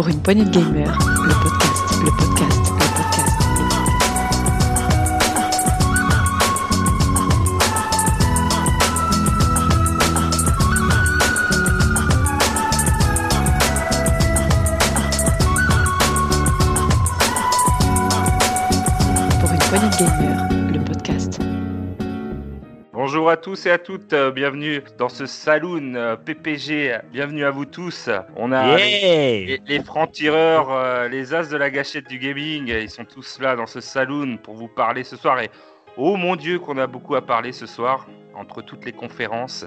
Pour une poignée de gamers, le podcast, le podcast, le podcast. Pour une poignée de gamers, tous et à toutes, euh, bienvenue dans ce saloon euh, PPG, bienvenue à vous tous. On a les, les- les francs-tireurs, euh, les as de la gâchette du gaming, ils sont tous là dans ce saloon pour vous parler ce soir. Et oh mon dieu qu'on a beaucoup à parler ce soir, entre toutes les conférences.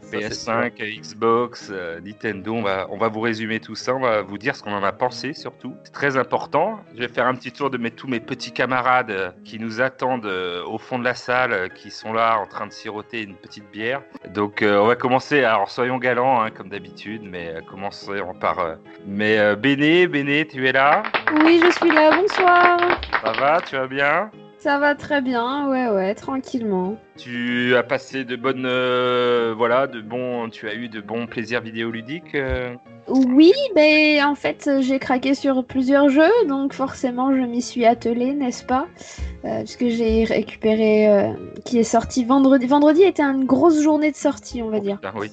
PS5, Xbox, euh, Nintendo, on va, on va vous résumer tout ça, on va vous dire ce qu'on en a pensé surtout. C'est très important. Je vais faire un petit tour de mes, tous mes petits camarades euh, qui nous attendent euh, au fond de la salle, euh, qui sont là en train de siroter une petite bière. Donc euh, on va commencer, alors soyons galants hein, comme d'habitude, mais euh, commençons par... euh, mais euh, Béné, Béné, tu es là? Oui, je suis là, bonsoir. Ça va? Tu vas bien? Ça va très bien, ouais, ouais, tranquillement. Tu as passé de bonnes... euh, voilà, de bons... Tu as eu de bons plaisirs vidéoludiques euh Oui, mais en fait, j'ai craqué sur plusieurs jeux, donc forcément, je m'y suis attelée, n'est-ce pas? Euh, Puisque j'ai récupéré, euh, qui est sorti vendredi. Vendredi était une grosse journée de sortie, on va dire. Ah oui.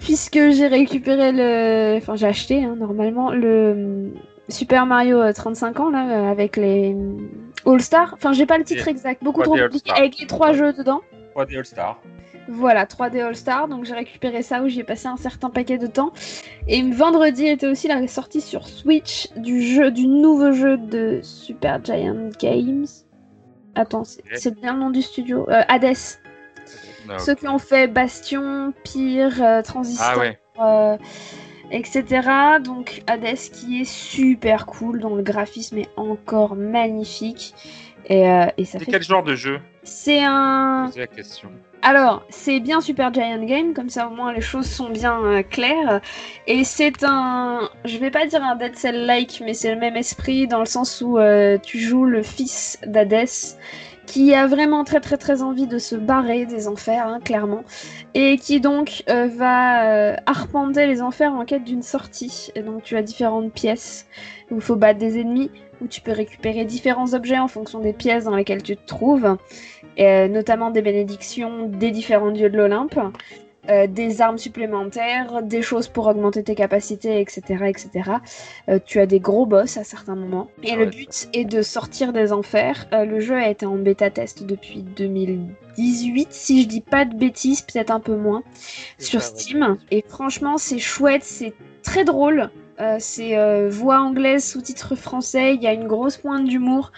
Puisque j'ai récupéré le. Enfin, j'ai acheté, hein, normalement, le Super Mario euh, 35 ans, là, euh, avec les euh, All-Star. Enfin, j'ai pas le titre exact, beaucoup 3D trop compliqué, avec les trois jeux dedans. 3D All-Star. Voilà, 3D All-Star, donc j'ai récupéré ça où j'y ai passé un certain paquet de temps. Et vendredi était aussi la sortie sur Switch du jeu, du nouveau jeu de Super Giant Games. Attends, c'est bien le nom du studio. Euh, Hades. Ah, Ceux qui ont fait Bastion, Pyre, euh, Transistor, Ah ouais. euh, etc. Donc Hades qui est super cool, dont le graphisme est encore magnifique. Et, euh, et ça C'est fait... quel genre de jeu? C'est un... La question. Alors, c'est bien Super Giant Game, comme ça au moins les choses sont bien euh, claires. Et c'est un, je vais pas dire un Dead Cell-like, mais c'est le même esprit dans le sens où euh, tu joues le fils d'Hadès, qui a vraiment très très très envie de se barrer des enfers, hein, clairement, et qui donc euh, va euh, arpenter les enfers en quête d'une sortie. Et donc tu as différentes pièces où il faut battre des ennemis, où tu peux récupérer différents objets en fonction des pièces dans lesquelles tu te trouves euh, notamment des bénédictions des différents dieux de l'Olympe, euh, des armes supplémentaires, des choses pour augmenter tes capacités, etc. etc. Euh, tu as des gros boss à certains moments. Et le but est de sortir des enfers. Euh, le jeu a été en bêta test depuis 2018, si je dis pas de bêtises, peut-être un peu moins, sur. Steam. Et franchement, c'est chouette, c'est très drôle. Euh, c'est euh, voix anglaise, sous-titres français, il y a une grosse pointe d'humour,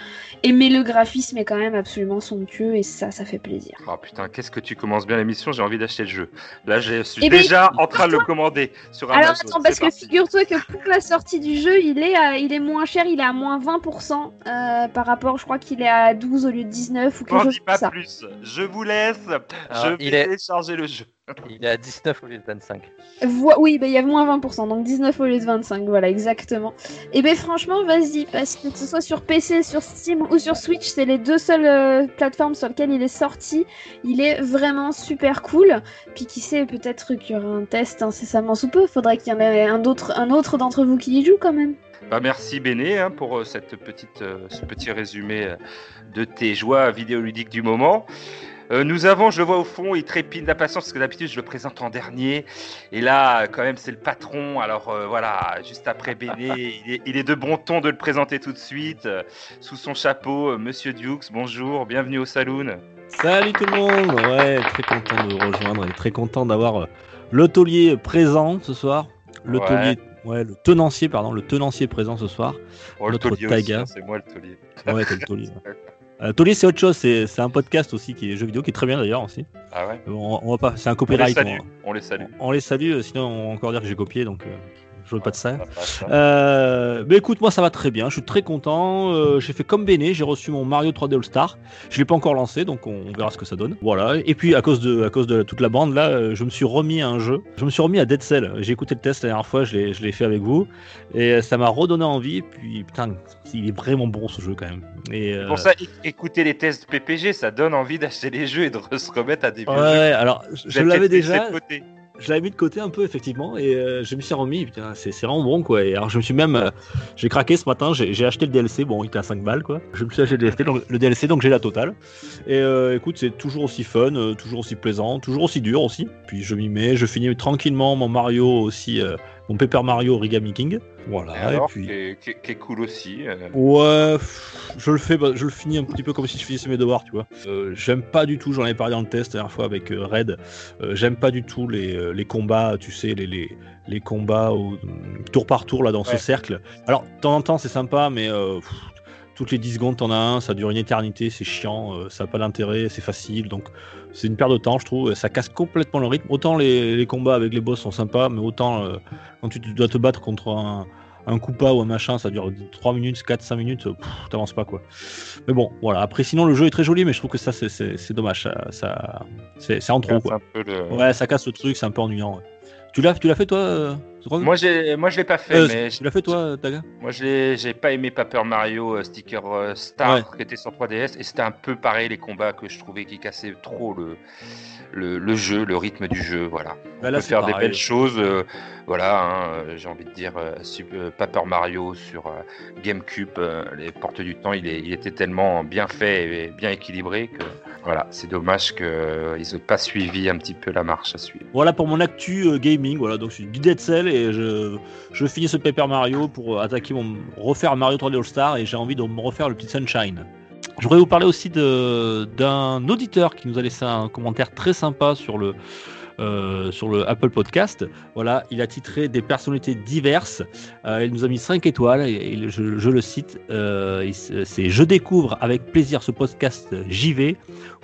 et mais le graphisme est quand même absolument somptueux et ça, ça fait plaisir. Oh putain, qu'est-ce que tu commences bien l'émission, j'ai envie d'acheter le jeu. Là, je suis Eh ben, déjà en train de le commander sur Amazon. Alors attends, parce que figure-toi que pour la sortie du jeu, il est, à- il est moins cher, il est à moins 20% euh, par rapport, je crois qu'il est à 12 au lieu de 19 ou quelque chose dis comme pas ça. plus, je vous laisse, Alors, je vais il est- télécharger le jeu. Il est à 19 au lieu de 25. Vo- oui, bah, il y a moins 20%, donc 19 au lieu de 25, voilà, exactement. Et ben franchement, vas-y, parce que que ce soit sur PC, sur Steam ou sur Switch, c'est les deux seules euh, plateformes sur lesquelles il est sorti. Il est vraiment super cool. Puis qui sait, peut-être qu'il y aura un test incessamment sous peu. Faudrait qu'il y en ait un autre, un autre d'entre vous qui y joue quand même. Bah, merci Béné hein, pour euh, cette petite, euh, ce petit résumé de tes joies vidéoludiques du moment. Euh, nous avons, je le vois au fond, il trépide d'impatience parce que d'habitude je le présente en dernier. Et là, quand même, c'est le patron. Alors euh, voilà, juste après Béné, il est, il est de bon ton de le présenter tout de suite. euh, sous son chapeau, euh, Monsieur Dukes, bonjour, bienvenue au saloon. Salut tout le monde Ouais, très content de vous rejoindre et très content d'avoir euh, le taulier présent ce soir. Le Ouais. taulier, ouais, le tenancier, pardon, le tenancier présent ce soir. Oh, le Notre taulier Taga. aussi, hein, c'est moi le taulier. Ouais, t'as le taulier. Euh, c'est autre chose, c'est un podcast aussi qui est jeu vidéo, qui est très bien d'ailleurs aussi. Ah ouais On, on va pas, c'est un On les copyright. salue, On, on les salue. on les salue, sinon on va encore dire que j'ai copié, donc euh, je veux pas de ça. Ça. Euh, mais écoute, moi ça va très bien, je suis très content. Euh, j'ai fait comme Béné, j'ai reçu mon Mario 3D All Star. Je l'ai pas encore lancé, donc on, on verra ce que ça donne. Voilà. Et puis à cause de, à cause de toute la bande là, euh, je me suis remis à un jeu. Je me suis remis à Dead Cell. J'ai écouté le test la dernière fois, je l'ai, fait avec vous, et ça m'a redonné envie. Et puis putain, il est vraiment bon ce jeu quand même. Et euh, Pour ça, écouter les tests PPG, ça donne envie d'acheter les jeux et de se remettre à des vieux ouais, jeux. alors je, je l'avais déjà. Je l'avais mis de côté un peu effectivement et euh, je me suis remis. C'est vraiment bon quoi. Et alors je me suis même, euh, j'ai craqué ce matin. J'ai acheté le DLC. Bon, il était à 5 balles quoi. Je me suis acheté le DLC, donc, j'ai la totale. Et euh, écoute, c'est toujours aussi fun, toujours aussi plaisant, toujours aussi dur aussi. Puis je m'y mets, je finis tranquillement mon Mario aussi, mon Paper Mario Origami King. Voilà. Et Et, alors, puis. qui, est, qui est- qui est cool aussi. euh, Ouais, je le fais, bah, je le finis un petit peu comme si je finissais mes devoirs, tu vois. Euh, j'aime pas du tout, j'en avais parlé dans le test la dernière fois avec euh, Red, euh, j'aime pas du tout les, les combats, tu sais, les, les, les combats au, tour par tour là dans ce cercle. Alors, de temps en temps, c'est sympa, mais euh, pff, toutes les 10 secondes, t'en as un, ça dure une éternité, c'est chiant, euh, ça n'a pas d'intérêt, c'est facile, donc c'est une perte de temps, je trouve. Ça casse complètement le rythme. Autant les, les combats avec les boss sont sympas, mais autant euh, quand tu dois te battre contre un, un Koopa ou un machin, ça dure 3 minutes, 4-5 minutes, euh, t'avances pas quoi. Mais bon, voilà. Après, sinon, le jeu est très joli, mais je trouve que ça, c'est- dommage. Ça, ça- c'est en trop quoi. le- Ouais, ça casse le truc, c'est un peu ennuyant. ouais. Tu l'as tu l'as fait toi euh, Moi, j'ai, moi, je l'ai pas fait, Euh, mais Tu l'as fait toi, Taga Moi, je l'ai- j'ai pas aimé Paper Mario euh, Sticker Star qui était sur 3DS et c'était un peu pareil les combats que je trouvais qui cassaient trop le, le, le jeu, le rythme du jeu. Voilà. Bah, On peut faire des belles choses. euh, voilà, hein, euh, j'ai envie de dire euh, Paper Mario sur euh, GameCube, les portes du temps, il, est- il était tellement bien fait et bien équilibré que voilà, c'est dommage qu'ils n'ont pas suivi un petit peu la marche à suivre. Voilà pour mon actu gaming. Voilà, donc c'est du Dead Cell et je, je finis ce Paper Mario pour attaquer mon refaire Mario 3D All Star et j'ai envie de me refaire le petit Sunshine. Je voudrais vous parler aussi d'un auditeur qui nous a laissé un commentaire très sympa sur le euh, sur le Apple Podcast. Voilà, il a titré des personnalités diverses. Euh, il nous a mis 5 étoiles et, je, le cite. euh, c'est Je découvre avec plaisir ce podcast JV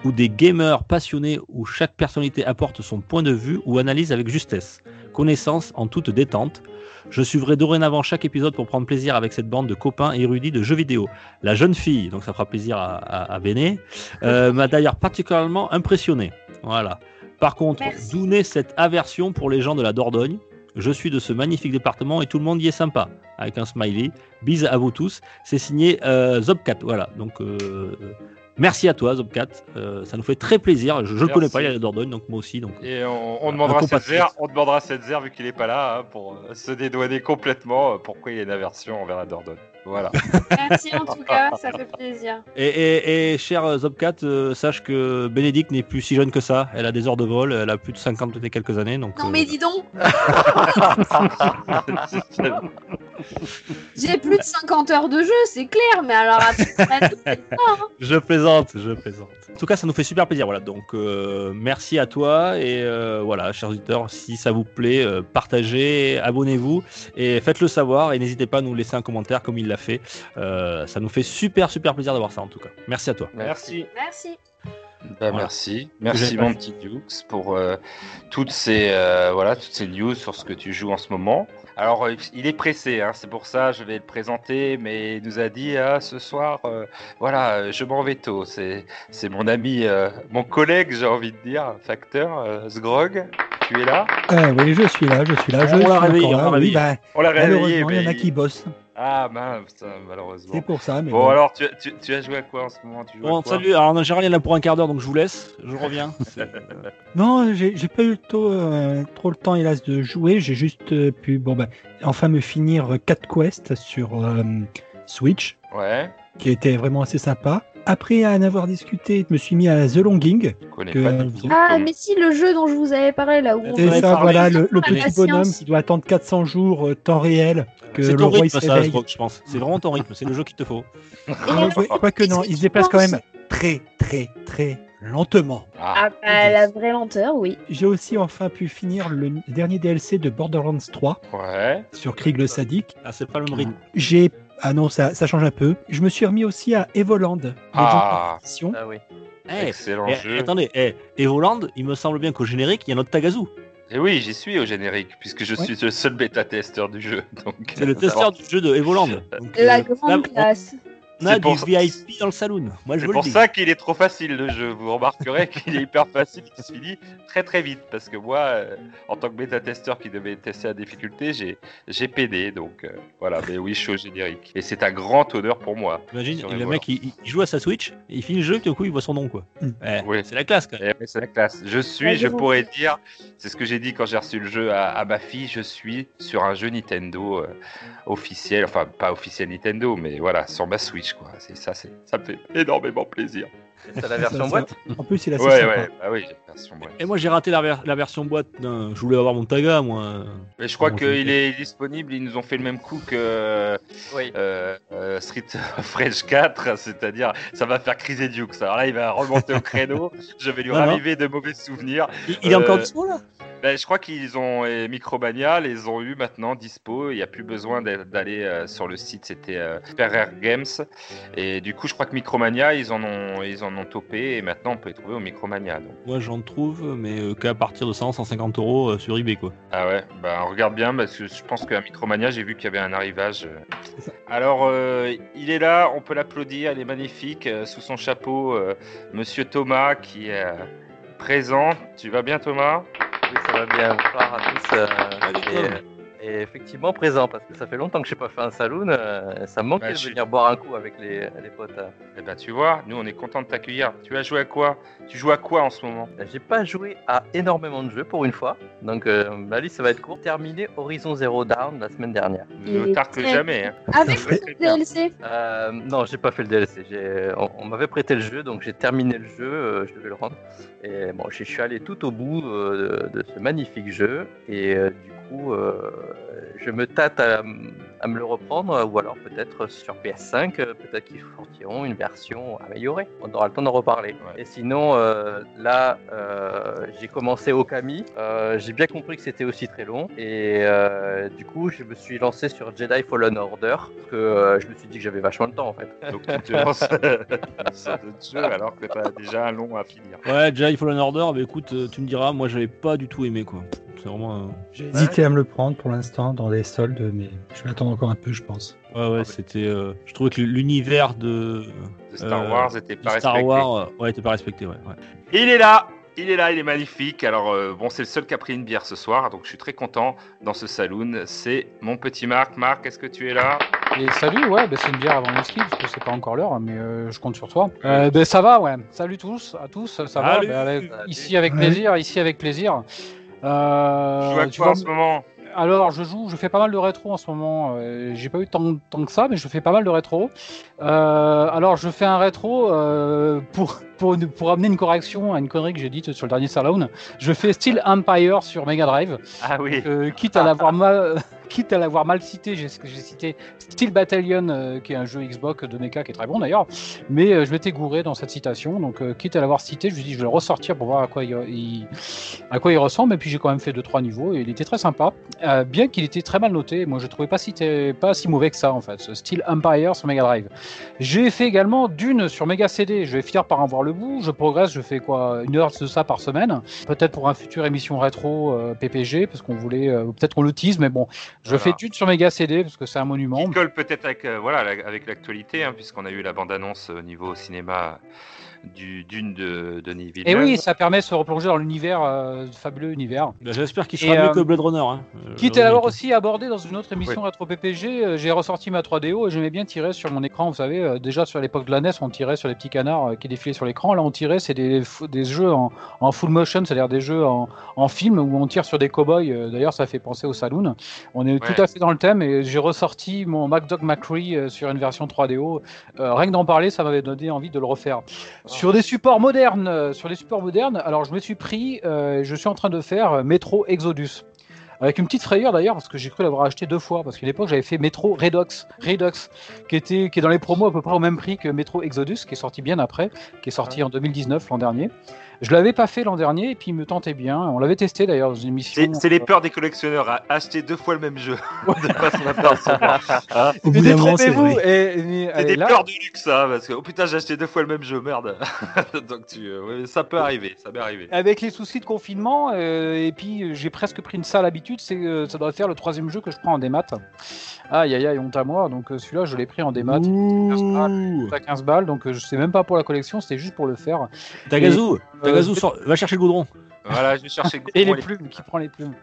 où des gamers passionnés où chaque personnalité apporte son point de vue ou analyse avec justesse, connaissance en toute détente. Je suivrai dorénavant chaque épisode pour prendre plaisir avec cette bande de copains érudits de jeux vidéo. La jeune fille, donc ça fera plaisir à, à, à Béné, euh, m'a d'ailleurs particulièrement impressionné. Voilà. Par contre, d'où naît cette aversion pour les gens de la Dordogne? Je suis de ce magnifique département et tout le monde y est sympa. Avec un smiley. Bise à vous tous. C'est signé euh, Zobcat. Voilà. Donc, euh, merci à toi, Zobcat. Euh, ça nous fait très plaisir. Je ne le connais pas, il y a la Dordogne, donc moi aussi. Donc, Et on, on demandera cette on demandera vu qu'il est pas là hein, pour euh, se dédouaner complètement euh, pourquoi il a une aversion envers la Dordogne. Voilà. Merci en tout cas, ça fait plaisir. Et, et, et cher euh, Zobcat, euh, sache que Bénédicte n'est plus si jeune que ça. Elle a des heures de vol, elle a plus de 50 et quelques années. Donc, Non euh, mais dis donc, j'ai plus de 50 heures de jeu, c'est clair, mais alors attends, Je plaisante, je plaisante. En tout cas, ça nous fait super plaisir. Voilà, donc euh, merci à toi et euh, voilà, chers auditeurs, si ça vous plaît, euh, partagez, abonnez-vous et faites-le savoir et n'hésitez pas à nous laisser un commentaire comme il l'a fait. Euh, ça nous fait super super plaisir d'avoir ça en tout cas. Merci à toi. Merci. merci. Bah, Voilà. Merci. Merci mon petit Dukes pour euh, toutes ces euh, voilà toutes ces news sur ce que tu joues en ce moment. Alors euh, il est pressé, hein, c'est pour ça je vais le présenter, mais il nous a dit ah, ce soir euh, voilà euh, je m'en vais tôt. C'est c'est mon ami, euh, mon collègue j'ai envie de dire, facteur euh, Sgrog. Tu es là? Euh, oui, je suis là, je suis là. Je On l'a suis réveillé, on l'a bah, On l'a réveillé. il y en a qui bossent. Ah mince, malheureusement. C'est pour ça. Mais Bon bon. alors tu, tu, tu as joué à quoi en ce moment? Tu joues à Bon, quoi? salut. Alors en général, il y en a pour un quart d'heure, donc je vous laisse. Je reviens. C'est- Non, j'ai j'ai pas eu tôt, euh, trop le temps, hélas, de jouer. J'ai juste euh, pu, bon, bah, enfin me finir 4 quests sur euh, Switch, Ouais, qui était vraiment assez sympa. Après en avoir discuté, je me suis mis à The Longing. Que- pas. Ah mais si le jeu dont je vous avais parlé là où va- ça, voilà, le, le La petit patience. bonhomme qui doit attendre 400 jours, euh, temps réel, que C'est le roi rythme, se ça, réveille. Je pense. C'est vraiment ton rythme. C'est le jeu qu'il te faut. Ah, Quoique non, il se déplace quand même très, très, très lentement. Ah, Ah bah la vraie lenteur, oui. J'ai aussi enfin pu finir le dernier DLC de Borderlands 3 ouais. sur Krieg le Sadique. Ah, c'est pas le même rythme. J'ai ah non ça, ça change un peu. Je me suis remis aussi à Evoland. Ah. Ah oui. Eh, Excellent eh, jeu. attendez, eh, Evoland, il me semble bien qu'au générique, il y a notre Tagazu. Et oui, j'y suis au générique, puisque je Ouais. suis le seul bêta-testeur du jeu. C'est le testeur du jeu de Evoland. Donc, La euh, grande là, classe. On a du VIP dans le saloon. Moi, C'est pour ça qu'il est trop facile le jeu. Vous remarquerez qu'il est hyper facile, il se finit très très vite. Parce que moi, euh, en tant que bêta-testeur qui devait tester la difficulté, j'ai, j'ai pédé. Donc euh, voilà, mais oui, je suis au générique. Et c'est un grand honneur pour moi. Imagine, le mec, il, joue à sa Switch, il finit le jeu, et tout coup, il voit son nom. quoi. Mm. oui. C'est la classe. Quand même. Eh c'est la classe. Je suis, je pourrais dire, c'est ce que j'ai dit quand j'ai reçu le jeu à, ma fille, je suis sur un jeu Nintendo euh, officiel, enfin pas officiel Nintendo, mais voilà, sur ma Switch. Quoi. C'est ça, c'est ça me fait énormément plaisir. C'est la version boîte? En plus, il a ouais, ouais, bah oui, la version boîte. Et moi, j'ai raté la, la, version boîte. Je voulais avoir mon Taga, moi. Mais je crois qu'il est disponible. Ils nous ont fait le même coup que oui. euh, euh, Street Rage 4. C'est-à-dire, ça va faire criser Duke. Alors là, il va remonter au créneau. Je vais lui raviver de mauvais souvenirs. Il, est encore euh, dispo, là? Ben, je crois qu'ils ont Micromania les ont eu maintenant dispo. Il n'y a plus besoin d'aller euh, sur le site. C'était euh, Games. Et du coup, je crois que Micromania, ils en ont, ils en ont topé. Et maintenant, on peut les trouver au Micromania. Donc. Moi, j'en trouve, mais euh, qu'à partir de 100, 150 euros euh, sur eBay, quoi. Ah ouais? Ben, regarde bien parce que je pense qu'à Micromania, j'ai vu qu'il y avait un arrivage. Alors, il est là. On peut l'applaudir. Il est magnifique. sous son chapeau, Monsieur Thomas qui est présent. Tu vas bien, Thomas? Ça va bien. Bonsoir à tous. Euh, effectivement présent parce que ça fait longtemps que je n'ai pas fait un saloon. Euh, ça me manque bah, de venir boire un coup avec les, les potes. Euh. Eh ben tu vois, nous on est content de t'accueillir. Tu as joué à quoi? Tu joues à quoi en ce moment? Bah, J'ai pas joué à énormément de jeux pour une fois, donc euh, ma liste ça va être court. Terminé Horizon Zero Dawn la semaine dernière. Ne tard que jamais. Hein. Avec le DLC euh, Non, j'ai pas fait le DLC. On, m'avait prêté le jeu, donc j'ai terminé le jeu. je devais le rendre. Et bon, je suis allé tout au bout de, de ce magnifique jeu et du coup je me tâte à, me le reprendre, ou alors peut-être sur PS5, euh, peut-être qu'ils sortiront une version améliorée. On aura le temps d'en reparler. Et sinon, euh, là, euh, j'ai commencé Okami. j'ai bien compris que c'était aussi très long. Et du coup, je me suis lancé sur Jedi Fallen Order, parce que je me suis dit que j'avais vachement de temps en fait. Donc tu te lances jeu alors que tu as déjà un long à finir. Ouais, Jedi Fallen Order, bah, écoute, tu me diras, moi j'avais pas du tout aimé quoi. J'ai hésité à me le prendre pour l'instant dans les soldes, mais je vais attendre encore un peu, je pense. Ouais, ouais, c'était. Euh, je trouvais que l'univers de, Star Wars était pas Star respecté. Wars, euh, ouais, était pas respecté, ouais. Il est là, il est là, il est magnifique. Alors, euh, bon, c'est le seul qui a pris une bière ce soir, donc je suis très content dans ce saloon. C'est mon petit Marc. Marc, est-ce que tu es là? Et salut, ouais, bah, c'est une bière avant le ski, parce que c'est pas encore l'heure, mais je compte sur toi. Euh, bah, ça va, ouais. Salut tous, à tous, ça va. Bah, ici avec plaisir, ici avec plaisir. Euh, tu vois en ce moment? Alors, je joue, je fais pas mal de rétro en ce moment. Euh, j'ai pas eu tant, tant, que ça, mais je fais pas mal de rétro. Euh, alors, je fais un rétro euh, pour, pour, pour amener une correction à une connerie que j'ai dite sur le dernier Salon. Je fais Steel Empire sur Mega Drive. Ah oui. Quitte à l'avoir mal, quitte à l'avoir mal cité, j'ai cité Steel Battalion, euh, qui est un jeu Xbox de mecha qui est très bon d'ailleurs, mais euh, je m'étais gouré dans cette citation, donc euh, quitte à l'avoir cité, je me dis je vais le ressortir pour voir à quoi il, ressemble, et puis j'ai quand même fait 2-3 niveaux, et il était très sympa, bien qu'il était très mal noté, moi je trouvais pas si, pas si mauvais que ça en fait, ce Steel Empire sur Mega Drive. J'ai fait également Dune sur Mega CD, je vais finir par en voir le bout, je progresse, je fais quoi, une heure de ça par semaine, peut-être pour un futur émission rétro PPG, parce qu'on voulait, peut-être qu'on le tease, mais bon, je fais Dune sur Mega CD parce que c'est un monument. Il colle peut-être avec euh, voilà avec l'actualité hein, puisqu'on a eu la bande annonce au niveau cinéma du d'une de Denis Villeneuve. Et oui, ça permet de se replonger dans l'univers, euh, fabuleux univers. Bah, j'espère qu'il sera mieux euh, que Blade Runner. Hein. Euh, quitte à l'avoir aussi abordé dans une autre émission Retro PPG, j'ai ressorti ma 3DO et j'aimais bien tirer sur mon écran. Vous savez, déjà sur l'époque de la NES, on tirait sur les petits canards qui défilaient sur l'écran. Là, on tirait, c'est des, des jeux en, en full motion, c'est-à-dire des jeux en, en, film où on tire sur des cow-boys. D'ailleurs, ça fait penser au Saloon. On est tout à fait dans le thème et j'ai ressorti mon MacDoc McCree sur une version 3DO. rien que d'en parler, ça m'avait donné envie de le refaire. Ah. Sur des supports moderne, euh, sur les supports modernes, alors je me suis pris, euh, je suis en train de faire euh, Metro Exodus. Avec une petite frayeur d'ailleurs, parce que j'ai cru l'avoir acheté deux fois, parce qu'à l'époque j'avais fait Metro qui, était, qui est dans les promos à peu près au même prix que Metro Exodus, qui est sorti bien après, qui est sorti en 2019 l'an dernier. Je l'avais pas fait l'an dernier et puis il me tentait bien. On l'avait testé d'ailleurs dans une émission. C'est les peurs des collectionneurs à acheter deux fois le même jeu. Au bout d'un moment, c'est des là, peurs de luxe, ça, parce que oh putain, j'ai acheté deux fois le même jeu, merde. Donc tu, euh, ouais, ça peut arriver, ça peut arriver. Avec les soucis de confinement, euh, et puis euh, j'ai presque pris une sale habitude, c'est euh, ça doit faire le troisième jeu que je prends en démat. Aïe aïe aïe, honte à moi, donc euh, celui-là je l'ai pris en démat. Ouh. à 15 balles, donc euh, je sais même pas pour la collection, c'était juste pour le faire. Tagazu, Et, Euh, sors- va chercher le goudron. Voilà, je vais chercher Et les Goudron, plumes, qui prend les plumes.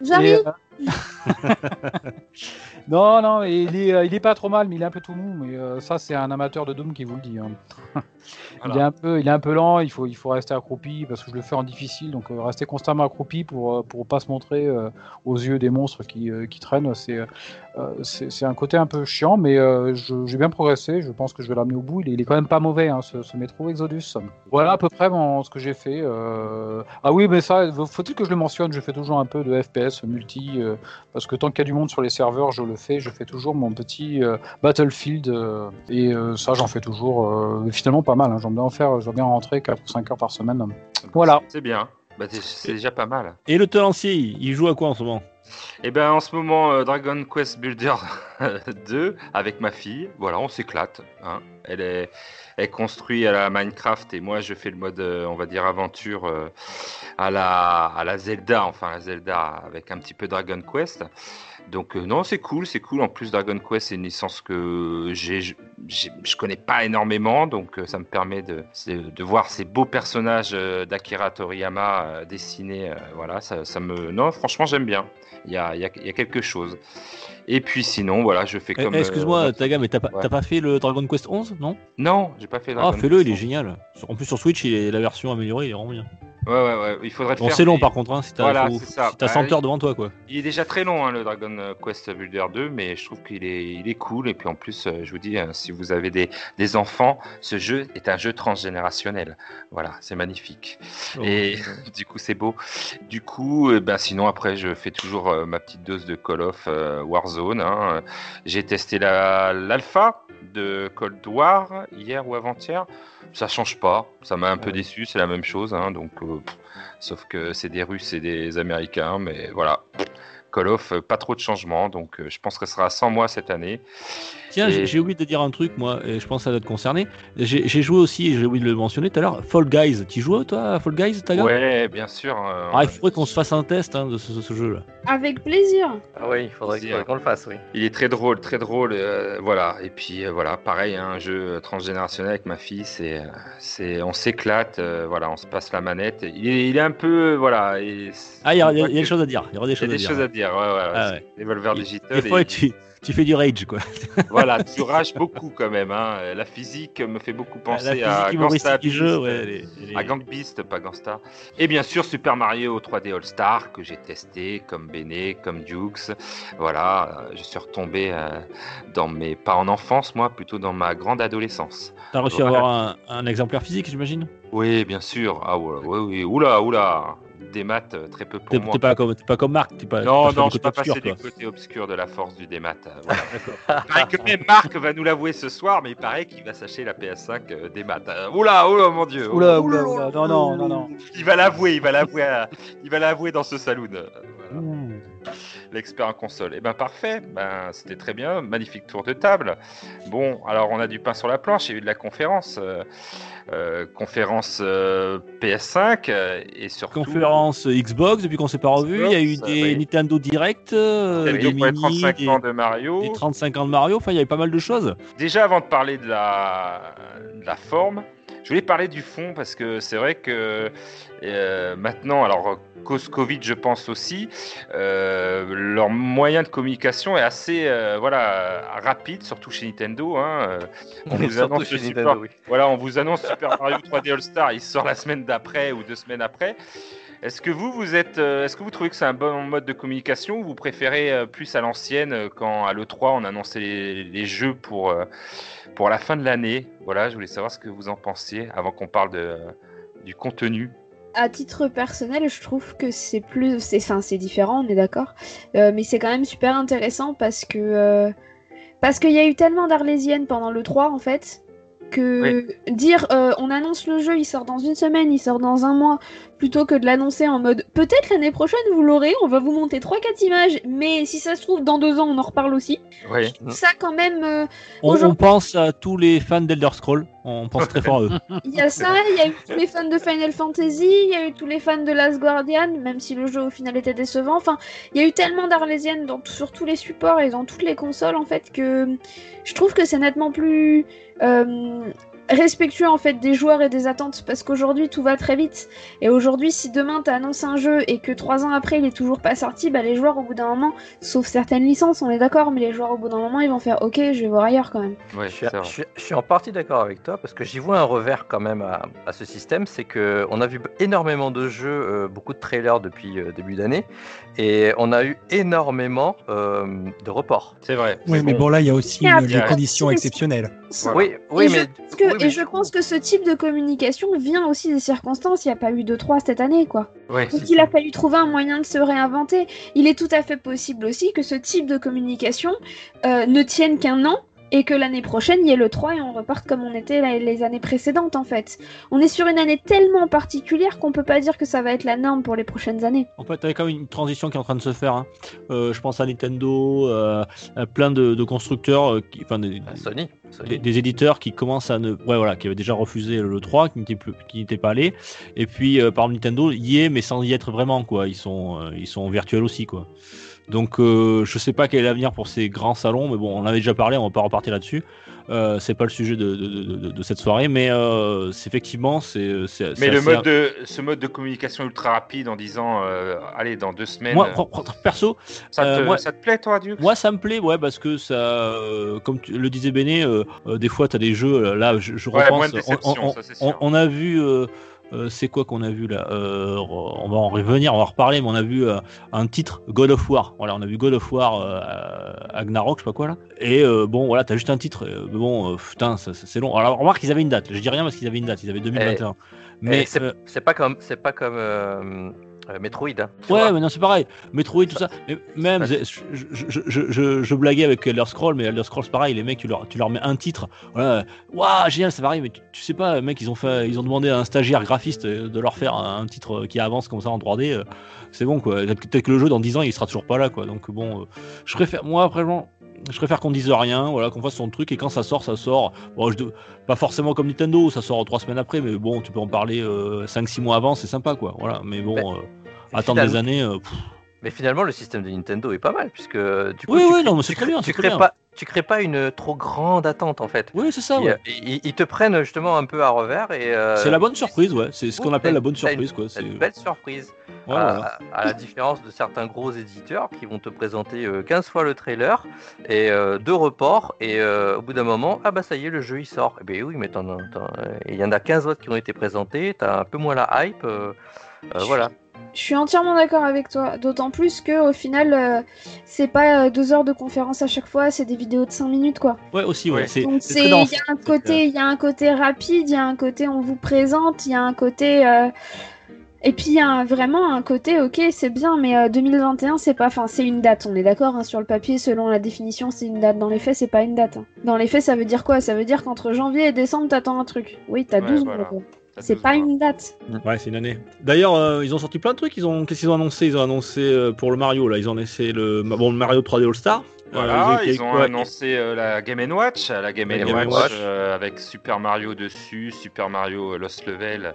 J'arrive. Non, non, il est, euh, il est pas trop mal, mais il est un peu tout mou. Mais euh, ça, c'est un amateur de Doom qui vous le dit. hein. Il, est un peu, il est un peu lent, il faut, il faut rester accroupi parce que je le fais en difficile, donc euh, rester constamment accroupi pour, pour pas se montrer euh, aux yeux des monstres qui, qui traînent, c'est, un côté un peu chiant, mais j'ai bien progressé, je pense que je vais l'amener au bout. Il est, il est quand même pas mauvais, hein, ce, ce Metro Exodus. Voilà à peu près ce que j'ai fait. Ah oui, mais ça, faut-il que je le mentionne Je fais toujours un peu de FPS multi, euh, parce que tant qu'il y a du monde sur les serveurs, je le fais. Je fais toujours mon petit euh, Battlefield, euh, et euh, ça, j'en fais toujours euh, finalement pas mal. Hein, j'en dois en faire, je dois bien rentrer 4 ou 5 heures par semaine. Voilà. C'est bien. Bah, c'est- c'est déjà pas mal. Et le tenancier, il joue à quoi en ce moment? Et ben en ce moment, euh, Dragon Quest Builder 2 avec ma fille. Voilà, on s'éclate. hein. Elle est, elle construit à la Minecraft et moi je fais le mode, euh, on va dire aventure euh, à la à la Zelda, enfin la Zelda avec un petit peu Dragon Quest. Donc euh, non, c'est cool, c'est cool. En plus, Dragon Quest, c'est une licence que j'ai, je connais pas énormément, donc euh, ça me permet de, voir ces beaux personnages euh, d'Akira Toriyama dessinés. voilà, ça, ça me, non, franchement, j'aime bien. Il y a, il y a- il y a quelque chose. Et puis sinon, voilà, je fais Eh, comme. eh, Excuse-moi, Taga, mais t'as pas, ouais. pas fait le Dragon Quest 11, non? Non, j'ai pas fait. Ah, Dragon fais-le, Quest. il est génial. En plus, sur Switch, il est, la version améliorée, il est vraiment bien. Ouais, ouais, ouais. Il faudrait Bon, c'est long mais- par contre, hein, si t'as Voilà, faut- c'est ça. si t'as Bah, 100 heures devant toi, quoi. Il est déjà très long, hein, le Dragon Quest Builder 2, mais je trouve qu'il est, il est cool. Et puis en plus, euh, je vous dis, euh, si vous avez des, des enfants, ce jeu est un jeu transgénérationnel. Voilà, c'est magnifique. Et du coup, c'est beau. Du coup, euh, ben, sinon, après, je fais toujours euh, ma petite dose de Call of euh, Warzone. hein. J'ai testé la- l'alpha de Cold War hier ou avant-hier. Ça change pas. Ça m'a un peu déçu. C'est la même chose. hein, donc, sauf que c'est des Russes et des Américains. Mais voilà. Call of, pas trop de changements. Donc, euh, je pense que ce sera sans moi cette année. Tiens, Et- j'ai oublié de dire un truc, moi, et je pense que ça doit te concerner. J'ai joué aussi, j'ai oublié de le mentionner tout à l'heure, Fall Guys. Tu joues, toi, à Fall Guys, Taga Ouais, bien sûr. euh, Ah, il faudrait qu'on se fasse un test hein, de ce, ce jeu-là. Avec plaisir. Ah oui, il faudrait, hein. qu'on le fasse, oui. Il est très drôle, très drôle, euh, voilà. Et puis euh, voilà, pareil, hein, un jeu transgénérationnel avec ma fille, c'est, euh, c'est, on s'éclate, euh, voilà, on se passe la manette. Il est, il est un peu, voilà. et Ah, il y, a- il y a voit il y a des choses à dire. Il y aura des il y a choses à des dire. choses à dire, ouais, ouais. ouais, Ah. Devolver Des Digital. fois, et- tu, tu fais du rage, quoi. voilà, tu rages beaucoup quand même. Hein. La physique me fait beaucoup penser la à physique humoristique Gangsta du jeu, ouais. les- les- à Gang Beast, pas Gangsta. Et bien sûr, Super Mario 3D All Star que j'ai testé, comme Bene, comme Dukes. Voilà, euh, je suis retombé euh, dans mes, pas en enfance, moi, plutôt dans ma grande adolescence. T'as réussi à Voilà. avoir un, un exemplaire physique, j'imagine? Oui, bien sûr. Ah ouais, ouais, oui, oula, oula. Des maths, euh, très peu pour moi. t'es pas, comme- pas comme Marc, t'es pas. Non, non, du je ne pas obscur, du toi. côté obscur de la force du démat. euh, Voilà. il paraît que même Marc va nous l'avouer ce soir, mais il paraît qu'il va s'acheter la PS5 euh, des maths. Euh, Oula, oula, mon dieu. Oula, oula, oula, non, non, non, non. Il va l'avouer, il va l'avouer, à- il va l'avouer dans ce saloon. euh, voilà. L'expert en console. Et ben parfait, ben c'était très bien, magnifique tour de table. Bon, alors on a du pain sur la planche, il y a eu de la conférence, euh, euh, conférence euh, PS5 euh, et surtout Conférence Xbox, depuis qu'on s'est pas revu, il y a eu des oui. Nintendo Direct, des les mini, 35 des, ans de Mario. des 35 ans de Mario, enfin il y avait pas mal de choses. Déjà, avant de parler de la, de la forme, je voulais parler du fond parce que c'est vrai que euh, maintenant, alors cause Covid, je pense aussi, euh, leur moyen de communication est assez euh, voilà rapide, surtout chez Nintendo. Hein. On vous annonce chez le Nintendo, support. oui. Voilà, on vous annonce Super Mario 3D All Star, il sort la semaine d'après ou deux semaines après. Est-ce que vous, vous êtes, euh, est-ce que vous trouvez que c'est un bon mode de communication ou vous préférez euh, plus à l'ancienne euh, quand à l'E3 on annonçait les, jeux pour, pour la fin de l'année? Voilà, je voulais savoir ce que vous en pensiez avant qu'on parle de, du contenu. À titre personnel, je trouve que c'est plus, c'est, enfin, c'est différent, on est d'accord, mais c'est quand même super intéressant parce que parce qu'il y a eu tellement d'arlésiennes pendant le 3 en fait que dire euh, on annonce le jeu, il sort dans une semaine, il sort dans un mois, plutôt que de l'annoncer en mode peut-être l'année prochaine vous l'aurez, on va vous monter 3-4 images, mais si ça se trouve dans deux ans on en reparle aussi. Oui. Ça quand même. euh, On, pense à tous les fans d'Elder Scroll. On pense très fort à eux. Il y a ça, il y a eu tous les fans de Final Fantasy, il y a eu tous les fans de Last Guardian, même si le jeu au final était décevant. Enfin, il y a eu tellement d'Arlésiennes sur tous les supports et dans toutes les consoles en fait que je trouve que c'est nettement plus euh, respectueux en fait des joueurs et des attentes parce qu'aujourd'hui tout va très vite et aujourd'hui si demain t'annonces un jeu et que trois ans après il est toujours pas sorti bah les joueurs au bout d'un moment sauf certaines licences on est d'accord mais les joueurs au bout d'un moment ils vont faire ok je vais voir ailleurs quand même Ouais, Je suis, c'est vrai. je suis- je suis en partie d'accord avec toi parce que j'y vois un revers quand même à, à ce système, c'est que on a vu énormément de jeux, euh, beaucoup de trailers depuis euh, début d'année, et on a eu énormément euh, de reports. C'est vrai. Oui, mais bon, là, il y a aussi les conditions exceptionnelles. Voilà. Oui, oui, et mais oui, et je pense que ce type de communication vient aussi des circonstances. Il n'y a pas eu de 3 cette année, quoi. Ouais, Donc il a fallu trouver un moyen de se réinventer. Il est tout à fait possible aussi que ce type de communication euh, ne tienne qu'un an et que l'année prochaine il y ait le 3 et on reparte comme on était les années précédentes en fait. On est sur une année tellement particulière qu'on peut pas dire que ça va être la norme pour les prochaines années. En fait, il y a quand même une transition qui est en train de se faire. hein. Euh, je pense à Nintendo, euh, à plein de, de constructeurs, euh, qui, enfin, des, Euh, Sony, Sony. des, des éditeurs qui commencent à ne, ouais, voilà, qui avaient déjà refusé le 3, qui n'étaient plus, qui n'étaient pas allés. Et puis, euh, par exemple, Nintendo y est, mais sans y être vraiment, quoi. Ils sont, euh, ils sont virtuels aussi, quoi. Donc, euh, je sais pas quel est l'avenir pour ces grands salons, mais bon, on en avait déjà parlé, on va pas repartir là-dessus. Euh, c'est pas le sujet de, de, de- de- de cette soirée, mais euh, effectivement, c'est, Mais le assez- mode de, ce mode de communication ultra rapide en disant euh, allez dans deux semaines, Moi, perso, ça, te, euh, moi- ça te plaît toi Duke Moi, ça me plaît, ouais, parce que ça, comme tu le disais Béné, des fois, tu as des jeux, là, je, je Ouais, repense, ça, on a vu, euh, c'est quoi qu'on a vu là Euh, On va en revenir, on va en reparler, mais on a vu euh, un titre, God of War. Voilà, on a vu God of War, Agnarok, je sais pas quoi là. Et euh, bon, voilà, t'as juste un titre, euh, mais bon, putain, c'est long. Alors, remarque, ils avaient une date, je dis rien parce qu'ils avaient une date, ils avaient 2021. Mais mais c'est euh, c'est pas comme, c'est pas comme euh, euh, Metroid. hein, Ouais, mais non, c'est pareil. Metroid, tout ça. Mais même, Ouais. je, je, je, je, blaguais avec Elder Scroll, mais Elder Scroll, c'est pareil. Les mecs, tu leur, tu leur mets un titre. Voilà. Waouh, génial, ça varie. Mais tu, tu sais pas, mec, ils ont fait, ils ont demandé à un stagiaire graphiste euh, de leur faire un, un titre qui avance comme ça en 3D. euh, C'est bon, quoi. Peut-être que le jeu, dans 10 ans, il sera toujours pas là, quoi. Donc, bon, euh, je préfère, moi, vraiment. Je préfère qu'on dise rien, voilà, qu'on fasse son truc et quand ça sort, ça sort. Bon, je, pas forcément comme Nintendo, ça sort trois semaines après, mais bon, tu peux en parler 5-6 mois avant, c'est sympa, quoi. Voilà, mais bon, Mais- euh, attendre des années. euh, pff, Mais finalement, le système de Nintendo est pas mal puisque du coup, Oui, tu oui, crées- non, mais c'est très bien, Tu crées bien. pas, tu crées pas une trop grande attente en fait. Oui, c'est ça, Ils, ouais. ils- ils te prennent justement un peu à revers et. euh, C'est la bonne surprise, ouais. C'est ce qu'on appelle la bonne une- surprise, quoi. C'est une belle surprise. à, la différence de certains gros éditeurs qui vont te présenter euh, 15 fois le trailer et euh, deux reports et euh, au bout d'un moment, ah bah ça y est, le jeu il sort. Eh ben oui, mais euh, il y en a 15 autres qui ont été présentés, t'as un peu moins la hype. euh, euh, voilà. Je suis entièrement d'accord avec toi, d'autant plus que au final, euh, c'est pas euh, deux heures de conférence à chaque fois, c'est des vidéos de 5 minutes quoi. Ouais, aussi, ouais. Donc c'est il y a un côté, il y a un côté rapide, il y a un côté on vous présente, il y a un côté euh, et puis il y a un- vraiment un côté ok c'est bien mais euh, 2021 c'est pas enfin c'est une date on est d'accord hein, sur le papier selon la définition c'est une date dans les faits c'est pas une date. hein. Dans les faits ça veut dire quoi? Ça veut dire qu'entre janvier et décembre t'attends un truc. Oui t'as Ouais, 12 voilà. mois, quoi. C'est 12 pas une date. Ouais, c'est une année. D'ailleurs, euh, ils ont sorti plein de trucs. Ils ont, qu'est-ce qu'ils ont annoncé? Ils ont annoncé euh, pour le Mario là. Ils ont annoncé le, bon, le Mario 3D All Star. Voilà, Euh, ils ont quoi annoncé euh, la Game Watch, la Game La Watch, Game Watch. euh, avec Super Mario dessus, Super Mario Lost Level,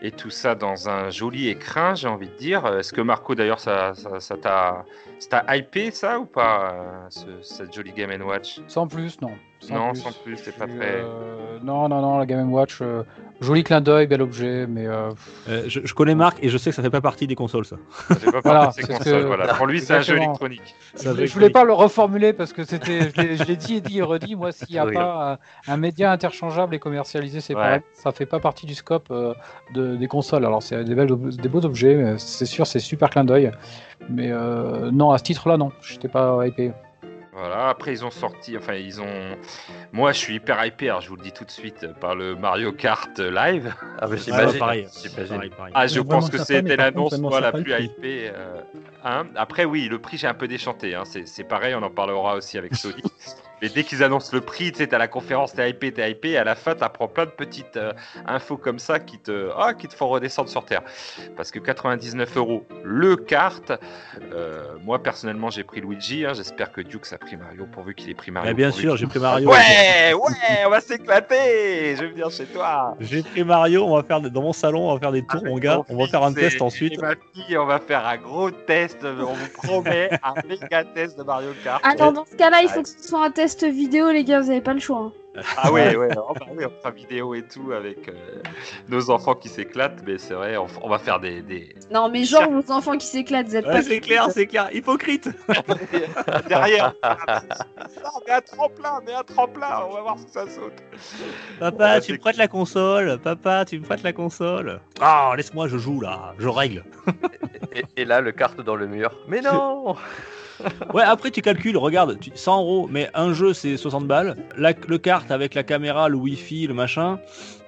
et tout ça dans un joli écrin, j'ai envie de dire. Est-ce que Marco, d'ailleurs, ça ça ça t'a ça t'a hypé ça ou pas, euh, ce- cette jolie Game Watch? Sans plus, non. Sans Non, plus. sans plus, c'est pas très. euh, Non, non, non, la Game Watch, euh, joli clin d'œil, bel objet, mais euh, Euh, je, je connais Marc et je sais que ça fait pas partie des consoles, ça. Ça fait pas Voilà, partie de ses c'est consoles, que- voilà. Pour lui, c'est un jeu électronique. je, voulais, je voulais pas le reformuler parce que c'était, je l'ai- dit et dit et redit. Moi, s'il n'y a pas un, un média interchangeable et commercialisé Ouais. séparément, ça fait pas partie du scope euh, de- des consoles. Alors, c'est des, des beaux objets, mais c'est sûr, c'est super clin d'œil. Mais euh, non, à ce titre-là, non, j'étais pas hypé. Voilà, après ils ont sorti, enfin ils ont... Moi je suis hyper hypé, alors je vous le dis tout de suite, par le Mario Kart Live. Ah bah Ouais, j'imagine. pareil. j'imagine. pareil, pareil. Ah, je pense que c'était l'annonce moi, la plus hypée. euh, hein. Après oui, le prix j'ai un peu déchanté, hein. c'est c'est pareil, on en parlera aussi avec Sony. Mais dès qu'ils annoncent le prix, tu sais, t'as la conférence, t'es hypé, t'es hypé, et à la fin, t'apprends plein de petites euh, infos comme ça qui te, ah, qui te font redescendre sur terre. Parce que 99 euros le carte. euh, moi, personnellement, j'ai pris Luigi. hein, J'espère que Dukes a pris Mario pourvu qu'il ait pris Mario. Bah, bien sûr, j'ai pris Mario. Ouais, ouais, on va s'éclater. Je vais venir chez toi. J'ai pris Mario, on va faire dans mon salon, on va faire des tours, Avec mon gars. On va faire un test ensuite. Et ma fille, on va faire un gros test. On vous promet un méga test de Mario Kart. Ah non, dans ce cas-là, il faut que ce soit un test vidéo, les gars, vous avez pas le choix. hein. Ah ouais, ouais, oh bah oui, on fera vidéo et tout avec euh, nos enfants qui s'éclatent, mais c'est vrai, on, on va faire des, des... Non, mais genre vos enfants qui s'éclatent, vous êtes Ouais, pas. c'est clair, c'est clair. Hypocrite. derrière. Mais un tremplin, mais un tremplin, on va voir si ça saute. Papa, Ouais, tu me prêtes la console? Papa, tu me prêtes la console? Ah, laisse-moi, je joue là. Je règle. Et, et là, le carte dans le mur. Mais non Ouais, après tu calcules, regarde, tu- 100 euros, mais un jeu c'est 60 balles. Le kart avec la caméra, le wifi, le machin,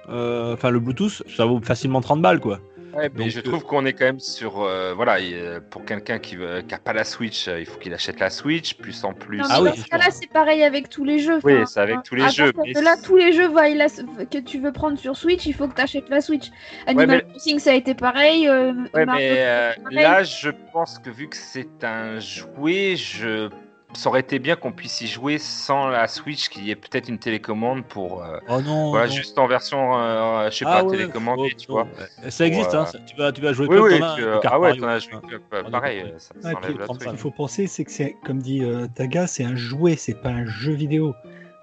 euh, enfin le Bluetooth, ça vaut facilement 30 balles quoi. Ouais, mais Donc, je euh, trouve qu'on est quand même sur. euh, voilà, euh, pour quelqu'un qui n'a pas la Switch, euh, il faut qu'il achète la Switch, plus en plus. Non, mais Ah oui, dans c'est ce cas-là, c'est pareil avec tous les jeux. Oui, c'est avec tous les à jeux, mais là, tous les jeux va, il a- que tu veux prendre sur Switch, il faut que tu achètes la Switch. Animal mais- Crossing, ça a été pareil. euh, Ouais, mais euh, pareil. là, je pense que vu que c'est un jouet, je... ça aurait été bien qu'on puisse y jouer sans la Switch, qu'il y ait peut-être une télécommande pour. euh, Oh non. voilà, non. juste en version, euh, je sais Ah pas, ouais, télécommandée, oh, tu oh, vois. ouais. Ça existe, Pour, euh, hein. ça- Tu vas, tu vas jouer Oui, comme oui, tu- ah ouais, t'en as joué Ah, pareil, euh, ça, ça Ouais, enlève puis, le trente truc. Il faut penser, c'est que c'est, comme dit euh, Taga, c'est un jouet, c'est pas un jeu vidéo.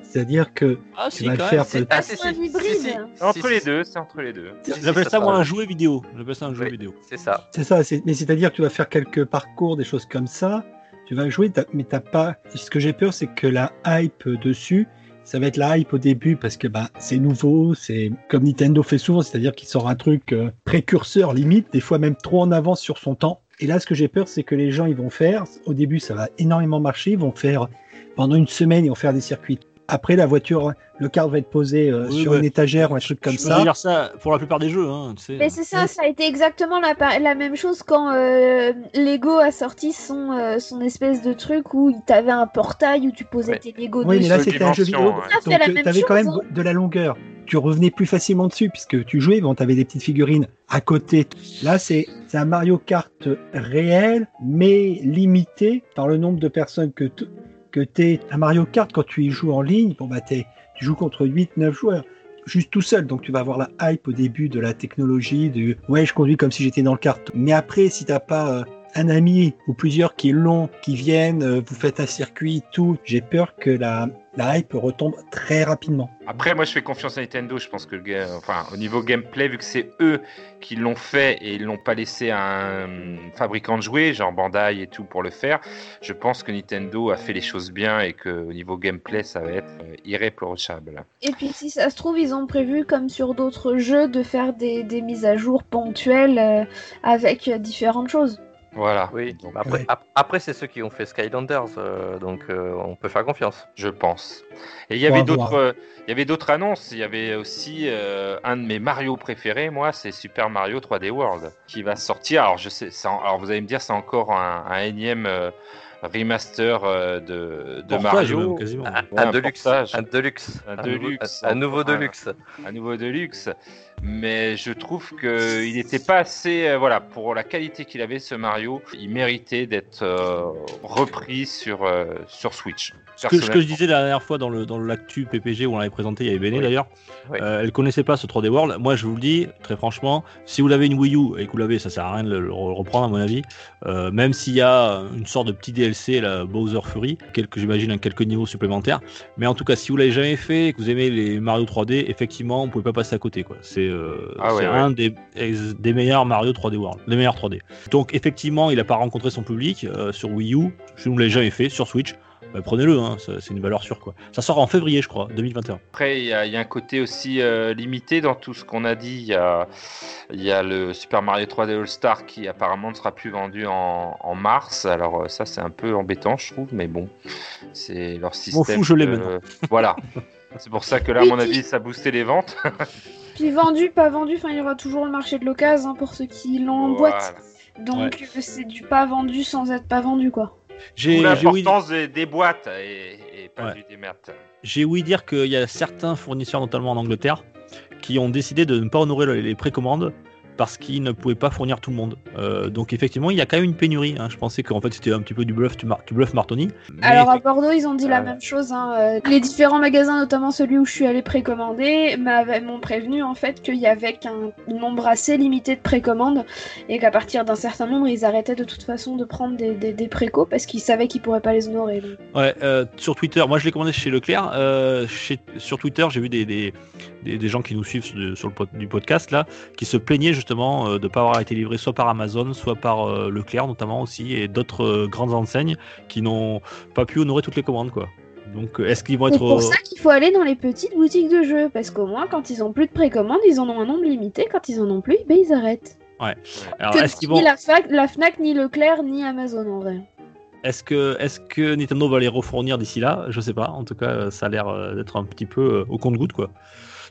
C'est-à-dire que Ah tu si, vas le faire peut- Ah, c'est un hybride. C'est entre les deux, c'est entre les deux. J'appelle ça moi un jouet vidéo. J'appelle ça un jeu vidéo. C'est ça. c'est ça. c'est- Mais c'est-à-dire que tu vas faire quelques parcours, des choses comme ça. Tu vas jouer, mais t'as pas. Ce que j'ai peur, c'est que la hype dessus, ça va être la hype au début parce que bah c'est nouveau, c'est comme Nintendo fait souvent, c'est-à-dire qu'il sort un truc euh, précurseur limite, des fois même trop en avance sur son temps. Et là, ce que j'ai peur, c'est que les gens ils vont faire. Au début, ça va énormément marcher. Ils vont faire pendant une semaine, ils vont faire des circuits. Après, la voiture, le car va être posé euh, Oui, sur ouais. une étagère ou un truc comme Je peux ça. dire ça pour la plupart des jeux, hein, tu sais. Mais c'est ça, ça a été exactement la, même chose quand euh, Lego a sorti son, euh, son espèce de truc où il t'avait un portail où tu posais Ouais. tes Lego Oui, mais dessus. là, Deux c'était un jeu vidéo. ouais. Ça, c'est la Donc, même tu avais quand même hein. de la longueur. Tu revenais plus facilement dessus puisque tu jouais. Bon, tu avais des petites figurines à côté. Là, c'est c'est un Mario Kart réel, mais limité par le nombre de personnes que tu que es. Un Mario Kart, quand tu y joues en ligne, bon, bah, tu joues contre 8-9 joueurs. Juste tout seul, donc tu vas avoir la hype au début de la technologie, du ouais, je conduis comme si j'étais dans le kart. Mais après, si t'as pas euh, un ami ou plusieurs qui l'ont, qui viennent, euh, vous faites un circuit, tout, j'ai peur que la, la hype retombe très rapidement. Après, moi, je fais confiance à Nintendo. Je pense que, enfin, au niveau gameplay, vu que c'est eux qui l'ont fait et ils l'ont pas laissé à un fabricant de jouets, genre Bandai et tout, pour le faire, je pense que Nintendo a fait les choses bien et que au niveau gameplay, ça va être euh, irréprochable. Et puis si ça se trouve, ils ont prévu, comme sur d'autres jeux, de faire des, des mises à jour ponctuelles euh, avec différentes choses. Voilà. Oui. Donc, Après, Ouais. ap- après c'est ceux qui ont fait Skylanders, euh, donc euh, on peut faire confiance. je pense. Et il y avait d'autres, euh, il y avait d'autres annonces. Il y avait aussi euh, un de mes Mario préférés, moi, c'est Super Mario 3D World, qui va sortir. Alors je sais, c'est en- alors vous allez me dire, c'est encore un, un énième euh, remaster euh, de, Mario, même, quasiment. Un, Ouais, un un deluxe, portage. un deluxe, Un nouveau- deluxe, un, un nouveau deluxe. un nouveau Deluxe. Mais je trouve que il n'était pas assez, euh, voilà, pour la qualité qu'il avait ce Mario, il méritait d'être euh, repris sur euh, sur Switch. Ce que, ce que je disais la dernière fois dans le dans l'actu PPG où on l'avait présenté, il y avait Béné Oui. d'ailleurs. Oui. Euh, elle connaissait pas ce 3D World. Moi, je vous le dis très franchement, si vous l'avez une Wii U et que vous l'avez, ça sert à rien de le, le reprendre à mon avis. Euh, même s'il y a une sorte de petit DLC, la Bowser Fury, quelques j'imagine quelques niveaux supplémentaires. Mais en tout cas, si vous l'avez jamais fait et que vous aimez les Mario 3D, effectivement, vous pouvez pas passer à côté quoi. C'est euh, Ah ouais, c'est ouais. un des des meilleurs Mario 3D World, des meilleurs 3D. Donc effectivement, il a pas rencontré son public euh, sur Wii U. Vous ne l'avez jamais fait sur Switch. Bah, prenez-le, hein, c'est une valeur sûre quoi. Ça sort en février, je crois, 2021. Après, il y, a il y a un côté aussi euh, limité dans tout ce qu'on a dit. Il y a, il y a le Super Mario 3D All Star qui apparemment ne sera plus vendu en, en mars. Alors euh, ça, c'est un peu embêtant, je trouve, mais bon, c'est leur système. fous, je l'ai maintenant. Voilà. C'est pour ça que là, à mon avis, ça a boosté les ventes. Puis vendu, pas vendu, enfin il y aura toujours le marché de l'occasion hein, pour ceux qui l'ont en boîte. Donc euh, c'est du pas vendu sans être pas vendu quoi. J'ai l'importance des, boîtes et, pas du démert. J'ai ouï dire qu'il y a certains fournisseurs, notamment en Angleterre, qui ont décidé de ne pas honorer les précommandes parce qu'ils ne pouvaient pas fournir tout le monde. Euh, donc effectivement, il y a quand même une pénurie. Hein. Je pensais qu'en fait c'était un petit peu du bluff, du, bluff Martoni. Alors à Bordeaux, ils ont dit la même chose. Hein. Euh, les différents magasins, notamment celui où je suis allé précommander, m'ont prévenu en fait qu'il y avait qu'un nombre assez limité de précommandes et qu'à partir d'un certain nombre, ils arrêtaient de toute façon de prendre des, des, précos parce qu'ils savaient qu'ils pourraient pas les honorer. Ouais, euh, sur Twitter, moi je l'ai commandé chez Leclerc. Chez, sur Twitter, j'ai vu des, des, des, gens qui nous suivent sur le du podcast là, qui se plaignaient justement de ne pas avoir été livré soit par Amazon, soit par Leclerc notamment aussi, et d'autres grandes enseignes qui n'ont pas pu honorer toutes les commandes quoi. Donc est-ce qu'ils vont être... C'est pour ça qu'il faut aller dans les petites boutiques de jeux, parce qu'au moins quand ils ont plus de précommandes, ils en ont un nombre limité, quand ils en ont plus, ben, ils arrêtent. Ouais. Alors, est-ce qu'ils vont... Ni la, la Fnac, ni Leclerc, ni Amazon en vrai. Est-ce que, est que Nintendo va les refournir d'ici là? Je sais pas. En tout cas, ça a l'air d'être un petit peu au compte-goutte, quoi.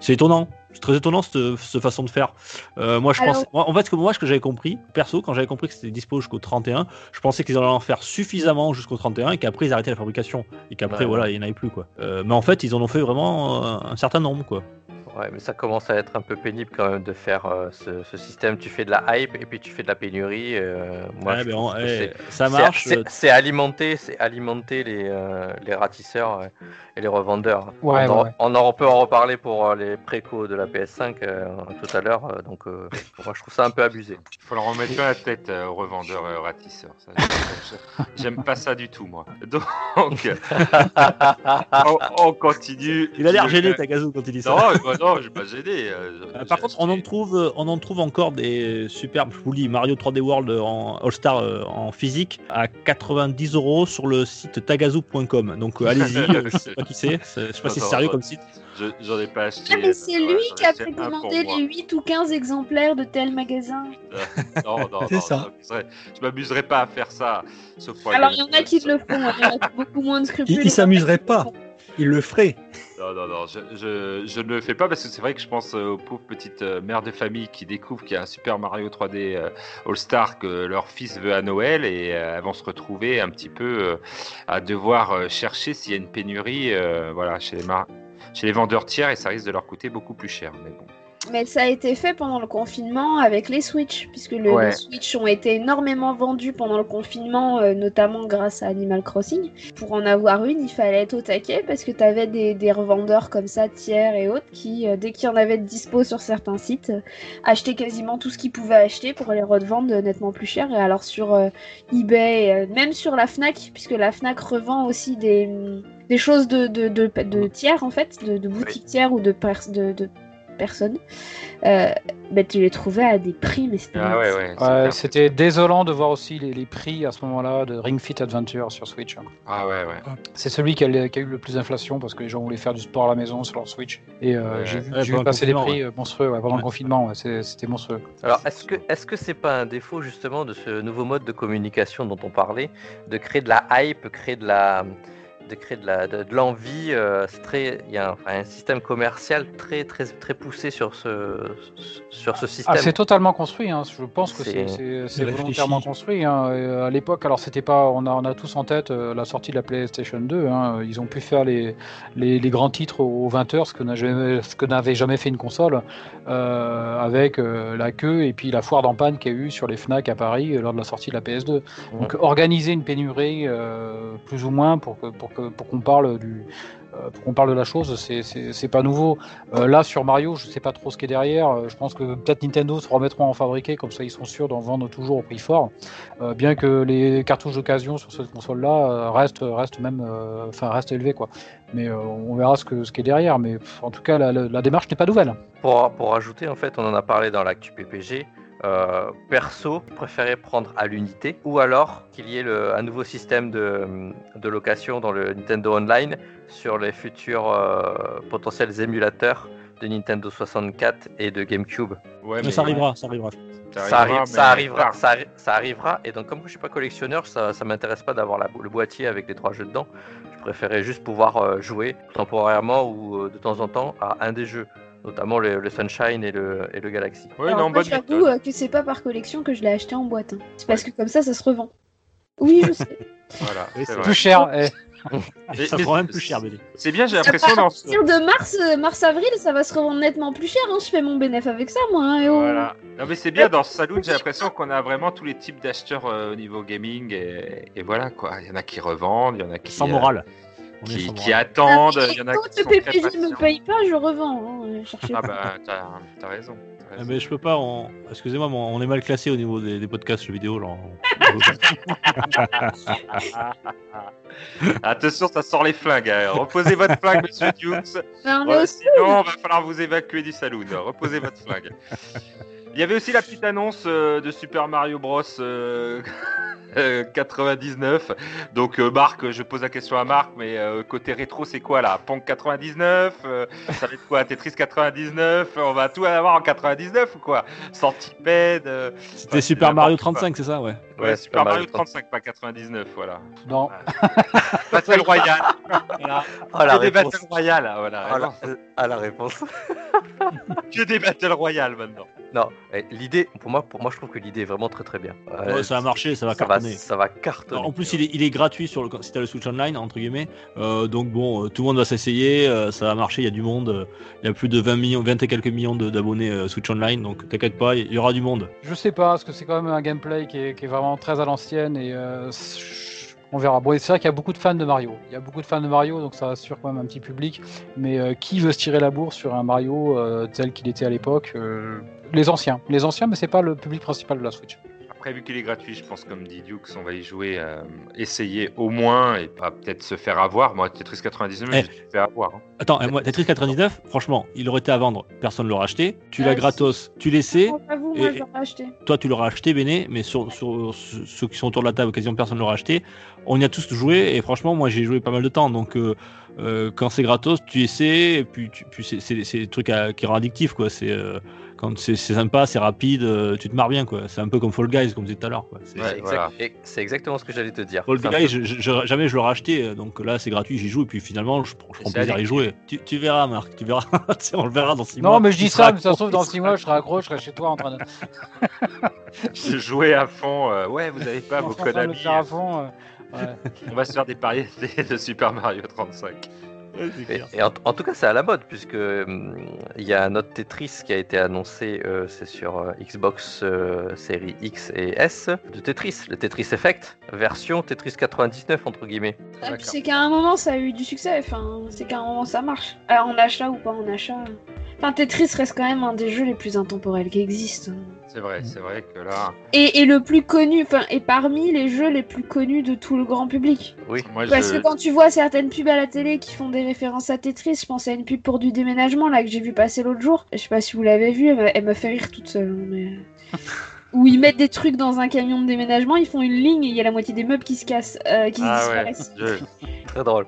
C'est étonnant. C'est très étonnant cette, façon de faire. Euh, moi, je pense. En fait, moi, ce que j'avais compris, perso, quand j'avais compris que c'était dispo jusqu'au 31, je pensais qu'ils allaient en faire suffisamment jusqu'au 31 et qu'après ils arrêtaient la fabrication et qu'après, voilà, il n'y en avait plus quoi. Euh, mais en fait, ils en ont fait vraiment un certain nombre quoi. Ouais, mais ça commence à être un peu pénible quand même de faire euh, ce, système. Tu fais de la hype et puis tu fais de la pénurie. Euh, moi, eh, ça marche. C'est alimenter, c'est alimenter les, euh, les ratisseurs et les revendeurs. Ouais, on, en, peut en reparler pour les précos de la PS5 tout à l'heure. donc, moi, je trouve ça un peu abusé. Il faut leur remettre la tête aux revendeurs et aux ratisseurs. J'aime pas ça du tout, moi. Donc, on, continue. Il a l'air gêné, Tagazu, quand il dit ça. Non, non, j'ai pas gêné. Euh, euh, par contre, on en trouve, euh, on en trouve encore des superbes. Je vous lis Mario 3D World en All Star en physique à 90 euros sur le site tagazu.com. Donc allez-y. je sais pas qui c'est. Je sais pas si c'est sérieux comme site. J'en ai pas acheté. Ah, mais c'est lui qui a précommandé les 8 ou 15 exemplaires de tel magasin. non, non, c'est ça. Je m'amuserais pas à faire ça. Alors il y en a qui le font. Il y en a beaucoup moins de scrupules. Il s'amuserait pas. Il le ferait. Non, non, non, je, je, ne le fais pas parce que c'est vrai que je pense aux pauvres petites euh, mères de famille qui découvrent qu'il y a un Super Mario 3D euh, All-Star que leur fils veut à Noël et euh, elles vont se retrouver un petit peu à devoir chercher s'il y a une pénurie voilà, chez les, chez les vendeurs tiers et ça risque de leur coûter beaucoup plus cher. Mais bon. Mais ça a été fait pendant le confinement avec les Switch, puisque les Switch ont été énormément vendus pendant le confinement, euh, notamment grâce à Animal Crossing. Pour en avoir une, il fallait être au taquet parce que tu avais des, revendeurs comme ça, tiers et autres, qui, euh, dès qu'il y en avait de dispo sur certains sites, euh, achetaient quasiment tout ce qu'ils pouvaient acheter pour les revendre nettement plus cher. Et alors sur eBay, même sur la Fnac, puisque la Fnac revend aussi des, des choses de, de, de, tiers en fait, de, boutiques tiers ou de, de personne, euh, bah, tu les trouvais à des prix, mais c'était. Ah c'était désolant de voir aussi les, prix à ce moment-là de Ring Fit Adventure sur Switch. Ah ouais, ouais. C'est celui qui a, eu le plus d'inflation parce que les gens voulaient faire du sport à la maison sur leur Switch. Et euh, j'ai vu, passer des prix euh, monstrueux pendant le confinement, c'était monstrueux. Alors, est-ce que est-ce que c'est pas un défaut justement de ce nouveau mode de communication dont on parlait, de créer de la hype, créer de la de créer de l'envie. Euh, c'est très, il y a un, système commercial très très très poussé sur ce sur ce ah, système. c'est totalement construit. Hein. Je pense que c'est volontairement construit. Hein. Euh, à l'époque, alors c'était pas, on a on a tous en tête euh, la sortie de la PlayStation 2. Hein. Ils ont pu faire les, les, les grands titres aux 20 heures, ce que n'avait ce que n'avait jamais fait une console, avec la queue et puis la foire d'empanne qu'il y a eu sur les Fnac à Paris lors de la sortie de la PS2. Donc organiser une pénurie plus ou moins pour que pour pour qu'on parle du, euh, pour qu'on parle de la chose, c'est pas nouveau. Euh, là, sur Mario, je sais pas trop ce qui est derrière. Euh, je pense que peut-être Nintendo se remettront en fabriquer, comme ça ils sont sûrs d'en vendre toujours au prix fort. bien que les cartouches d'occasion sur cette console-là restent, restent restent élevées quoi. Mais on verra ce, que, ce qui est derrière. Mais en tout cas, la, démarche n'est pas nouvelle. Pour, pour ajouter, en fait, on en a parlé dans l'actu PPG. Euh, perso, préférer prendre à l'unité, ou alors qu'il y ait un nouveau système de, location dans le Nintendo Online sur les futurs euh, potentiels émulateurs de Nintendo 64 et de GameCube. Ouais, mais, ça arrivera, ça arrivera. Ça, arrivera, ça, arrivera, Et donc, comme je suis pas collectionneur, ça, ça m'intéresse pas d'avoir le boîtier avec les trois jeux dedans. Je préférais juste pouvoir euh, jouer temporairement ou de temps en temps à un des jeux notamment le, Sunshine et le, et le Galaxy. Oui, non, j'avoue euh, que c'est pas par collection que je l'ai acheté en boîte. Hein. C'est parce que comme ça, ça se revend. Oui, je sais. Voilà, c'est vrai. Plus cher. eh. Mais- ça mais prend même plus cher, BD. C'est bien, j'ai À l'impression dans ce... partir de mars, euh, mars-avril, ça va se revendre nettement plus cher. Hein. Je fais mon bénéfice avec ça, moi. hein, et oh. Voilà. Non mais c'est bien dans ce saloon, j'ai l'impression qu'on a vraiment tous les types d'acheteurs euh, au niveau gaming et, et voilà quoi. Il y en a qui revendent, il y en a qui Sans euh, morale. Qui, attendent, Et il y en a quand qui le PPJ me patients. paye pas, je revends. hein, cherchez Ah bah t'as raison. Ah, raison. mais je peux pas. on- Excusez-moi, on est mal classé au niveau des, des podcasts jeux vidéo. Genre. Attention, ça sort les flingues. hein. Reposez votre flingue, monsieur Dukes. Ouais, au sinon, va falloir vous évacuer du saloon. Reposez votre flingue. Il y avait aussi la petite annonce euh, de Super Mario Bros. euh, euh, 99. Donc, euh, Marc, je pose la question à Marc, mais euh, côté rétro, c'est quoi là? Pong 99 euh, Ça va être quoi? Tetris 99 On va tout avoir en 99 ou quoi? Centipede euh, C'était Super Mario n'importe quoi. 35, c'est ça, ouais. Ouais, Super Mario 35, pas 99, voilà. Non. Battle Royale. voilà. La que des réponse. Battle Royale, voilà. Ah, la, ah, la réponse. Que des Battle Royale maintenant. Non, l'idée, pour moi, pour moi, je trouve que l'idée est vraiment très très bien. Euh, Ouais, ça a marché, ça va ça va, cartonner. ça va cartonner. En plus, il est, il est gratuit sur le, si t'as le Switch Online, entre guillemets. Euh, donc bon, euh, tout le monde va s'essayer, euh, ça va marcher, il y a du monde. Il y a plus de 20 millions, 20 et quelques millions d'abonnés euh, Switch Online, donc t'inquiète pas, il y aura du monde. Je sais pas, parce que c'est quand même un gameplay qui est, qui est vraiment très à l'ancienne et euh, on verra. Bon, c'est vrai qu'il y a beaucoup de fans de Mario. Il y a beaucoup de fans de Mario, donc ça assure quand même un petit public. Mais euh, qui veut se tirer la bourse sur un Mario euh, tel qu'il était à l'époque euh, Les anciens. Les anciens, mais c'est pas le public principal de la Switch. Après, vu qu'il est gratuit, je pense, comme dit Dukes, on va y jouer, euh, essayer au moins et pas peut-être se faire avoir. Moi, Tetris 99, Eh. je me suis fait avoir. hein. Attends, euh, moi, Tetris 99, franchement, il aurait été à vendre, personne ne l'aurait acheté. Tu Ah, l'as si. gratos, tu moi, Et- acheté. Toi, tu l'auras acheté, Béné, mais sur, sur- sur ceux qui sont autour de la table, quasiment personne ne l'aura acheté. On y a tous joué, et franchement, moi, j'ai joué pas mal de temps. Donc, euh, euh, quand c'est gratos, tu essaies, et puis, tu- puis c'est- des trucs à- qui rendent addictif, quoi. C'est euh, quand c'est sympa, c'est rapide, euh, tu te marres bien, quoi. C'est un peu comme Fall Guys, comme je disais tout à l'heure. C'est- Ouais, voilà. exact- exactement ce que j'allais te dire. Fall Guys, peu- je- je- jamais je l'aurais acheté, euh, donc là, c'est gratuit, j'y joue, et puis finalement, je, prends- je prends plaisir à y jouer. Tu, tu verras, Marc, tu verras. On le verra dans six mois. Non, mais je dis ça, mais ça se trouve, dans il 6 sera mois, je serai accro, je serai chez toi en train de, Je jouais à fond. euh, ouais, vous avez pas vos le Konami. faire à fond. euh, ouais. On va se faire des paris de Super Mario 35. Ouais, c'est Et, clair. et en, en tout cas, c'est à la mode, puisque hum, il y a un autre Tetris qui a été annoncé, euh, c'est sur euh, Xbox euh, série X et S, de Tetris, le Tetris Effect, version Tetris 99, entre guillemets. Puis c'est qu'à un moment ça a eu du succès, enfin c'est qu'à un moment ça marche. Alors en achat ou pas en achat. Enfin Tetris reste quand même un des jeux les plus intemporels qui existent. C'est vrai, c'est vrai que là. Et, et le plus connu, enfin et parmi les jeux les plus connus de tout le grand public. Oui, Moi, Parce je... que quand tu vois certaines pubs à la télé qui font des références à Tetris, je pense à une pub pour du déménagement là que j'ai vu passer l'autre jour. Je sais pas si vous l'avez vu, elle me, elle me fait rire toute seule. hein, mais... Où ils mettent des trucs dans un camion de déménagement, ils font une ligne et il y a la moitié des meubles qui se cassent, euh, qui Ah ouais, disparaissent. je- très drôle.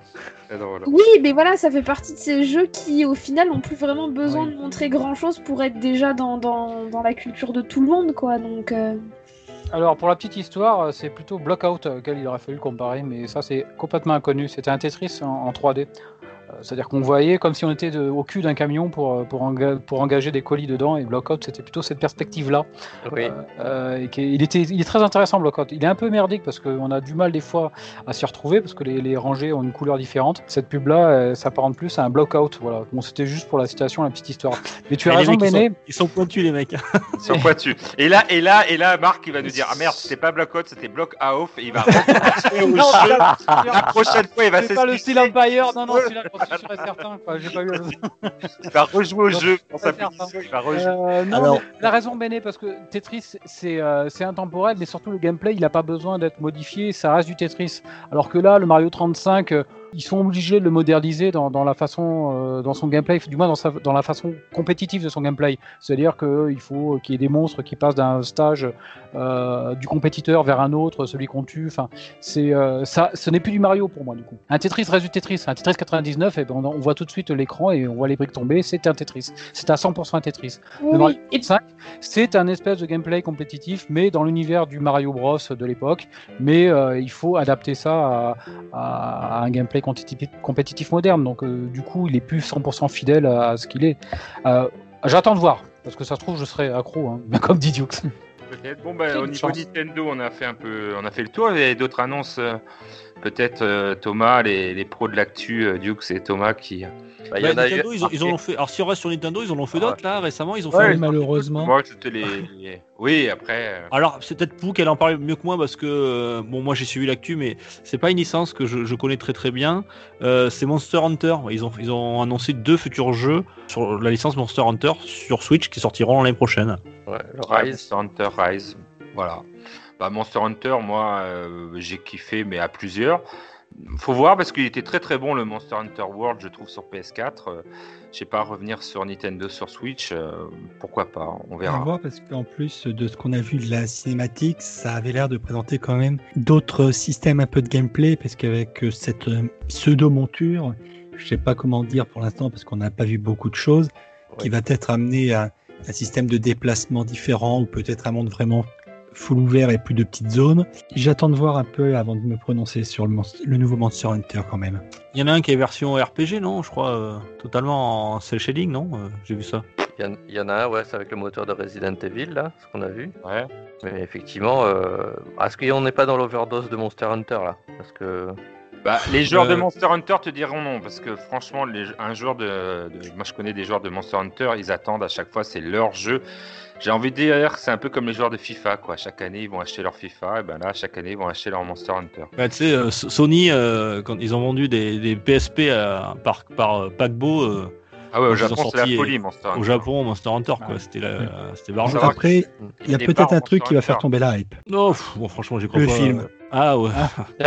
Oui, mais voilà, ça fait partie de ces jeux qui, au final, n'ont plus vraiment besoin Oui. de montrer grand-chose pour être déjà dans, dans, dans la culture de tout le monde, quoi. Donc, euh, Alors, pour la petite histoire, euh, c'est plutôt Blockout euh, auquel il aurait fallu comparer, mais ça, c'est complètement inconnu. C'était un Tetris en, en 3D. Euh, C'est-à-dire qu'on voyait comme si on était de- au cul d'un camion pour, euh, pour, enga- pour engager des colis dedans, et Blockout, c'était plutôt cette perspective-là. Oui, Euh, euh, et il, était, il est très intéressant, Blockout. Il est un peu merdique parce qu'on a du mal des fois à s'y retrouver parce que les, les rangées ont une couleur différente. Cette pub-là, euh, s'apparente plus à un Blockout. Voilà. Bon, c'était juste pour la citation, la petite histoire. Mais tu as les raison, Béné. sont, ils sont pointus, les mecs. Ils sont pointus. Et là, et là, et là, Marc, il va nous dire Ah merde, c'était pas Blockout, c'était Block Off. Et il va au Non, jeu. La prochaine fois, il va C'est pas le. Steel Empire, non, non, celui-là, j'en suis sûr et certain. quoi, J'ai pas eu la- Il va rejouer au jeu pour sa punition. Il va rejouer. Euh, non, Alors- mais la raison, Béné, parce que Tetris, c'est euh, c'est intemporel, mais surtout le gameplay, il n'a pas besoin d'être modifié, ça reste du Tetris. Alors que là, le Mario 35, euh, ils sont obligés de le moderniser dans, dans la façon, euh, dans son gameplay, du moins dans, sa, dans la façon compétitive de son gameplay. C'est-à-dire qu'il faut qu'il y ait des monstres qui passent d'un stage euh, du compétiteur vers un autre, celui qu'on tue. Enfin, c'est euh, ça, ce n'est plus du Mario pour moi du coup. Un Tetris reste du Tetris. Un Tetris 99, et ben, on, on voit tout de suite l'écran et on voit les briques tomber. C'est un Tetris. C'est à 100% un Tetris. oui, Le Mario oui. Et 5, c'est un espèce de gameplay compétitif, mais dans l'univers du Mario Bros de l'époque. Mais euh, il faut adapter ça à, à- à un gameplay compétitif, compétitif moderne. Donc, euh, du coup, il est plus 100% fidèle à, ce qu'il est. Euh, J'attends de voir, parce que ça se trouve, je serai accro, hein, comme dit Dukes. peut-être. Bon, bah, au niveau chance. Nintendo, on a fait un peu, on a fait le tour. Il y d'autres annonces. euh, Peut-être Thomas, les, les pros de l'actu, Dukes et Thomas qui. Bah, y Bah, a eu- ils, ont, ils en ont fait. Alors, si on reste sur Nintendo, ils en ont fait Ah d'autres là récemment. Ils ont Ouais, fait. Oui, malheureusement. Moi, c'était les, les- Oui, après. euh, Alors, c'est peut-être vous qu'elle en parle mieux que moi parce que, euh, bon, moi j'ai suivi l'actu, mais c'est pas une licence que je, je connais très très bien. Euh, c'est Monster Hunter. Ils ont, ils ont annoncé deux futurs jeux sur la licence Monster Hunter sur Switch qui sortiront l'année prochaine. Ouais, Rise. Monster Hunter Rise. Voilà. Bah, Monster Hunter, moi, euh, j'ai kiffé, mais à plusieurs. Faut voir parce qu'il était très très bon le Monster Hunter World, je trouve, sur PS4. Euh, je sais pas, revenir sur Nintendo, sur Switch, euh, pourquoi pas, on On va verra. voir parce qu'en plus de ce qu'on a vu de la cinématique, ça avait l'air de présenter quand même d'autres systèmes un peu de gameplay parce qu'avec euh, cette pseudo-monture, je sais pas comment dire pour l'instant parce qu'on n'a pas vu beaucoup de choses, qui va peut-être amener à un système de déplacement différent ou peut-être un monde vraiment full ouvert et plus de petites zones. J'attends de voir un peu avant de me prononcer sur le, nouveau Monster Hunter quand même. Il y en a un qui est version RPG, non Je crois euh, totalement en cel shading, non Euh, J'ai vu ça. Il y, en- il y en a un, ouais, c'est avec le moteur de Resident Evil, là, ce qu'on a vu. Ouais. Mais effectivement, euh... est-ce qu'on n'est pas dans l'overdose de Monster Hunter, là? Parce que. Bah, les joueurs de Euh, Monster Hunter te diront non, parce que franchement, les- un joueur de, de- Moi, je connais des joueurs de Monster Hunter, ils attendent à chaque fois, c'est leur jeu. J'ai envie de dire, c'est un peu comme les joueurs de FIFA, quoi. Chaque année, ils vont acheter leur FIFA, et ben là, chaque année, ils vont acheter leur Monster Hunter. Bah, tu sais, euh, Sony, euh, quand ils ont vendu des, des PSP à- par, par euh, paquebot euh, Ah ouais, au Ils ont Japon, c'est la sorti, folie, Monster Hunter. au Japon, Monster Hunter, quoi. C'était la- Ouais. c'était. Après, il y a peut-être un truc qui va faire tomber la hype. Non, pff, bon, franchement, j'y crois Le pas. film. Ah ouais.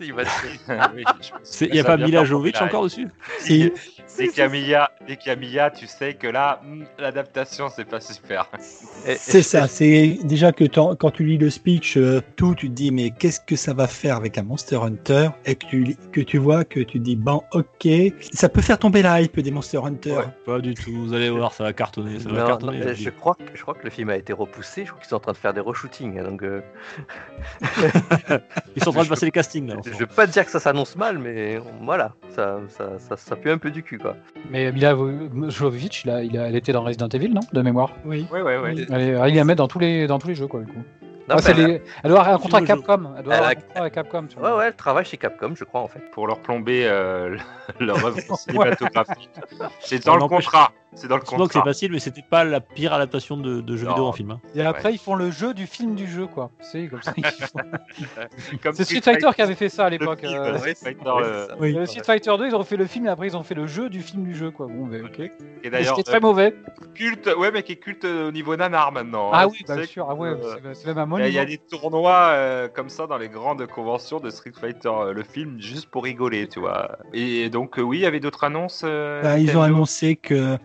Il va se- Il n'y a pas Mila Jovic encore dessus Si, Dès qu'il y a tu sais que là, hmm, l'adaptation, c'est pas super. C'est ça, c'est déjà que quand tu lis le speech, euh, tout, tu te dis mais qu'est-ce que ça va faire avec un Monster Hunter et que tu, lis- que tu vois que tu dis bon ok, ça peut faire tomber la hype des Monster Hunter. Ouais. Pas du tout. Vous allez voir, ça va cartonner. Ça va Non, cartonner. non, je crois que, je crois que le film a été repoussé. Je crois qu'ils sont en train de faire des reshootings. hein, Donc, euh, Ils sont en train de passer les castings là. je veux pas dire que ça s'annonce mal, mais voilà, ça, ça, ça, ça pue un peu du cul, quoi. Mais Mila Jovovich, il a, il a- elle était dans Resident Evil, non De mémoire? Oui. Ouais, ouais, ouais. Oui. Elle, est- il la met dans tous les, dans tous les jeux, quoi, du coup. Non, mais elle, les- Elle doit avoir un contrat jeu. Capcom. Elle doit Elle avoir a- un contrat avec Capcom. tu a- vois. ouais, ouais, elle travaille chez Capcom, je crois, en fait. Pour leur plomber euh, leur œuvre cinématographique. C'est dans le contrat. C'est dans le que c'est contrat. facile, mais c'était pas la pire adaptation de, de jeu Non. vidéo en film. hein. Et après, ils font le jeu du film du jeu, quoi. C'est comme ça. font- C'est Street Fighter qui avait fait ça à l'époque. film, euh, Street Fighter, Ouais, euh, c'est ça. Oui. euh, Street Fighter 2, ils ont fait le film et après ils ont fait le jeu du film du jeu, quoi. Bon, ben, ok. Et Et d'ailleurs, C'était très euh, mauvais. culte, ouais, mais qui est culte euh, au niveau nanar maintenant. Ah hein. oui, Tu bien sûr. Ah ouais, c'est- même un Il y, monument. a- il y a des tournois euh, comme ça dans les grandes conventions de Street Fighter, euh, le film, juste pour rigoler, tu vois. Et donc, euh, oui, il y avait d'autres annonces. euh, Bah, ils ont annoncé que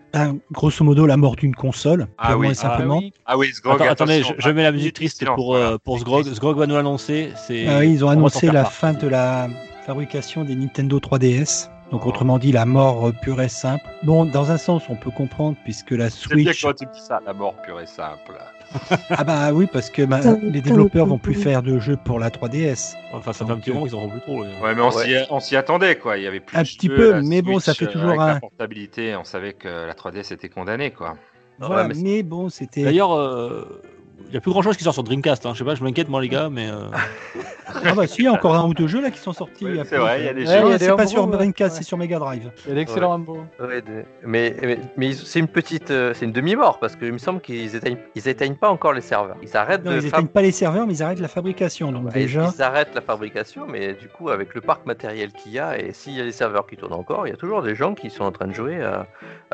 grosso modo la mort d'une console, Ah oui. et Ah simplement. oui. Ah oui, Sgrog, Attends, attendez, je, mets la Ah, musique triste silence, pour, voilà. euh, pour Sgrog. Sgrog va nous l'annoncer. Ah oui, ils ont on annoncé la part. fin de la fabrication des Nintendo 3DS. Donc Oh. autrement dit la mort euh, pure et simple. Bon, dans un sens on peut comprendre puisque la C'est bien Switch quand tu dis ça, la mort pure et simple. Ah bah oui, parce que bah, les développeurs vont plus faire de jeux pour la 3DS. Enfin, ça fait un petit moment qu'ils en font plus trop. là. Ouais, mais on Ouais. s'y on s'y attendait, quoi. Il y avait plus Un de petit peu, la mais bon, ça fait euh, toujours avec un- la portabilité, on savait que la 3DS était condamnée, quoi. Voilà, mais bon, c'était. D'ailleurs, euh, il n'y a plus grand chose qui sort sur Dreamcast. Hein. Je sais pas, je m'inquiète, moi, les gars, mais. euh, Ah bah si, il y a encore un ou deux jeux là qui sont sortis. Oui, il y a c'est vrai, il y a des Non, jeux. des c'est pas sur ouais. Dreamcast, Ouais. c'est sur Mega Drive. Il y a l'excellent Rambo. Ouais, de- mais mais, mais c'est une petite, euh, c'est une demi-mort parce qu'il me semble qu'ils éteignent, ils éteignent pas encore les serveurs. Ils arrêtent Non, de ils fab- éteignent pas les serveurs, mais ils arrêtent la fabrication. Donc Ouais, déjà, Ils arrêtent la fabrication, mais du coup, avec le parc matériel qu'il y a, et s'il y a les serveurs qui tournent encore, il y a toujours des gens qui sont en train de jouer à,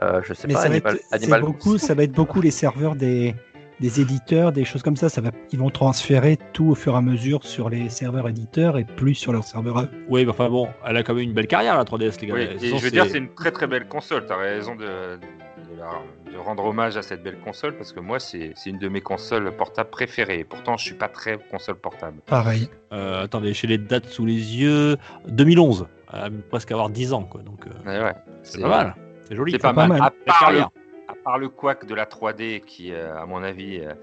euh, je sais mais pas, ça va, Animal, être, Animal beaucoup, ça va être beaucoup les serveurs des, des éditeurs, des choses comme ça. ça va, ils vont transférer tout au fur et à mesure sur les serveurs éditeurs et plus sur leurs serveurs. eux. Oui, mais enfin bon, elle a quand même une belle carrière, la 3DS, les gars. Oui, De toute et façon, je veux dire, c'est une très très belle console. T'as raison de, de, la- de rendre hommage à cette belle console parce que moi, c'est c'est une de mes consoles portables préférées. Et pourtant, je suis pas très console portable. Pareil. Euh, attendez, j'ai les dates sous les yeux. 2011. Elle va presque avoir 10 ans, quoi. Donc, euh, Ouais, ouais. c'est pas mal. C'est joli. C'est pas, pas mal. mal. À part, le, par le couac de la 3D qui, euh, à mon avis, euh,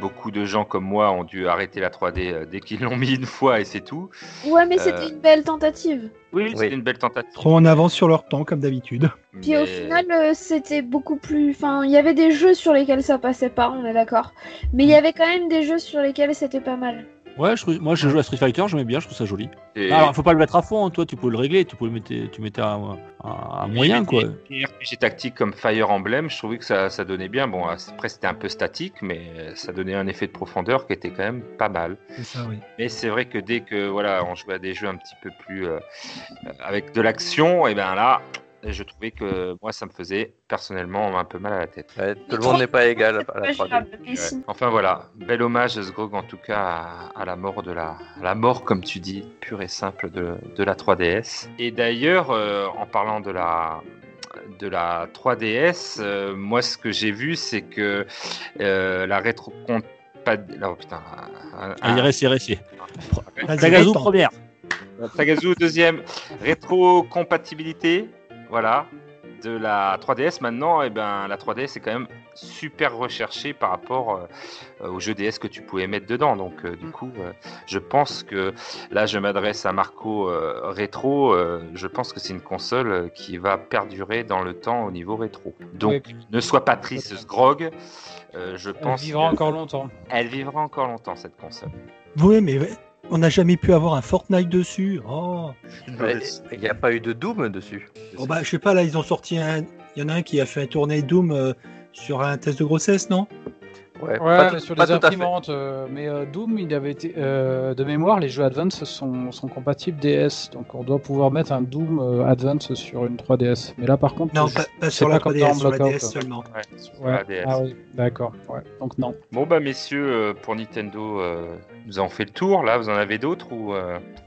beaucoup de gens comme moi ont dû arrêter la 3D euh, dès qu'ils l'ont mis une fois et c'est tout. Ouais, mais c'était une belle tentative. Oui, c'était une belle tentative. Trop en avance sur leur temps, comme d'habitude. Puis au final, c'était beaucoup plus. Enfin, il y avait des jeux sur lesquels ça passait pas, on est d'accord. Mais il y avait quand même des jeux sur lesquels c'était pas mal. Ouais, je moi je joue à Street Fighter, j'aimais bien, je trouve ça joli. Et... Alors, faut pas le mettre à fond, hein, toi tu peux le régler, tu peux le mettre, tu mettais un, moyen quoi. Et RPG tactique comme Fire Emblem, je trouvais que ça, ça donnait bien. Bon, après c'était un peu statique, mais ça donnait un effet de profondeur qui était quand même pas mal. Ça, oui. Mais c'est vrai que dès que voilà, on jouait à des jeux un petit peu plus euh, avec de l'action, et ben là, et je trouvais que moi, ça me faisait personnellement un peu mal à la tête. tout le monde n'est pas égal à la 3D. Enfin voilà, bel hommage, Sgrog, en tout cas, à, la mort de la, la mort, comme tu dis, pure et simple de, de la 3DS. Et d'ailleurs, euh, en parlant de la, de la 3DS, euh, moi, ce que j'ai vu, c'est que euh, la rétro pas oh putain. Allez, restez, restez. Tagazu première. Tagazu deuxième. Rétrocompatibilité voilà, de la 3DS maintenant, et eh ben, la 3DS est quand même super recherchée par rapport euh, au jeu DS que tu pouvais mettre dedans. Donc, euh, du mm. coup, euh, je pense que là, je m'adresse à Marco rétro. je pense que c'est une console qui va perdurer dans le temps au niveau rétro. Donc, ne sois pas triste, Grog. je pense. Elle vivra encore longtemps. Elle vivra encore longtemps cette console. Oui, mais on n'a jamais pu avoir un Fortnite dessus. Oh. Il n'y a pas eu de Doom dessus. Oh bah, je sais pas, là, ils ont sorti un. Il y en a un qui a fait tourner Doom euh, sur un test de grossesse, non? Ouais, mais sur les imprimantes. Euh, mais euh, Doom, il avait été euh, de mémoire, les jeux Advance sont, sont, compatibles DS, donc on doit pouvoir mettre un Doom Advance sur une 3DS. Mais là, par contre, non, pas, sur la 3DS, sur la DS seulement. Ouais, Ah oui, d'accord. Ouais. Donc non. Bon bah messieurs, pour Nintendo, nous avons fait le tour. Là, vous en avez d'autres ou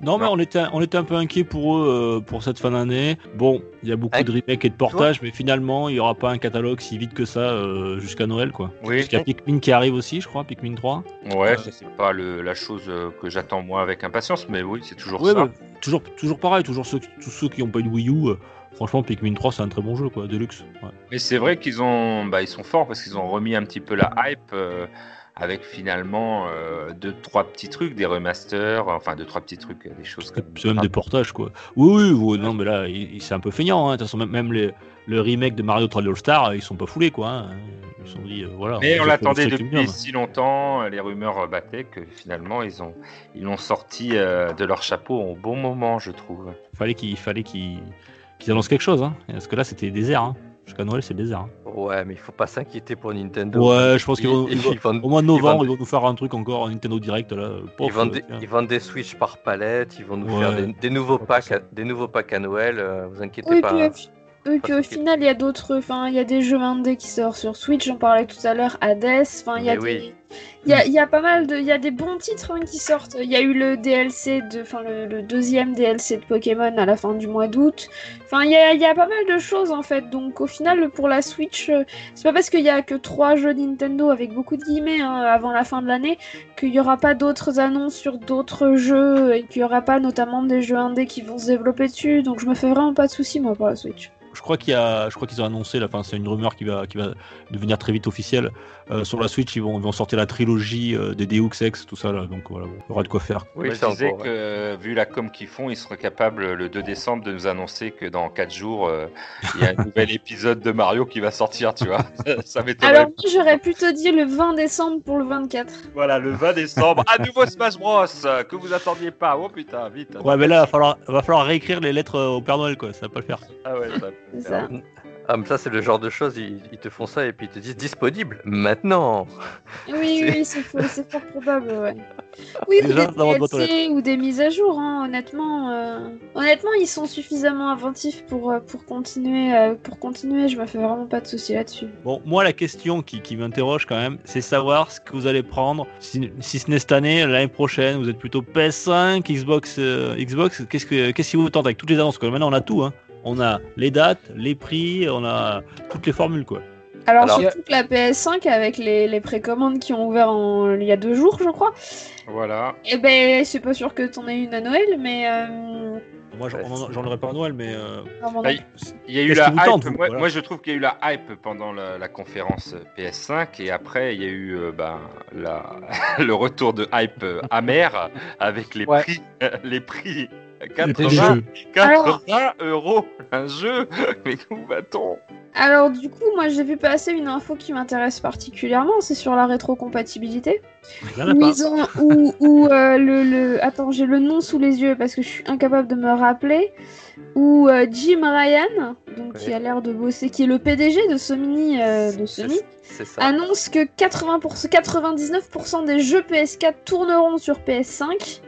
non, mais on était on était un peu inquiet pour eux pour cette fin d'année. Bon, il y a beaucoup de remakes et de portages, mais finalement, il y aura pas un catalogue si vite que ça jusqu'à Noël, quoi. Oui. Jusqu'à Pikmin qui arrive aussi, je crois, Pikmin 3. Ouais, c'est pas le, la chose euh, que j'attends moi avec impatience, mais oui, c'est toujours ça. Bah, toujours, toujours pareil, toujours ceux, tous ceux qui n'ont pas une Wii U. Euh, franchement, Pikmin 3, c'est un très bon jeu, quoi, Deluxe. Mais c'est vrai qu'ils ont, bah, ils sont forts parce qu'ils ont remis un petit peu la hype. Euh, avec finalement deux trois petits trucs, des remasters, enfin deux trois petits trucs, des choses comme C'est même des portages quoi. Oui oui, non mais là c'est un peu feignant. Hein. De toute façon même, les, le remake de Mario 3D All Star, ils sont pas foulés quoi. Hein. Euh, voilà. Mais on l'attendait depuis si longtemps, les rumeurs battaient que finalement ils ont ils l'ont sorti euh, de leur chapeau au bon moment, je trouve. Fallait qu'il fallait qu'ils annoncent quelque chose, hein. parce que là c'était désert. Hein. Jusqu'à Noël, c'est désert. Hein. Ouais, mais il faut pas s'inquiéter pour Nintendo. Ouais, je pense qu'ils vont, au mois de novembre, ils, vont nous faire un truc encore, Nintendo Direct là. ils, vendent des, ils, vendent des, Switch par palette, ils vont nous faire des, nouveaux packs, à, des nouveaux packs à Noël. Euh, vous inquiétez pas. Et puis au final, il y a d'autres. Enfin, il y a des jeux indés qui sortent sur Switch, j'en parlais tout à l'heure, Hades. Enfin, il y a des. Il y, a, pas mal de, il y a des bons titres hein, qui sortent. Il y a eu le DLC de, enfin le, deuxième DLC de Pokémon à la fin du mois d'août. Enfin, il y a, y a, pas mal de choses en fait. Donc au final, pour la Switch, euh, c'est pas parce qu'il y a que trois jeux Nintendo avec beaucoup de guillemets hein, avant la fin de l'année qu'il y aura pas d'autres annonces sur d'autres jeux et qu'il y aura pas notamment des jeux indés qui vont se développer dessus. Donc je me fais vraiment pas de soucis moi pour la Switch je crois qu'il y a, je crois qu'ils ont annoncé, la, fin, c'est une rumeur qui va, qui va devenir très vite officielle. Euh, sur la Switch, ils vont, ils vont sortir la trilogie euh, des Deus Ex, tout ça là, donc voilà, il y aura de quoi faire. Oui, je disais que vu la com qu'ils font, ils seraient capables le 2 décembre de nous annoncer que dans 4 jours, euh, il y a un nouvel épisode de Mario qui va sortir, tu vois. ça. Alors j'aurais plutôt dit le 20 décembre pour le 24. Voilà, le 20 décembre, à nouveau Smash Bros que vous attendiez pas. Oh putain, vite. Ouais, mais là, il va falloir, va falloir réécrire les lettres au Père Noël, quoi. Ça va pas le faire. Ah ouais, ça. Ça. Ah, mais ça, c'est le genre de choses, ils, te font ça et puis ils te disent disponible maintenant. Oui, oui, c'est fort probable, ouais. Oui, ou des DLC ou des mises à jour, hein, honnêtement. Euh, honnêtement, ils sont suffisamment inventifs pour, euh, pour, continuer, euh, pour continuer. Je me fais vraiment pas de soucis là-dessus. Bon, moi, la question qui, qui m'interroge quand même, c'est savoir ce que vous allez prendre. Si, si ce n'est cette année, l'année prochaine, vous êtes plutôt PS5, Xbox, Xbox. Qu'est-ce, que, qu'est-ce qui vous tente avec toutes les annonces Maintenant, on a tout, hein on a les dates, les prix, on a toutes les formules quoi. Alors, surtout que la PS5 avec les, précommandes qui ont ouvert il y a deux jours, je crois. Voilà. Et eh ben, c'est pas sûr que t'en aies une à Noël, mais euh, Moi, j'en aurais pas à Noël, mais. euh, Non, Ah, nom. Il y a eu la hype. tente, moi, voilà. moi, je trouve qu'il y a eu la hype pendant la, la conférence PS5 et après il y a eu euh, ben, la, le retour de hype amer avec les Ouais. prix, les prix 80, jeux. 80 euros un jeu. Mais où va-t-on? Alors du coup, moi j'ai vu passer une info qui m'intéresse particulièrement, c'est sur la rétrocompatibilité. il y en où, euh, le, le, attends, j'ai le nom sous les yeux parce que je suis incapable de me rappeler. Où euh, Jim Ryan, donc qui a l'air de bosser, qui est le PDG de Sony, euh, de annonce que 80%, 99% des jeux PS4 tourneront sur PS5,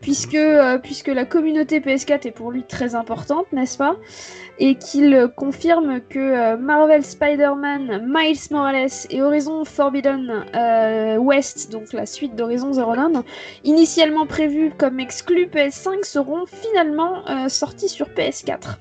puisque, euh, puisque la communauté PS4 est pour lui très importante, n'est-ce pas? Et qu'il confirme que euh, Marvel Spider-Man, Miles Morales et Horizon Forbidden euh, West, donc la suite d'Horizon Zero Dawn, initialement prévus comme exclus PS5, seront finalement euh, sortis sur PS4.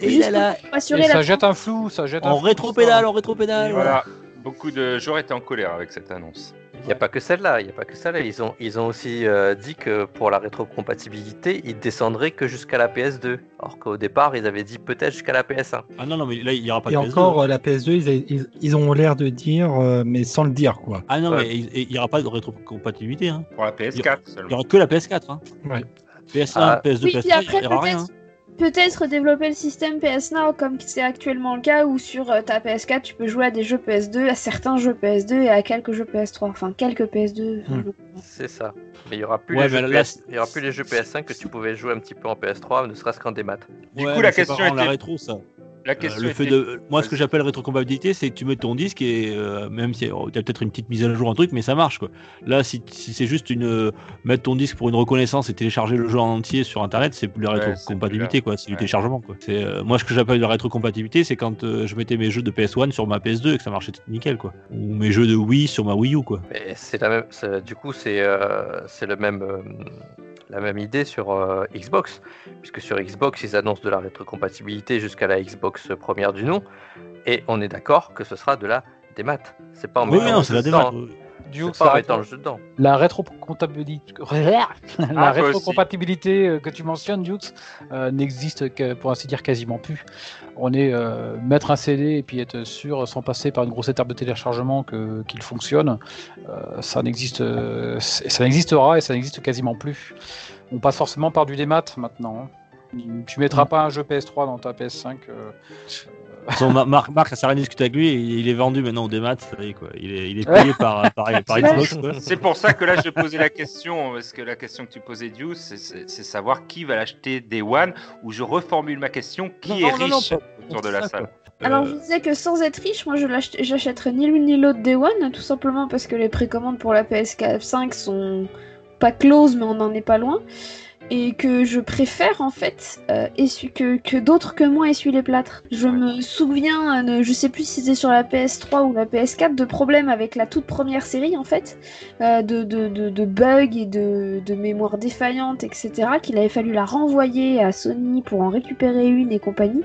Et Juste là, là, pour assurer Et ça jette un flou, ça jette un en rétro-pédale, en rétro-pédale. voilà, beaucoup de joueurs étaient en colère avec cette annonce. Il n'y a pas que celle-là, il n'y a pas que celle-là. Ils ont, ils ont aussi euh, dit que pour la rétrocompatibilité, ils descendraient que jusqu'à la PS2. Alors qu'au départ, ils avaient dit peut-être jusqu'à la PS1. Ah non, non, mais là, il n'y aura pas Et de PS2. encore, euh, la PS2, ils, ils- ils ont l'air de dire, euh, mais sans le dire, quoi. Ah non, Ouais. mais il n'y aura pas de rétrocompatibilité. Hein. Pour la PS4 Il seulement. n'y aura que la PS4. Hein. Ouais. PS1, Ah. PS2, Oui, PS3, puis après, il n'y aura rien. peut-être peut-être développer le système PS Now comme c'est actuellement le cas, où sur euh, ta PS4, tu peux jouer à des jeux PS2, à certains jeux PS2 et à quelques jeux PS3. Enfin, quelques PS2. enfin, Hmm. C'est ça. Mais il n'y aura, plus Ouais, les jeux mais là, PS... il y aura plus les jeux PS5 que tu pouvais jouer un petit peu en PS3, ne serait-ce qu'en démat. Du Ouais, coup, la question vraiment la était- rétro, ça. La Euh, question le fait était- de, moi, ce que j'appelle rétrocompatibilité, c'est que tu mets ton disque et euh, même si il y a peut-être une petite mise à jour, un truc, mais ça marche quoi. Là, si, si c'est juste une euh, mettre ton disque pour une reconnaissance et télécharger le jeu en entier sur internet, c'est plus la Ouais, rétrocompatibilité quoi, c'est du téléchargement quoi. Moi ce que j'appelle la rétrocompatibilité, c'est quand je mettais mes jeux de PS1 sur ma PS2 et que ça marchait nickel quoi, ou mes jeux de Wii sur ma Wii U quoi. C'est la même. Du coup, c'est euh, le même. euh, la même idée sur euh, Xbox, puisque sur Xbox ils annoncent de la rétrocompatibilité jusqu'à la Xbox première du nom, et on est d'accord que ce sera de la démat. C'est pas en Oui, non, c'est la démat. Le jeu dedans. La rétrocompatibilité, la Ah, rétrocompatibilité euh, que tu mentionnes, Dukes, euh, n'existe que, pour ainsi dire quasiment plus. On est euh, mettre un CD et puis être sûr, sans passer par une grosse étape de téléchargement, que qu'il fonctionne. euh, ça n'existe, ça n'existera et ça n'existe quasiment plus. On passe forcément par du démat maintenant. hein. Tu mettras pas un jeu PS3 dans ta PS5. Euh, Son Ma- Marc, Marc, ça sert à rien de discuter avec lui, il est vendu maintenant au démat, ça y est, quoi. Il est, il est payé par, par, par Xbox. C'est pour ça que là, je posais la question, parce que la question que tu posais, Dieu, c'est- savoir qui va l'acheter Day One, ou je reformule ma question, qui Non, est non, non, non, riche autour de la ça, salle quoi. Alors, Euh, je disais que sans être riche, moi je j'achèterais ni l'une ni l'autre Day One, tout simplement parce que les précommandes pour la PS5 sont pas closes, mais on n'en est pas loin. Et que je préfère en fait euh, essuie- que, que d'autres que moi essuient les plâtres. Je me souviens, euh, je sais plus si c'était sur la PS3 ou la PS4, de problèmes avec la toute première série en fait, euh, de, de, de, de bugs et de, de mémoire défaillante, etc. Qu'il avait fallu la renvoyer à Sony pour en récupérer une et compagnie.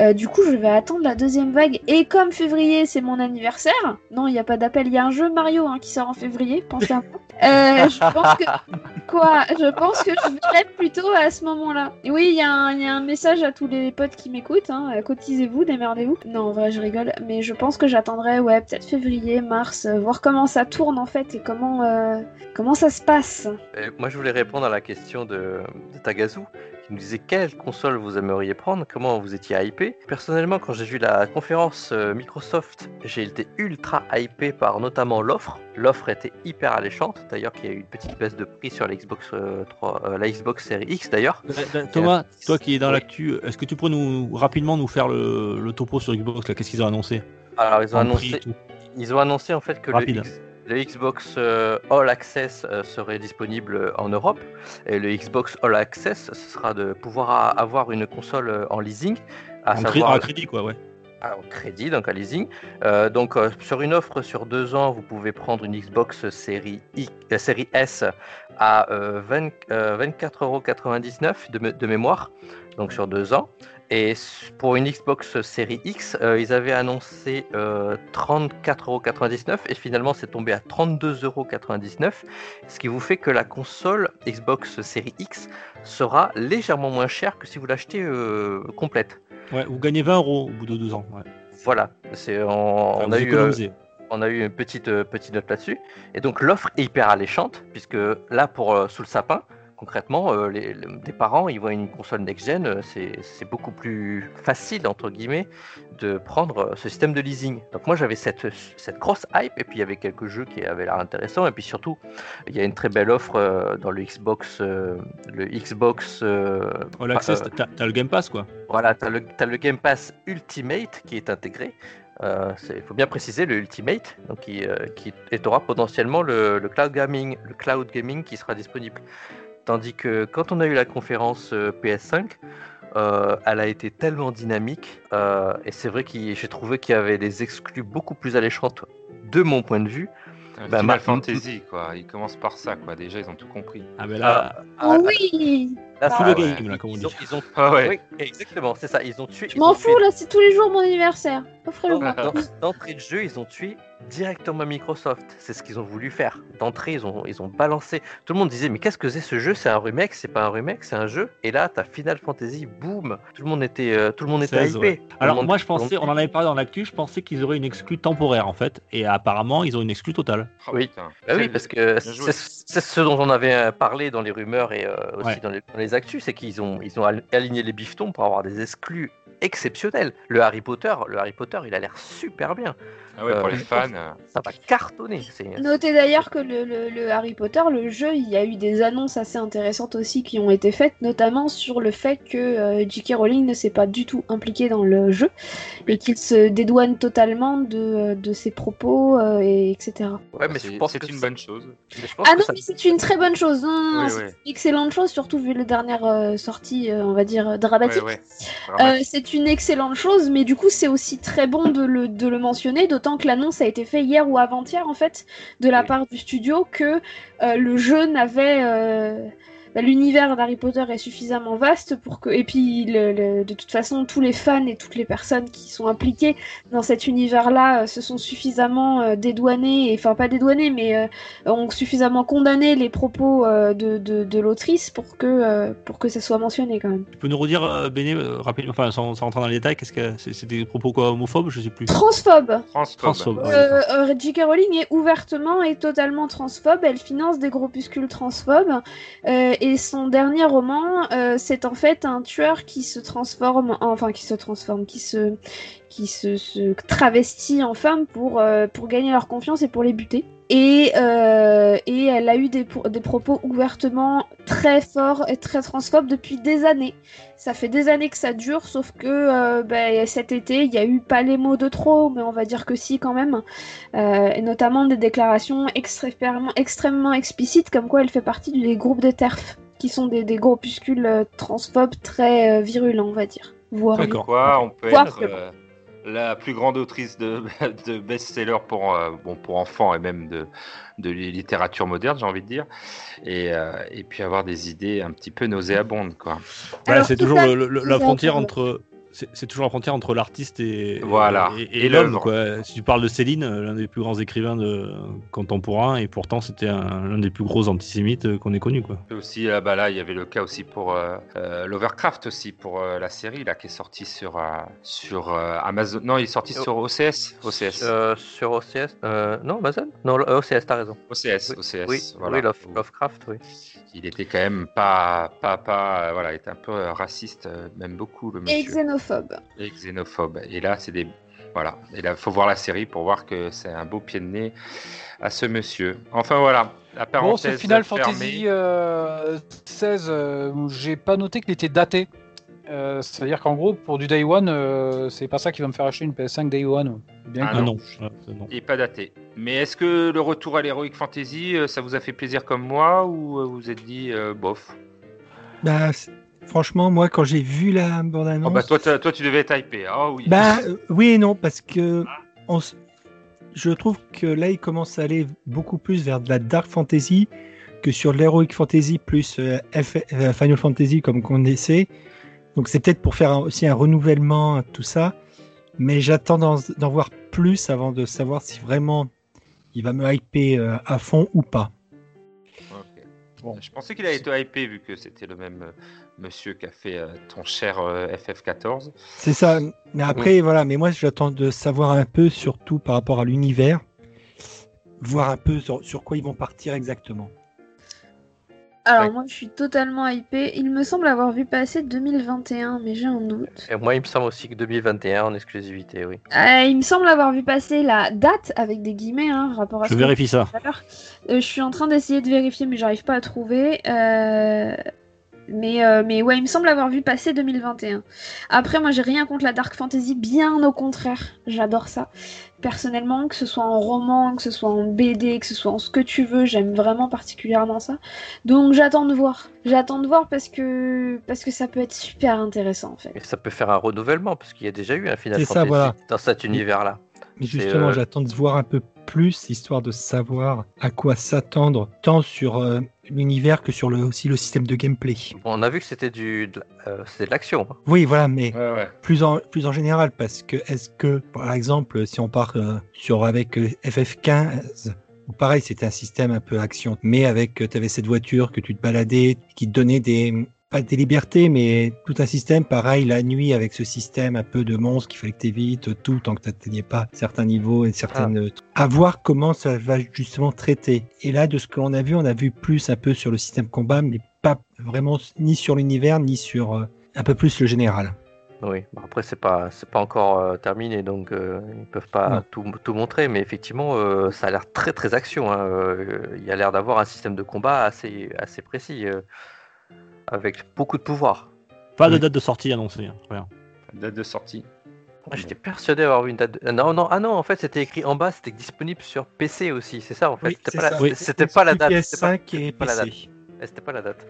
Euh, du coup, je vais attendre la deuxième vague. Et comme février, c'est mon anniversaire, non, il n'y a pas d'appel, il y a un jeu Mario hein, qui sort en février, pensez à moi. Euh, je pense que. Quoi? Je pense que je plutôt à ce moment-là. Oui, il y, a un- il y a un message à tous les potes qui m'écoutent, hein, euh, cotisez-vous, démerdez-vous. Non, en vrai, je rigole, mais je pense que j'attendrai, ouais, peut-être février, mars, euh, voir comment ça tourne en fait et comment, euh, comment ça se passe. Et moi, je voulais répondre à la question de, de Tagazu, qui me disait quelle console vous aimeriez prendre, comment vous étiez hypé. Personnellement, quand j'ai vu la conférence euh, Microsoft, j'ai été ultra hypé par notamment l'offre. L'offre était hyper alléchante. D'ailleurs, qu'il y a eu une petite baisse de prix sur la Xbox, euh, 3, euh, la Xbox Series X d'ailleurs. Thomas, toi qui es dans Oui. l'actu, est-ce que tu pourrais nous rapidement nous faire le, le topo sur Xbox là? Qu'est-ce qu'ils ont annoncé? Alors, ils ont En annoncé, ils ont annoncé en fait que le. X- le Xbox euh, All Access euh, serait disponible en Europe et le Xbox All Access ce sera de pouvoir avoir une console euh, en leasing, à En savoir crédit quoi, ouais. Ah, en crédit, donc à leasing. Euh, donc euh, sur une offre sur deux ans, vous pouvez prendre une Xbox série, I, euh, série S à euh, 20, euh, 24,99€ de, de mémoire, donc sur deux ans. Et pour une Xbox Series X, euh, ils avaient annoncé euh, 34,99€ et finalement c'est tombé à 32,99€, ce qui vous fait que la console Xbox Series X sera légèrement moins chère que si vous l'achetez euh, complète. Ouais, vous gagnez 20 euros au bout de deux ans. Ouais. Voilà, c'est on, a eu euh, on a eu une petite, petite note là-dessus. Et donc l'offre est hyper alléchante, puisque là, pour euh, sous le sapin, concrètement, euh, les, les- des parents, ils voient une console next-gen, euh, c'est beaucoup plus facile, entre guillemets, de prendre euh, ce système de leasing. Donc moi, j'avais cette, cette grosse hype, et puis il y avait quelques jeux qui avaient l'air intéressants, et puis surtout, il y a une très belle offre euh, dans le Xbox, euh, le Xbox l'access, euh, t'as t'as le Game Pass quoi. voilà, tu as, le le Game Pass Ultimate qui est intégré. Il faut bien préciser le Ultimate, donc qui, euh, qui aura potentiellement le, le cloud gaming, le cloud gaming qui sera disponible. Tandis que quand on a eu la conférence euh, PS5, euh, elle a été tellement dynamique euh, et c'est vrai que j'ai trouvé qu'il y avait des exclus beaucoup plus alléchantes de mon point de vue. Bah, Final ma- Fantasy, quoi. Ils commencent par ça, quoi. Déjà, ils ont tout compris. Ah, mais là, Oh oui là, c'est- full ouais. game là, comme on ils dit. ont, ils ont- Ah ouais. oui, exactement, c'est ça. Ils ont tué. Je m'en fous là, c'est tous les jours mon anniversaire. Offrez-le moi. D'entrée de jeu, ils ont tué directement Microsoft. C'est ce qu'ils ont voulu faire. D'entrée, ils ont, ils ont balancé. Tout le monde disait, mais qu'est-ce que c'est ce jeu? C'est un remake? C'est pas un remake, c'est un jeu? Et là, t'as Final Fantasy, boum Tout le monde était, euh, tout le monde était 16, hypé. ouais. Alors monde- moi je pensais, on en avait parlé dans l'actu, je pensais qu'ils auraient une exclue temporaire en fait, et apparemment ils ont une exclue totale. Oh, Oui. Bah oui, parce que. C'est c'est ce dont on avait euh, parlé dans les rumeurs et euh, aussi Ouais. dans, les, dans les actus, c'est qu'ils ont, ils ont al- aligné les biftons pour avoir des exclus exceptionnels. Le Harry Potter, le Harry Potter, il a l'air super bien. Ah ouais, pour Euh, les je fans. euh, Ça va cartonner. C'est Notez d'ailleurs que le, le- le Harry Potter, le jeu, il y a eu des annonces assez intéressantes aussi qui ont été faites, notamment sur le fait que euh, J.K. Rowling ne s'est pas du tout impliqué dans le jeu et qu'il se dédouane totalement de, de ses propos, euh, et etc. ouais, mais je c'est pense c'est que une ça- bonne chose. mais je pense Ah que non, c'est une très bonne chose. Oui, c'est oui. une excellente chose, surtout vu les dernières euh, sorties, euh, on va dire, euh, dramatiques. C'est une excellente chose, mais du coup, c'est aussi très bon de le, de le mentionner, d'autant que l'annonce a été faite hier ou avant-hier, en fait, de la part du studio, que le jeu n'avait. Bah, L'univers d'Harry Potter est suffisamment vaste pour que. Et puis, le- le- de toute façon, tous les fans et toutes les personnes qui sont impliquées dans cet univers-là euh, se sont suffisamment euh, dédouanés, et- enfin, pas dédouanés, mais euh, ont suffisamment condamné les propos euh, de, de, de l'autrice pour que, euh, pour que ça soit mentionné quand même. Tu peux nous redire, euh, Béné, euh, rapidement, enfin sans, sans rentrer dans les détails, qu'est-ce que c'est? Des propos quoi homophobes, je sais plus. Transphobe! Transphobe. Euh, euh, J.K. Rowling est ouvertement et totalement transphobe. Elle finance des groupuscules transphobes. Euh, et son dernier roman, euh, c'est en fait un tueur qui se transforme, enfin qui se transforme, qui se, travestit en femme euh, pour gagner leur confiance et pour les buter. Et, euh, et elle a eu des, pro- des propos ouvertement très forts et très transphobes depuis des années. Ça fait des années que ça dure, sauf que euh, ben, cet été, il y a eu pas les mots de trop, mais on va dire que si quand même. Euh, et notamment des déclarations extrêmement, extrêmement explicites, comme quoi elle fait partie des groupes des TERF, qui sont des, des groupuscules transphobes très euh, virulents, on va dire. Voire. Quoi, on peut Voir être que- euh, la plus grande autrice de, de best-seller pour, euh, bon, pour enfants et même de, de littérature moderne, j'ai envie de dire. Et, euh, et puis avoir des idées un petit peu nauséabondes, quoi. C'est toujours le- le- la frontière entre. C'est toujours la frontière entre l'artiste et, Voilà. et, Et et l'homme. Si tu parles de Céline, euh, l'un des plus grands écrivains de, contemporains, et pourtant c'était un- l'un des plus gros antisémites euh, qu'on ait connu. Quoi. Et aussi, là, bah, là, il y avait le cas aussi pour euh, euh, l'Overcraft aussi, pour euh, la série, là, qui est sortie sur, euh, sur euh, Amazon. Non, il est sorti Oh. sur OCS. OCS. Euh, sur OCS, euh, non Amazon, non euh, OCS, t'as raison. OCS, Oui, OCS. oui, voilà. oui, Love- Lovecraft, oui. Il était quand même pas, pas, pas, euh, voilà, il était un peu euh, raciste, euh, même beaucoup, le monsieur. Et xénophobe. et xénophobe. Et là, c'est des. Voilà. Et là, faut voir la série pour voir que c'est un beau pied de nez à ce monsieur. Enfin, voilà. La Bon, ce Final fermée. Fantasy euh, 16, euh, j'ai pas noté qu'il était daté. Euh, C'est-à-dire qu'en gros, pour du Day One, euh, c'est pas ça qui va me faire acheter une PS5 Day One. Bien Ah que- non. non. Ah, non. Il est pas daté. Mais est-ce que le retour à l'Heroic Fantasy, euh, ça vous a fait plaisir comme moi ou vous vous êtes dit euh, bof? Bah, franchement, moi, quand j'ai vu la Oh, bande-annonce. bah, toi, toi, tu devais être hypé. Ah oui. Bah, euh, oui et non, parce que on s- je trouve que là, il commence à aller beaucoup plus vers de la dark fantasy que sur l'heroic fantasy plus euh, F- euh, Final Fantasy comme qu'on essaie. Donc c'est peut-être pour faire un- aussi un renouvellement, tout ça. Mais j'attends d'en d'en voir plus avant de savoir si vraiment il va me hyper euh, à fond ou pas. Bon. Je pensais qu'il avait été hypé vu que c'était le même euh, monsieur qui a fait euh, ton cher euh, FF14. C'est ça. Mais après, voilà. Mais moi, j'attends de savoir un peu, surtout par rapport à l'univers, voir un peu sur, sur quoi ils vont partir exactement. Alors Ouais. moi je suis totalement hypée. Il me semble avoir vu passer 2021, mais j'ai un doute. Et moi, il me semble aussi que 2021 en exclusivité, oui. Euh, il me semble avoir vu passer la date avec des guillemets, hein, rapport à Je ce vérifie ça. Euh, je suis en train d'essayer de vérifier, mais j'arrive pas à trouver. Euh, Mais, euh, mais ouais, il me semble avoir vu passer 2021. Après, moi, j'ai rien contre la Dark Fantasy, bien au contraire. J'adore ça. Personnellement, que ce soit en roman, que ce soit en BD, que ce soit en ce que tu veux, j'aime vraiment particulièrement ça. Donc, j'attends de voir. J'attends de voir parce que, parce que ça peut être super intéressant, en fait. Et ça peut faire un renouvellement, parce qu'il y a déjà eu un Final ça, voilà. dans cet univers-là. Mais justement, euh, j'attends de voir un peu plus, histoire de savoir à quoi s'attendre, tant sur euh, l'univers que sur le, aussi le système de gameplay. On a vu que c'était du, de euh, de l'action. hein. Oui, voilà, mais Ouais, ouais. plus en, plus en général, parce que est-ce que, par exemple, si on part euh, sur avec euh, FF15, où pareil, c'était un système un peu action, mais avec, tu avais cette voiture que tu te baladais, qui te donnait des, pas des libertés, mais tout un système, pareil, la nuit, avec ce système un peu de monstres qu'il fallait que tu évites, tout, tant que tu n'atteignais pas certains niveaux et certaines... À voir comment ça va justement traiter. Et là, de ce que l'on a vu, on a vu plus un peu sur le système combat, mais pas vraiment ni sur l'univers, ni sur euh, un peu plus le général. Oui. Bon, après, c'est pas, c'est pas encore euh, terminé, donc euh, ils peuvent pas tout, tout montrer. Mais effectivement, euh, ça a l'air très très action. hein. Il y a l'air d'avoir un système de combat assez, assez précis, avec beaucoup de pouvoir. Pas de date de sortie annoncée. hein, rien. Date de sortie. Moi, J'étais persuadé d'avoir vu une date. de- Non, non, ah non, en fait, c'était écrit en bas, c'était disponible sur PC aussi, c'est ça en fait. Oui, c'était pas, la... ça. Oui. c'était pas la date. c'était pas- PS5 et c'était pas la date. PC. Eh, C'était pas la date.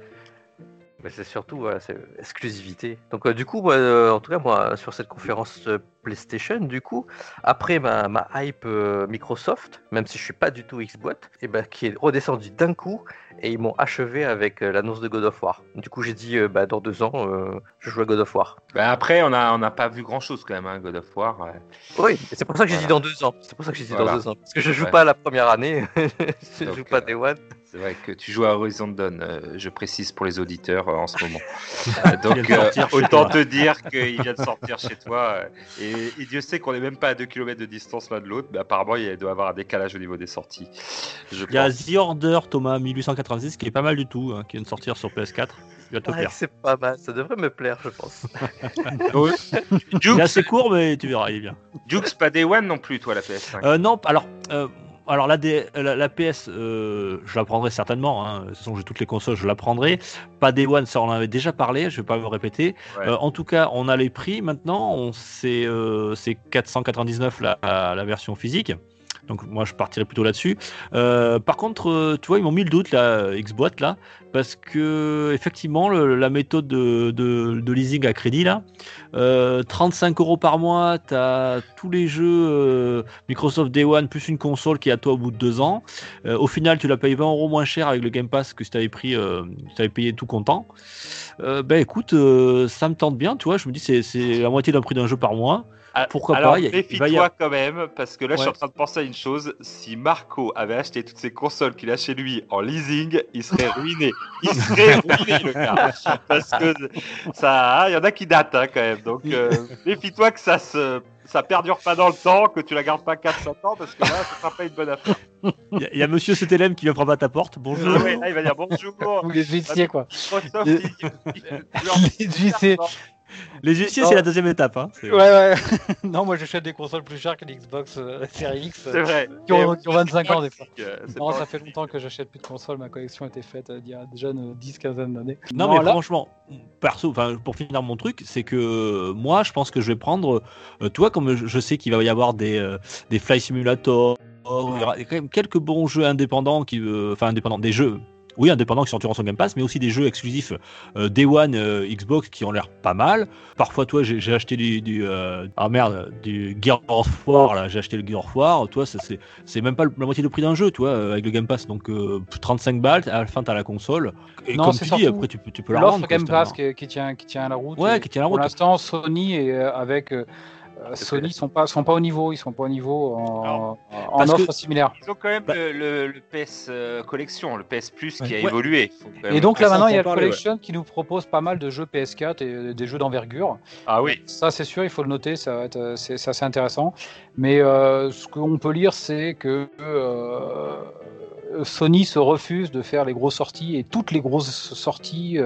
Mais c'est surtout voilà, c'est exclusivité. Donc euh, du coup, moi, euh, en tout cas moi sur cette conférence euh, PlayStation, du coup, après ma, ma hype euh, Microsoft, même si je suis pas du tout Xbox, et ben qui est redescendu d'un coup et ils m'ont achevé avec l'annonce de God of War. Du coup j'ai dit bah dans deux ans je joue à God of War. Bah, après, on n'a on a pas vu grand chose quand même, hein, God of War. Oui, c'est pour ça que j'ai dit dans deux ans. C'est pour ça que j'ai dit Voilà. dans deux ans parce que je joue Ouais. pas la première année, je Donc, joue pas Day One. C'est vrai que tu joues à Horizon Dawn, euh, je précise pour les auditeurs euh, en ce moment. Donc euh, autant te dire qu'il vient de sortir chez toi. euh, et, et Dieu sait qu'on n'est même pas à 2 km de distance l'un de l'autre, mais apparemment il doit y avoir un décalage au niveau des sorties. Je Il y a. The Order Thomas 1886 qui est pas mal du tout, hein, qui vient de sortir sur PS4. Il va te Ouais, plaire. c'est pas mal, ça devrait me plaire je pense. Donc, Il est Jukes, assez court, mais tu verras, il est bien. Jukes, pas Day One non plus, toi, la PS5. Euh, non, alors, euh, alors la, D- la, la PS, euh, je la prendrai certainement. Hein. De toute façon, j'ai toutes les consoles, je la prendrai. Pas Day One, ça on en avait déjà parlé, je vais pas me répéter. Ouais. Euh, en tout cas, on a les prix maintenant. On c'est euh, c'est 499 la, la version physique. Donc moi je partirais plutôt là-dessus. Euh, par contre, euh, tu vois, ils m'ont mis le doute là, Xbox là, parce que effectivement la méthode de, leasing à crédit là, euh, 35 euros par mois, t'as tous les jeux euh, Microsoft Day One plus une console qui est à toi au bout de deux ans. Au final, tu la payes 20 euros moins cher avec le Game Pass que si t'avais pris, euh, si t'avais payé tout content. Ben écoute, ça me tente bien, tu vois. Je me dis c'est la moitié d'un prix d'un jeu par mois. Ah, pourquoi Alors, pas, a- méfie-toi quand même, parce que là, je suis en train de penser à une chose. Si Marco avait acheté toutes ces consoles qu'il a chez lui en leasing, il serait ruiné. Il serait ruiné, le gars. Parce que ça, hein, il y en a qui datent hein, quand même. Donc, euh, méfie-toi que ça se, ça perdure pas dans le temps, que tu la gardes pas 4-5 ans, parce que là, ce sera pas une bonne affaire. Il y, a- il y a Monsieur CTLM qui vient frapper à ta porte. Bonjour. Ouais, là, il va dire bonjour. Ou les huissiers, quoi. Microsoft, Les- il- il- Les huissiers. C'est la deuxième étape. Hein. Ouais, ouais. non, moi j'achète des consoles plus chères que les Xbox euh, Series X. C'est vrai. Qui ont, Mais qui ont 25 ans des fois. euh, c'est Non, ça fait longtemps que j'achète plus de consoles. Ma collection a été faite euh, il y a déjà une 10-15 d'années. Non, mais là- franchement, perso, enfin, pour finir mon truc, c'est que euh, moi, je pense que je vais prendre, euh, toi, comme je, sais qu'il va y avoir des, euh, des Fly Simulator, il y aura quand même quelques bons jeux indépendants, qui, euh, enfin indépendants, des jeux oui, indépendants qui sortiront sur Game Pass, mais aussi des jeux exclusifs euh, Day One euh, Xbox qui ont l'air pas mal. Parfois, toi, j'ai acheté du, du euh, ah merde, du Gear of War, là, j'ai acheté le Gear of War. Toi, c'est même pas la moitié du prix d'un jeu, toi, avec le Game Pass. Donc, 35 balles, à la fin, t'as la console. Et non, comme tu dis, après, tu peux, tu peux la rendre. Game Pass qui, qui, tient, qui tient la route. Ouais, qui tient la route. Pour l'instant, Sony est avec euh, Sony sont pas sont pas au niveau, ils sont pas au niveau en, en offre similaire. Ils ont quand même bah- le, PS euh, Collection, le PS Plus qui a évolué. Et donc là maintenant il y a le Collection qui nous propose pas mal de jeux PS4 et des jeux d'envergure. Ah oui. Ça c'est sûr, il faut le noter, ça va être euh, c'est assez intéressant. Mais ce qu'on peut lire c'est que Sony se refuse de faire les grosses sorties et toutes les grosses sorties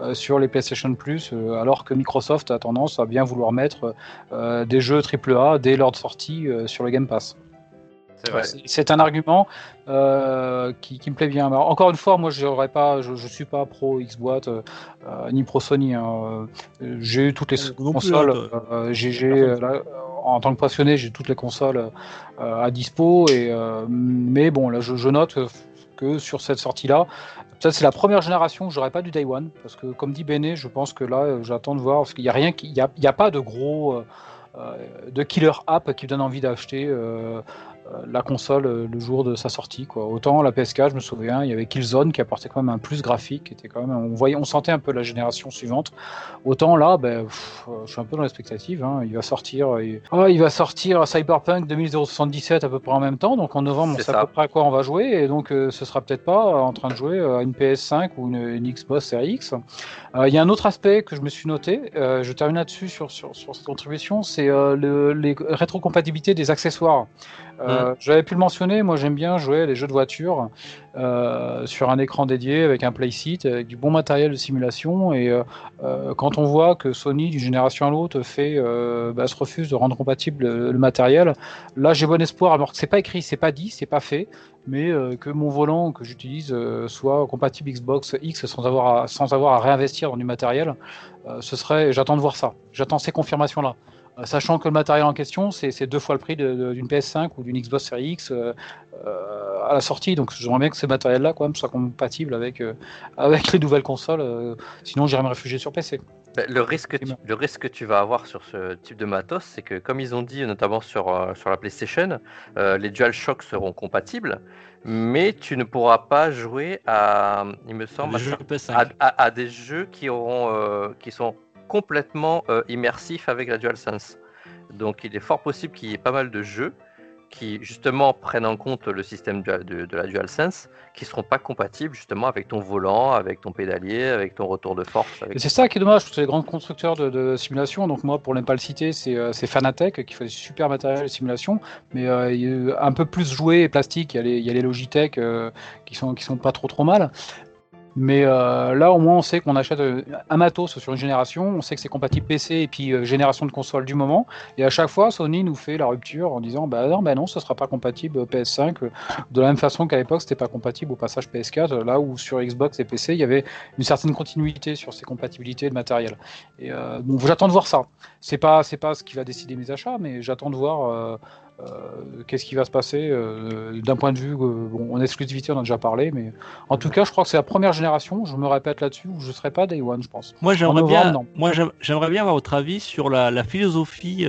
euh, sur les PlayStation Plus, euh, alors que Microsoft a tendance à bien vouloir mettre euh, des jeux AAA dès leur sortie sur le Game Pass. C'est un argument qui, me plaît bien. encore une fois, moi, je pas, je, suis pas pro Xbox ni pro Sony. Hein. J'ai eu toutes les consoles. en tant que passionné, j'ai toutes les consoles à dispo. Et, mais bon, là, je, je note que sur cette sortie-là, ça, c'est la première génération que j'aurais pas du Day One, parce que comme dit Bene, je pense que là, euh, j'attends de voir, parce qu'il n'y a rien, il y a, pas de gros, euh, euh, de killer app qui donne envie d'acheter euh, la console euh, le jour de sa sortie. Quoi. Autant la PS4, je me souviens, il y avait Killzone qui apportait quand même un plus graphique, était quand même, on voyait, on sentait un peu la génération suivante. Autant là, ben, euh, je suis un peu dans l'expectative. Hein. Il va sortir, il... Oh, il va sortir Cyberpunk 2077 à peu près en même temps, donc en novembre, on sait à peu près à quoi on va jouer, et donc ce sera peut-être pas en train de jouer à une PS5 ou une, Xbox Series X. Il y a un autre aspect que je me suis noté, je termine là-dessus sur, sur, sur, cette contribution, c'est le, les rétrocompatibilités des accessoires. Euh, j'avais pu le mentionner, moi j'aime bien jouer à des jeux de voiture euh, sur un écran dédié avec un playseat, avec du bon matériel de simulation. Et euh, quand on voit que Sony, d'une génération à l'autre, fait, bah, se refuse de rendre compatible le, matériel, là j'ai bon espoir. Alors que c'est pas écrit, c'est pas dit, c'est pas fait, mais que mon volant que j'utilise soit compatible Xbox X sans avoir à, sans avoir à réinvestir dans du matériel, ce serait. J'attends de voir ça. J'attends ces confirmations là. Euh, sachant que le matériel en question, c'est deux fois le prix d'une PS5 ou d'une Xbox Series X euh, euh, à la sortie. Donc j'aimerais bien que ce matériel-là quand même soit compatible avec, avec les nouvelles consoles. sinon, j'irai me réfugier sur PC. Ben, le risque, que tu, le risque que tu vas avoir sur ce type de matos, c'est que comme ils ont dit notamment sur, sur la PlayStation, les DualShock seront compatibles, mais tu ne pourras pas jouer à, il me semble, à, à, des jeux qui auront, qui sont complètement euh, immersif avec la DualSense. Donc il est fort possible qu'il y ait pas mal de jeux qui justement prennent en compte le système de, de, la DualSense, qui seront pas compatibles justement avec ton volant, avec ton pédalier, avec ton retour de force. C'est ça qui est dommage, c'est les grands constructeurs de, simulation. Donc moi, pour ne pas le citer, c'est euh, Fanatec qui fait super matériel de simulation, mais euh, un peu plus joué et plastique. Il y a les, il y a les Logitech qui sont qui sont pas trop trop mal. Mais euh, là, au moins, on sait qu'on achète euh, un matos sur une génération, on sait que c'est compatible PC et puis euh, génération de console du moment. Et à chaque fois, Sony nous fait la rupture en disant Bah non, bah non, ce sera pas compatible PS5. De la même façon qu'à l'époque, c'était pas compatible au passage PS4, là où sur Xbox et PC, il y avait une certaine continuité sur ces compatibilités de matériel. Et donc, j'attends de voir ça. C'est pas, c'est pas ce qui va décider mes achats, mais j'attends de voir euh, qu'est-ce qui va se passer euh, d'un point de vue euh, bon, en exclusivité on en a déjà parlé mais en tout cas je crois que c'est la première génération je me répète là-dessus où je serai pas day one je pense. Moi j'aimerais bien moi j'aimerais bien avoir votre avis sur la, philosophie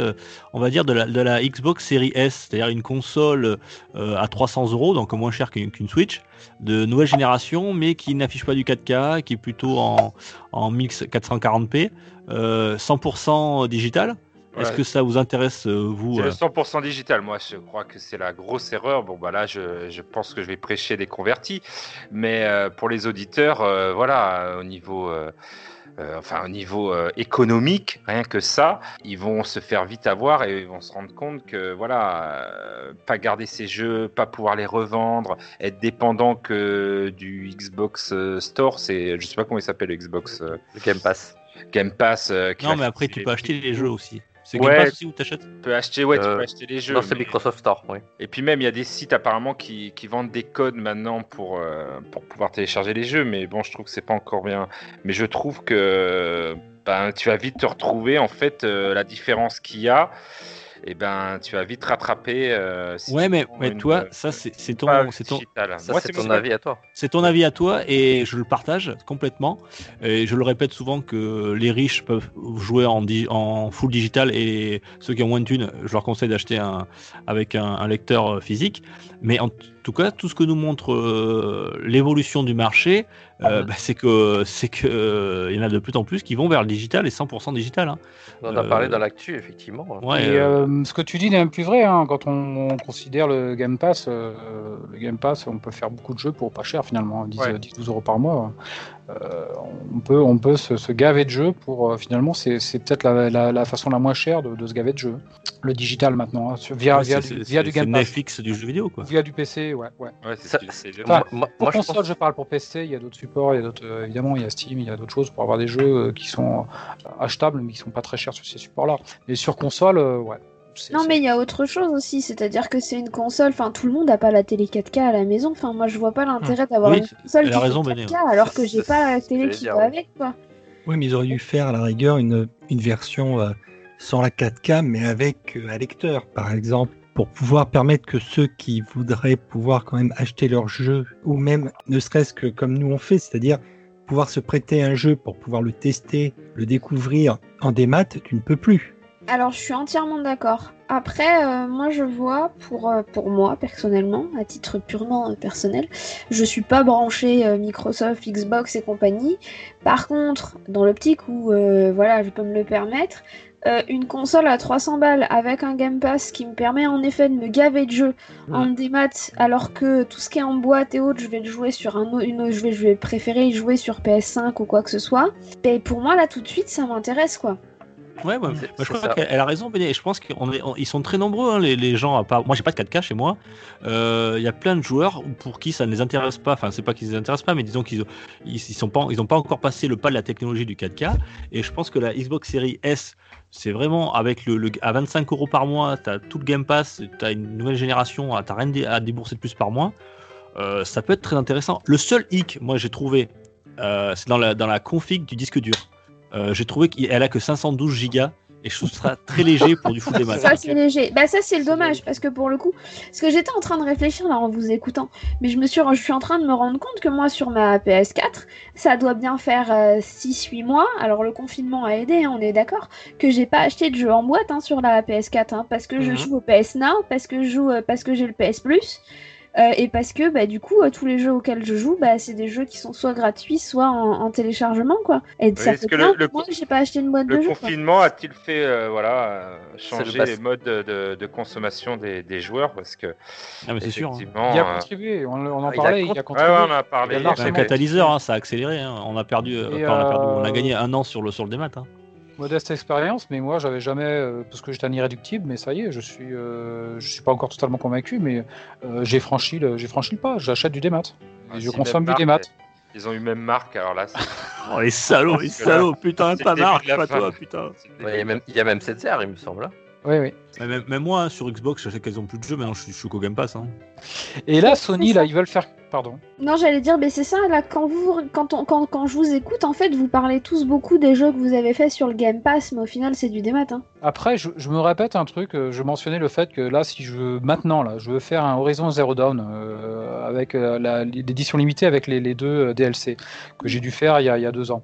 on va dire de la, de la, Xbox Series S c'est-à-dire une console à 300 euros donc moins cher qu'une Switch de nouvelle génération mais qui n'affiche pas du 4K qui est plutôt en, en 1440p 100% digital est-ce que ça vous intéresse, euh, vous C'est le 100% euh digital. Moi, je crois que c'est la grosse erreur. Bon, bah là, je, je, pense que je vais prêcher des convertis. Mais euh, pour les auditeurs, voilà, au niveau. enfin, au niveau économique, rien que ça, ils vont se faire vite avoir et ils vont se rendre compte que voilà, pas garder ces jeux, pas pouvoir les revendre, être dépendant que du Xbox Store, c'est, je sais pas comment il s'appelle le Xbox. le Game Pass. Game Pass. non, mais après tu peux acheter les jeux aussi. C'est Game Pass aussi où t'achètes Tu peux acheter, ouais, tu peux euh, acheter les jeux. Non, c'est Microsoft Store, oui. Et puis même, il y a des sites apparemment qui, qui vendent des codes maintenant pour, euh, pour pouvoir télécharger les jeux, mais bon, je trouve que c'est pas encore bien. Mais je trouve que ben, tu vas vite te retrouver en fait euh, la différence qu'il y a. et ben tu vas vite rattraper. euh, si Ouais, mais, prends mais une, toi, euh, ça c'est ton, ton. Ça, Moi, ton avis à toi. c'est ton avis à toi et je le partage complètement. Et je le répète souvent que les riches peuvent jouer en, di- en full digital et ceux qui ont moins de thunes, je leur conseille d'acheter un avec un, un lecteur euh, physique. Mais en tout cas, tout ce que nous montre euh, l'évolution du marché, euh, bah, c'est que c'est que euh, il y en a de plus en plus qui vont vers le digital et 100% digital. hein. On en a Euh, parlé dans l'actu, effectivement. Ouais, Et euh, euh, ce que tu dis n'est même plus vrai. hein. Quand on, on considère le Game Pass, euh, le Game Pass, on peut faire beaucoup de jeux pour pas cher finalement, 10, Ouais. 10-12 euros par mois. Euh, on peut, on peut se, se gaver de jeux pour euh, finalement, c'est peut-être la, la- la façon la moins chère de, de se gaver de jeux. Le digital maintenant, hein, sur- via, ouais, via, c'est- du, via du c'est Game Pass, Netflix du jeu vidéo quoi. via du PC, ouais, ouais. Ouais, c'est Ça- Enfin. Moi, Pour moi, je console, pense- je parle pour PC, il y a d'autres supports, il y a d'autres, euh, évidemment, il y a Steam, il y a d'autres choses pour avoir des jeux euh, qui sont achetables, mais qui sont pas très chers sur ces supports-là. Mais sur console, euh, ouais. Non, mais il y a autre chose aussi, c'est-à-dire que c'est une console, enfin tout le monde n'a pas la télé 4K à la maison, enfin moi je vois pas l'intérêt d'avoir Oui, une console elle qui a fait raison, 4K Béné, alors que j'ai pas la télé qui va avec quoi. Oui, mais ils auraient dû faire à la rigueur une, une version euh, sans la 4K, mais avec euh, un lecteur, par exemple, pour pouvoir permettre que ceux qui voudraient pouvoir quand même acheter leur jeu, ou même ne serait-ce que comme nous on fait, c'est-à-dire pouvoir se prêter un jeu pour pouvoir le tester, le découvrir en démat, tu ne peux plus. Alors je suis entièrement d'accord. Après, euh, moi je vois, pour, euh, pour moi personnellement, à titre purement euh, personnel, je suis pas branché euh, Microsoft, Xbox et compagnie. Par contre, dans l'optique où voilà, je peux me le permettre, une console à 300 balles avec un Game Pass qui me permet en effet de me gaver de jeux en démat, alors que tout ce qui est en boîte et autres, je vais le jouer sur un, une, je vais, je vais préférer jouer sur PS5 ou quoi que ce soit. Et pour moi là tout de suite, ça m'intéresse quoi. Ouais, ouais. Moi, je crois qu'elle elle a raison, Béné. Je pense qu'ils sont très nombreux, hein, les, les gens. À part... Moi, j'ai pas de 4K chez moi. Euh, Il y a plein de joueurs pour qui ça ne les intéresse pas. Enfin, c'est pas qu'ils ne les intéressent pas, mais disons qu'ils ils, sont pas, ils ont pas encore passé le pas de la technologie du 4K. Et je pense que la Xbox Series S, c'est vraiment avec le, le- à 25 euros par mois, tu as tout le Game Pass, tu as une nouvelle génération, tu rien à débourser de plus par mois. Euh, ça peut être très intéressant. Le seul hic, moi, j'ai trouvé, euh, c'est dans la, dans la config du disque dur. Euh, j'ai trouvé qu'elle a que 512 gigas et je trouve ça très léger pour du full des. Ça c'est léger. Bah ça c'est le dommage parce que pour le coup, parce que j'étais en train de réfléchir là en vous écoutant, mais je me suis, je suis en train de me rendre compte que moi sur ma PS4, ça doit bien faire 6-8 mois. Alors le confinement a aidé, hein, on est d'accord, que j'ai pas acheté de jeu en boîte hein, sur la PS4 hein, parce que je Mhm. joue au PS Now, parce que je joue, euh, parce que j'ai le PS Plus. Euh, et parce que bah, du coup, euh, tous les jeux auxquels je joue, bah, c'est des jeux qui sont soit gratuits, soit en, en téléchargement. quoi. Et ça fait que le- le j'ai pas acheté une boîte Le de jeux. quoi. confinement a-t-il fait euh, voilà, changer le les modes de, de- de consommation des, des joueurs Parce que, Ah, mais c'est sûr. hein. effectivement. Il a euh, contribué, on, on en Ah, il a parlait, il a, con- ouais, contribué. ouais, on a parlé. Y a C'est un catalyseur, hein, ça a accéléré. hein. On a perdu, euh, on, a perdu, on a gagné un an sur le, sur le démat. Modeste expérience, mais moi j'avais jamais, euh, parce que j'étais un irréductible, mais ça y est, je suis, euh, je suis pas encore totalement convaincu, mais euh, j'ai franchi le, j'ai franchi le pas. J'achète du démat. Ah, Et je consomme même du marque, démat. Ils ont eu même marque, alors là, Oh, les salauds, les là, salauds, putain, pas la pas fin. toi, putain. Ouais, il, y a même, il y a même 7 il me semble. hein. Oui, oui. Mais Même, même moi, hein, sur Xbox, je sais qu'elles ont plus de jeux, mais non, je, suis- je suis qu'au Game Pass. Hein. Et là, Sony, là, ils veulent faire, pardon. Non, j'allais dire, mais c'est ça, là, quand, vous, quand, on- quand, quand je vous écoute, en fait, vous parlez tous beaucoup des jeux que vous avez fait sur le Game Pass, mais au final, c'est du démat. Hein. Après, je, je me répète un truc. euh, Je mentionnais le fait que là, si je veux maintenant, là, je veux faire un Horizon Zero Dawn euh, avec euh, l'édition limitée avec les, les deux euh, DLC que j'ai dû faire il y a, il y a deux ans.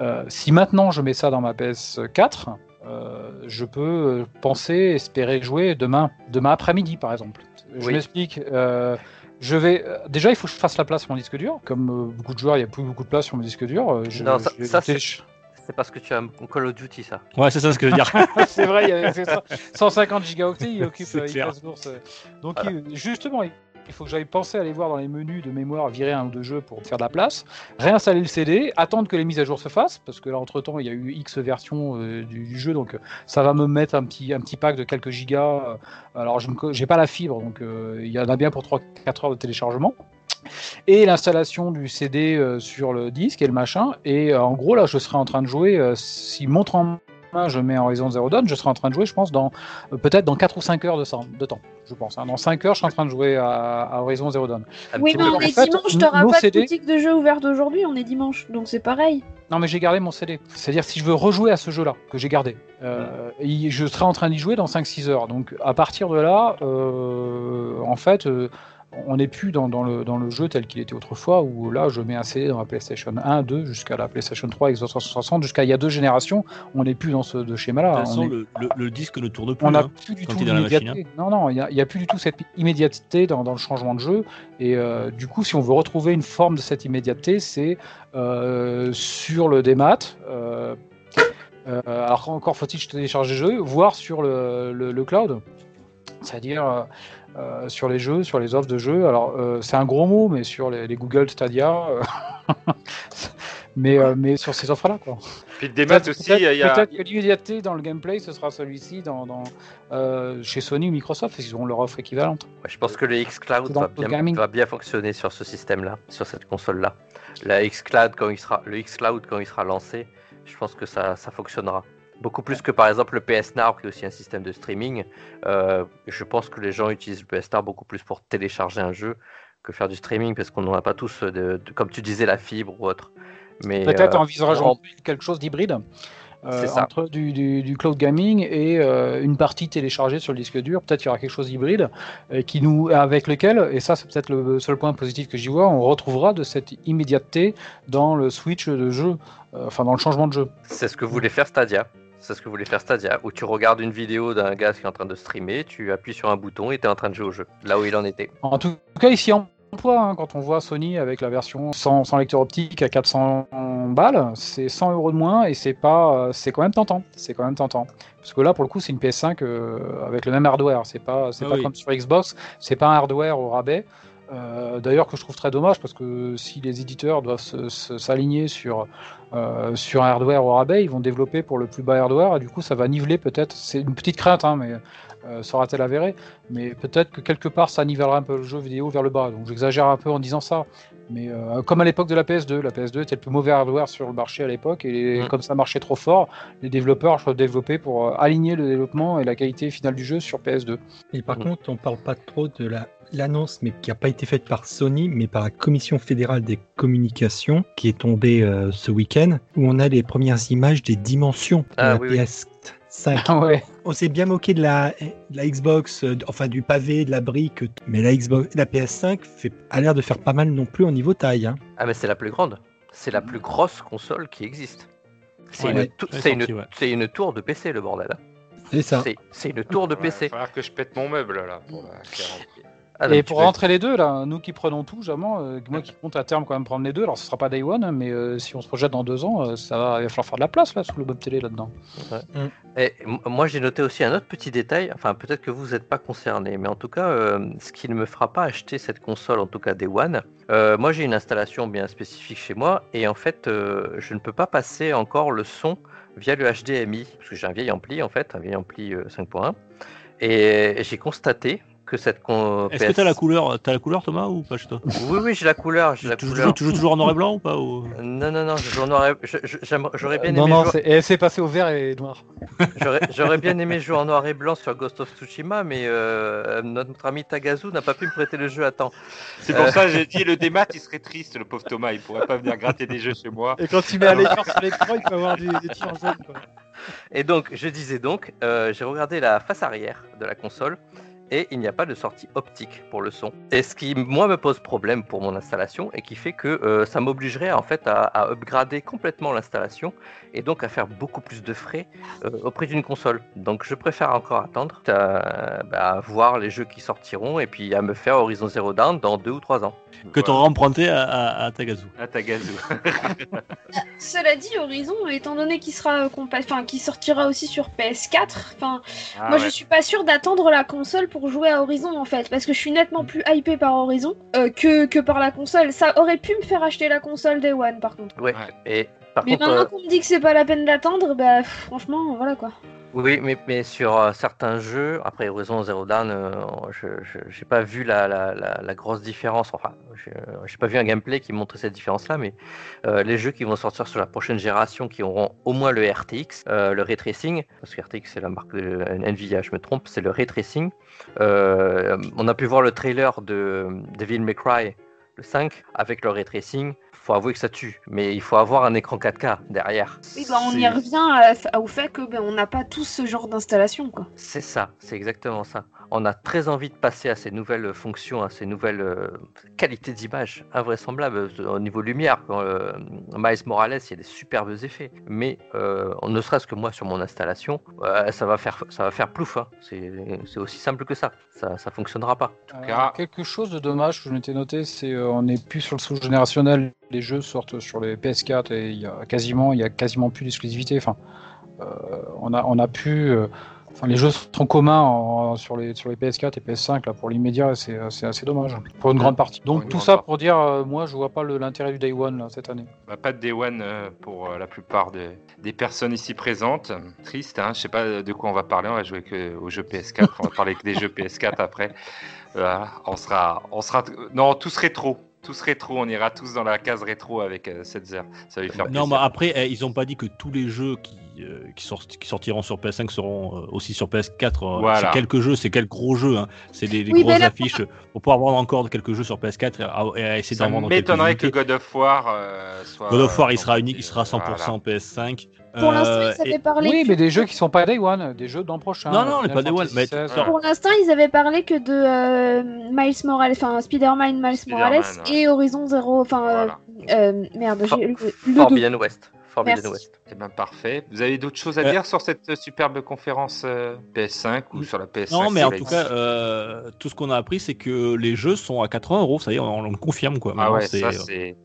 Euh, si maintenant je mets ça dans ma PS4, euh, je peux penser, espérer jouer demain, demain après-midi, par exemple. Je Oui. m'explique. euh, je vais euh, déjà, il faut que je fasse la place sur mon disque dur. Comme euh, beaucoup de joueurs, il n'y a plus beaucoup de place sur mon disque dur. euh, je- Non, ça- c'est- C'est parce que tu as un Call of Duty, ça. Ouais, c'est ça ce que je veux dire. c'est vrai, il y a c'est ça. 150 gigaoctets, il occupe C'est il clair. passe. Donc il- justement, il il faut que j'aille penser à aller voir dans les menus de mémoire, virer un ou deux jeux pour faire de la place, réinstaller le CD, attendre que les mises à jour se fassent, parce que là entre temps il y a eu X versions euh, du, jeu, donc euh, ça va me mettre un petit, un petit pack de quelques gigas. euh, alors je n'ai pas la fibre, donc il y en a bien pour 3-4 heures de téléchargement. Et l'installation du CD sur le disque et le machin. Et en gros, là, je serai en train de jouer, euh, s'il montre en je mets Horizon Zero Dawn, je serai en train de jouer, je pense, dans euh, peut-être dans 4 ou 5 heures de, de temps, je pense. Hein. Dans 5 heures, je suis en train de jouer à, Horizon Zero Dawn. Oui, mais on est dimanche, t'auras pas de boutique de jeu ouverte aujourd'hui, on est dimanche, donc c'est pareil. Non, mais j'ai gardé mon CD. C'est-à-dire, si je veux rejouer à ce jeu-là, que j'ai gardé, euh, je serai en train d'y jouer dans 5-6 heures. Donc, à partir de là, euh, en fait, euh, on n'est plus dans, le, dans, le, jeu tel qu'il était autrefois, où là, je mets un CD dans la PlayStation 1, 2, jusqu'à la PlayStation 3, Xbox 360, jusqu'à il y a deux générations. On n'est plus dans ce de schéma-là. De toute façon, le, disque ne tourne plus. On n'a hein, plus du tout l'immédiateté. Non, non, il n'y a, plus du tout cette immédiateté dans, dans le changement de jeu. Et du coup, si on veut retrouver une forme de cette immédiateté, c'est euh, sur le démat. Euh, euh, alors encore faut-il télécharger le jeu, voire sur le, le, cloud, c'est-à-dire sur les jeux, sur les offres de jeux. Alors c'est un gros mot, mais sur les, Google Stadia, mais, mais sur ces offres-là quoi. Puis le démat aussi, il y a. Peut-être que l'immédiateté dans le gameplay, ce sera celui-ci dans, dans chez Sony ou Microsoft, parce qu'ils auront leur offre équivalente. je pense que le xCloud va bien, va bien fonctionner sur ce système-là, sur cette console-là la xCloud quand il sera, le xCloud quand il sera lancé, je pense que ça, ça fonctionnera. Beaucoup plus que par exemple le PS Now, qui est aussi un système de streaming. Euh, je pense que les gens utilisent le PS Now beaucoup plus pour télécharger un jeu que faire du streaming, parce qu'on n'en a pas tous, de, comme tu disais, la fibre ou autre. Mais peut-être euh, envisageant quelque chose d'hybride. Euh, entre du, du, cloud gaming et euh, une partie téléchargée sur le disque dur. Peut-être qu'il y aura quelque chose d'hybride euh, qui nous, avec lequel, et ça c'est peut-être le seul point positif que j'y vois, on retrouvera de cette immédiateté dans le switch de jeu, enfin dans le changement de jeu. C'est ce que voulait faire Stadia. C'est ce que voulait faire Stadia, où tu regardes une vidéo d'un gars qui est en train de streamer, tu appuies sur un bouton et tu es en train de jouer au jeu, là où il en était. En tout cas, ici en Hein, quand on voit Sony avec la version sans, lecteur optique à 400 balles, c'est 100 euros de moins et c'est pas, c'est quand même tentant. C'est quand même tentant. Parce que là, pour le coup, c'est une PS5 euh, avec le même hardware. C'est pas, c'est ah pas comme sur Xbox. C'est pas un hardware au rabais. Euh, d'ailleurs, que je trouve très dommage parce que si les éditeurs doivent s'aligner sur, euh, sur un hardware au rabais, ils vont développer pour le plus bas hardware et du coup, ça va niveler peut-être. C'est une petite crainte, hein, mais euh, sera-t-elle avérée Mais peut-être que quelque part ça nivellera un peu le jeu vidéo vers le bas. Donc j'exagère un peu en disant ça. Mais euh, comme à l'époque de la PS2, la PS2 était le plus mauvais hardware sur le marché à l'époque, et mm. comme ça marchait trop fort, les développeurs ont développé pour euh, aligner le développement et la qualité finale du jeu sur PS2. Et par mm. contre, on parle pas trop de la l'annonce, mais qui n'a pas été faite par Sony, mais par la Commission fédérale des communications, qui est tombée ce week-end, où on a les premières images des dimensions de ah la PS 5. Ah On s'est bien moqué de la, la Xbox, euh, enfin du pavé, de la brique, mais la Xbox, la PS5 fait, a l'air de faire pas mal non plus au niveau taille. Hein. Ah mais c'est la plus grande, c'est la plus grosse console qui existe. C'est une, une, tour de PC le bordel. C'est ça. C'est une tour de PC. Il va falloir que je pète mon meuble là. Pour ah, et pour rentrer les deux, là, nous qui prenons tout, jamais, euh, moi qui compte à terme quand même prendre les deux, alors ce sera pas Day One, mais euh, si on se projette dans deux ans, euh, ça va, il va falloir faire de la place là sous le bob télé là-dedans. Mm. Et moi j'ai noté aussi un autre petit détail, enfin peut-être que vous n'êtes pas concerné, mais en tout cas, ce qui ne me fera pas acheter cette console, en tout cas Day One, moi j'ai une installation bien spécifique chez moi, et en fait je ne peux pas passer encore le son via le HDMI, parce que j'ai un vieil ampli en fait, un vieil ampli 5.1. Et j'ai constaté cette Est-ce que tu as la couleur, as la couleur Thomas ou pas chez toi? Oui oui j'ai la couleur, la tu, Joues, toujours en noir et blanc ou pas Non non non, je joue en noir et j'aurais bien aimé. Non non, c'est passé au vert et noir. j'aurais bien aimé jouer en noir et blanc sur Ghost of Tsushima, mais euh, notre ami Tagazu n'a pas pu me prêter le jeu à temps. C'est pour ça que j'ai dit le démat, il serait triste le pauvre Thomas, il pourrait pas venir gratter des jeux chez moi. Et quand il met à l'écran sur l'écran, il peut avoir des, des tirs jaunes. Et donc je disais donc, euh, j'ai regardé la face arrière de la console et il n'y a pas de sortie optique pour le son. Et ce qui, moi, me pose problème pour mon installation et qui fait que euh, ça m'obligerait en fait à, à upgrader complètement l'installation et donc à faire beaucoup plus de frais euh, au prix d'une console. Donc je préfère encore attendre à, bah, voir les jeux qui sortiront et puis à me faire Horizon Zero Dawn dans deux ou trois ans. Que tu auras emprunté à, à, Tagazu. À Tagazu. Cela dit, Horizon, étant donné qu'il sera enfin, qui sortira aussi sur PS4, enfin, ah moi je suis pas sûr d'attendre la console pour jouer à Horizon en fait, parce que je suis nettement plus hypé par Horizon euh, que, que par la console. Ça aurait pu me faire acheter la console Day One par contre. Ouais, et mais maintenant euh, qu'on me dit que c'est pas la peine d'attendre, bah franchement, voilà quoi. Oui, mais, sur euh, certains jeux, après Horizon Zero Dawn, euh, je n'ai pas vu la, grosse différence. Enfin, je n'ai pas vu un gameplay qui montrait cette différence-là, mais euh, les jeux qui vont sortir sur la prochaine génération, qui auront au moins le RTX, le ray tracing, parce que RTX c'est la marque de Nvidia, je me trompe, c'est le ray tracing. on a pu voir le trailer de Devil May Cry, le 5, avec le ray tracing faut avouer que ça tue, mais il faut avoir un écran 4K derrière. Oui, bah, on y revient au fait que ben, on n'a pas tous ce genre d'installation, quoi. C'est ça, c'est exactement ça on a très envie de passer à ces nouvelles fonctions, à ces nouvelles euh, qualités d'image invraisemblables euh, au niveau lumière. Quand, euh, Miles Morales, il y a des superbes effets, mais ne serait-ce que moi sur mon installation, ça va faire ça va faire plouf. Hein. C'est aussi simple que ça. Ça ça fonctionnera pas. quelque chose de dommage que je m'étais noté, c'est on n'est plus sur le sous-générationnel. Les jeux sortent sur les PS4 et il y a quasiment il y a quasiment plus d'exclusivité. Enfin, on a on a pu les jeux sont communs sur, les, sur les PS4 et PS5 là, pour l'immédiat, c'est assez dommage pour une grande partie. Donc tout ça pour dire, euh, moi je vois pas l'intérêt du Day One cette année. Bah, pas de Day One euh, pour euh, la plupart des personnes ici présentes. Triste, hein je sais pas de quoi on va parler, on va jouer que aux jeux PS4, on va parler que des jeux PS4 après. on sera, on sera, non, tous rétro tous rétro, on ira tous dans la case rétro avec euh, cette Ça va faire Non, mais après, eh, ils n'ont pas dit que tous les jeux qui, euh, qui, sortiront sur PS5 seront euh, aussi sur PS4. C'est quelques jeux, c'est quelques gros jeux. Hein. C'est des, grosses affiches. Pour pouvoir vendre encore quelques jeux sur PS4 et, essayer d'en vendre m'étonnerait que God of War soit. God of War, il sera unique, il sera 100% PS5. Pour l'instant, ils avaient parlé. Oui, mais des jeux qui sont pas Day One, des jeux dans le prochain. Non, non, pas Day One. Mais... Pour l'instant, ils avaient parlé que de Miles Morales, enfin Spider-Man Miles Morales et Horizon Zero, enfin euh, euh, merde, j'ai le, Forbidden West. Forbidden West. Eh ben parfait. Vous avez d'autres choses à dire sur cette superbe conférence euh, PS5 ou sur la PS5 Non, mais en tout cas, tout ce qu'on a appris, c'est que les jeux sont à 80 euros. Ça y est, on, le confirme quoi. Ah ouais, ça c'est.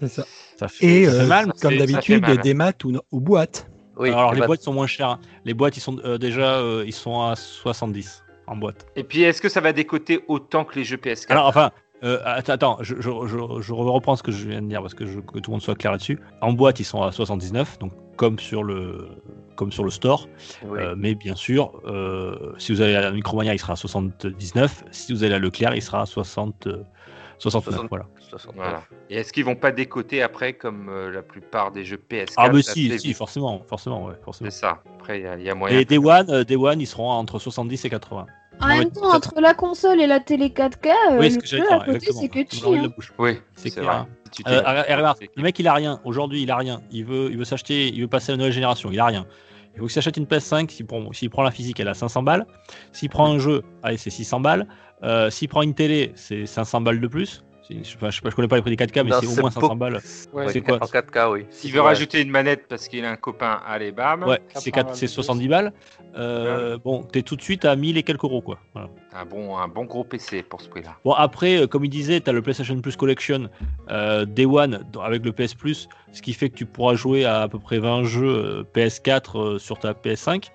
Ça. fait, Et mal, comme d'habitude, des maths ou, ou boîtes. Oui, alors les boîtes sont moins chères. Hein. Les boîtes, ils sont déjà, ils sont à 70 en boîte. Et puis, est-ce que ça va décoter autant que les jeux PS4 Alors, enfin, euh, attends, je, je, reprends ce que je viens de dire parce que, que tout le monde soit clair là-dessus. En boîte, ils sont à 79, donc comme sur le, comme sur le store. Euh, mais bien sûr, euh, si vous avez la Micromania, il sera à 79. Si vous avez la Leclerc, il sera à 60, 69. voilà. Et est-ce qu'ils vont pas décoter après comme la plupart des jeux PS4 Ah, mais si, si, forcément. forcément, ouais, forcément. C'est ça. Après, il y, a moyen. Et Day One, Day One, ils seront entre 70 et 80. En même temps, entre la console et la télé 4K, euh, oui, le jeu à côté, c'est que tu. Hein. Oui, c'est clair. Euh, le mec, il a rien. Aujourd'hui, il a rien. Il veut, il veut s'acheter, il veut passer à la nouvelle génération. Il a rien. Il faut qu'il s'achète une PS5. S'il prend, prend la physique, elle a 500 balles. S'il prend un jeu, allez, c'est 600 balles. Euh, s'il prend une télé, c'est 500 balles de plus. Je, sais pas, je, connais pas les prix des 4K, mais c'est au moins 500 balles. c'est quoi En 4K, oui. S'il veut rajouter une manette parce qu'il a un copain, allez, bam. Ouais, c'est 70 balles. Euh, bon, t'es tout de suite à 1000 et quelques euros, quoi. Un, bon, un bon gros PC pour ce prix-là. Bon, après, euh, comme il disait, t'as le PlayStation Plus Collection euh, Day One avec le PS Plus, ce qui fait que tu pourras jouer à à peu près 20 jeux PS4 sur ta PS5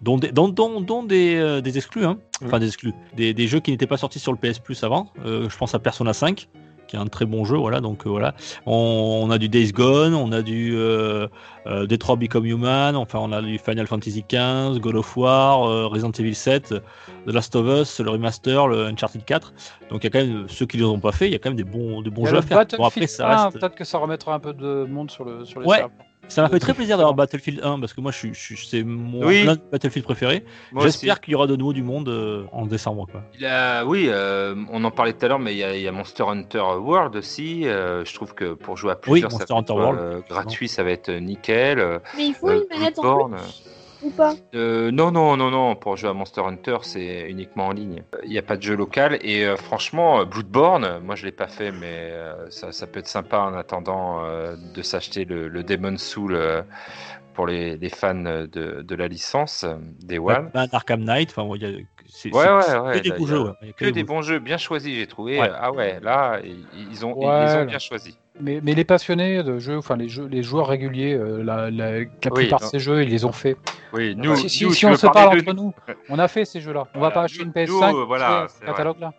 dont des, dont, dont, des, des, exclus, hein. enfin des exclus, des, des, jeux qui n'étaient pas sortis sur le PS Plus avant. je pense à Persona 5, qui est un très bon jeu. Voilà, donc euh, voilà, on, a du Days Gone, on a du euh, euh, Detroit Become Human, enfin on a du Final Fantasy XV, God of War, Resident Evil 7, The Last of Us, le remaster, le Uncharted 4. Donc il y a quand même ceux qui ne l'ont pas fait, il y a quand même des bons, de bons jeux à faire. Bon, après, ça reste... Peut-être que ça remettra un peu de monde sur, le, sur les ouais. Ça m'a fait très plaisir d'avoir Battlefield 1 parce que moi, je, je, c'est mon Battlefield préféré. J'espère qu'il y aura de nouveau du monde euh, en décembre. Quoi. Il a, oui, euh, on en parlait tout à l'heure, mais il y, a, Monster Hunter World aussi. Euh, je trouve que pour jouer à plusieurs, oui, Monster Hunter World, gratuit, ça va être nickel. Mais il faut une manette en plus ou pas euh, Non, non, non, non. Pour jouer à Monster Hunter, c'est uniquement en ligne. Il n'y a pas de jeu local. Et euh, franchement, Bloodborne, moi je l'ai pas fait, mais euh, ça, peut être sympa en attendant de s'acheter le, le, Demon Soul pour les, fans de, la licence des One. Bah, Arkham Knight, enfin, il y a c'est ouais, ouais, ouais, que des bons jeux. Que, des bons jeux bien choisis, j'ai trouvé. Ah ouais, là, ils ont, ils ont bien choisi. Mais, mais, les passionnés de jeux, enfin les, jeux, les joueurs réguliers, euh, la, la, la, plupart de ces jeux, ils les ont fait. Oui, nous, si, si, on se parle entre nous, on a fait ces jeux-là. On va pas acheter une PS5, voilà, ce catalogue-là.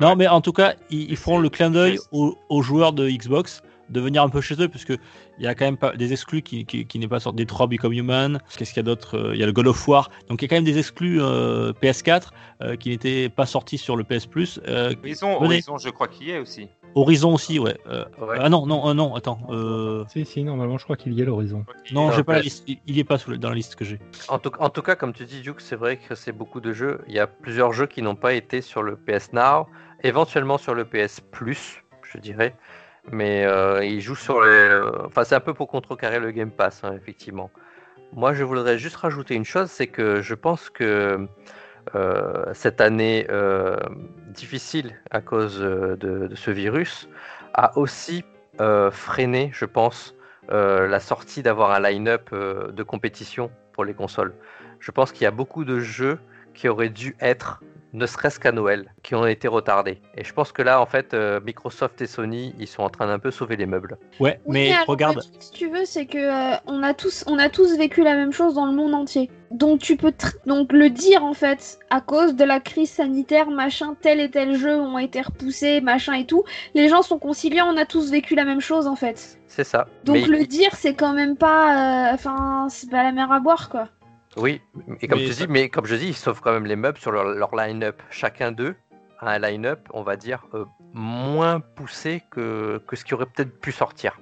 Non, mais en tout cas, ils, feront le clin d'œil aux, joueurs de Xbox. de venir un peu chez eux, puisque il y a quand même pas des exclus qui, qui, qui n'est pas sorti. Detroit Become Human, qu'est-ce qu'il y a d'autre Euh, Il y a le God of War, donc il y a quand même des exclus euh, PS4 euh, qui n'étaient pas sortis sur le PS Plus. Euh, Horizon, Venez. Horizon, je crois qu'il y est aussi. Horizon aussi, ouais. Euh, Ouais. Ah non, non, euh, non, attends. Euh... Si, si, normalement, je crois qu'il y est l'horizon. Non, j'ai pas la liste. Il il est pas sous le- dans la liste que j'ai. En tout, en tout cas, comme tu dis, Duke, c'est vrai que c'est beaucoup de jeux. Il y a plusieurs jeux qui n'ont pas été sur le PS Now, éventuellement sur le PS Plus, je dirais. Mais euh, ils jouent sur les. Enfin, c'est un peu pour contrecarrer le Game Pass, hein, effectivement. Moi, je voudrais juste rajouter une chose c'est que je pense que euh, cette année euh, difficile à cause euh, de, de ce virus a aussi euh, freiné, je pense, euh, la sortie d'avoir un line-up euh, de compétition pour les consoles. Je pense qu'il y a beaucoup de jeux qui auraient dû être, ne serait-ce qu'à Noël, qui ont été retardés. Et je pense que là, en fait, euh, Microsoft et Sony, ils sont en train d'un peu sauver les meubles. Ouais, Oui, mais alors, regarde. le truc, si tu veux, c'est que euh, on a tous, on a tous vécu la même chose dans le monde entier. Donc tu peux donc le dire en fait à cause de la crise sanitaire, machin, tel et tel jeu ont été repoussés, machin et tout. Les gens sont conciliants, on a tous vécu la même chose en fait. C'est ça. Donc Mais- le dire, c'est quand même pas, euh, enfin, c'est pas la mer à boire quoi. Oui, et comme Mais tu dis, mais comme je dis, ils sauvent quand même les meubles sur leur, leur line-up. Chacun d'eux a un line-up, on va dire, euh, moins poussé que, que ce qui aurait peut-être pu sortir.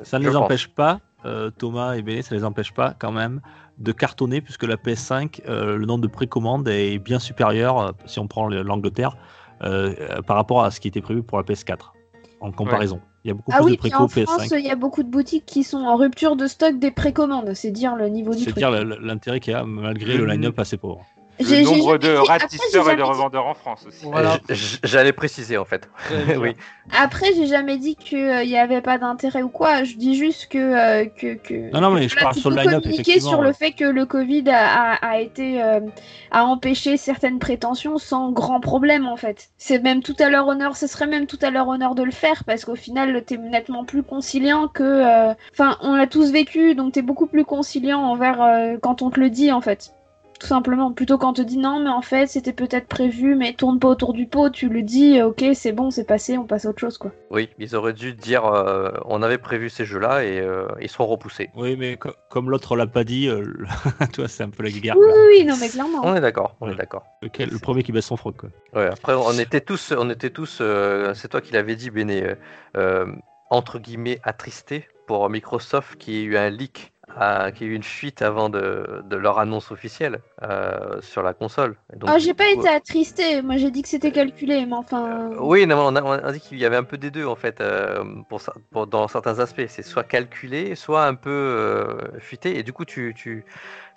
Ça ne les pense. empêche pas, euh, Thomas et Béné, ça les empêche pas quand même de cartonner puisque la PS5, euh, le nombre de précommandes est bien supérieur euh, si on prend le- l'Angleterre euh, par rapport à ce qui était prévu pour la PS4 en comparaison. Il y a beaucoup Ah plus oui, de puis préco en France, PS5. il y a beaucoup de boutiques qui sont en rupture de stock des précommandes. C'est dire le niveau du C'est dire l'intérêt qu'il y a malgré le line-up assez pauvre. Le nombre de ratisseurs et de dit- revendeurs en France aussi. Voilà. J'allais préciser en fait. oui. Après, j'ai jamais dit qu'il n'y avait pas d'intérêt ou quoi. Je dis juste que. euh, que, que Non, non, mais je parle sur le line-up, sur le fait que le Covid a, a, a été. euh, a empêché certaines prétentions sans grand problème en fait. C'est même tout à leur honneur, ce serait même tout à leur honneur de le faire parce qu'au final, t'es nettement plus conciliant que. euh, Enfin, on l'a tous vécu donc t'es beaucoup plus conciliant envers euh, quand on te le dit en fait. Tout simplement, plutôt quand on te dit non, mais en fait c'était peut-être prévu, mais tourne pas autour du pot, tu le dis, euh, ok, c'est bon, c'est passé, on passe à autre chose quoi. Oui, ils auraient dû dire euh, on avait prévu ces jeux-là et euh, ils seront repoussés. Oui, mais co- comme l'autre l'a pas dit, euh, toi c'est un peu la guerre. Oui, oui, oui, non, mais clairement. On est d'accord, on est d'accord. Le premier qui baisse son froc. Quoi. Ouais, après, on était tous, on était tous, euh, c'est toi qui l'avais dit, Béné, entre guillemets attristés pour Microsoft qui ait eu un leak, à- qui ait eu une fuite avant de, de leur annonce officielle euh, sur la console. Et donc, Ah, j'ai pas coup, été attristée, moi j'ai dit que c'était calculé, mais enfin. euh, oui, non, on a, on a dit qu'il y avait un peu des deux en fait, euh, pour, ça- pour- dans certains aspects. C'est soit calculé, soit un peu fuité. Et du coup, tu, tu,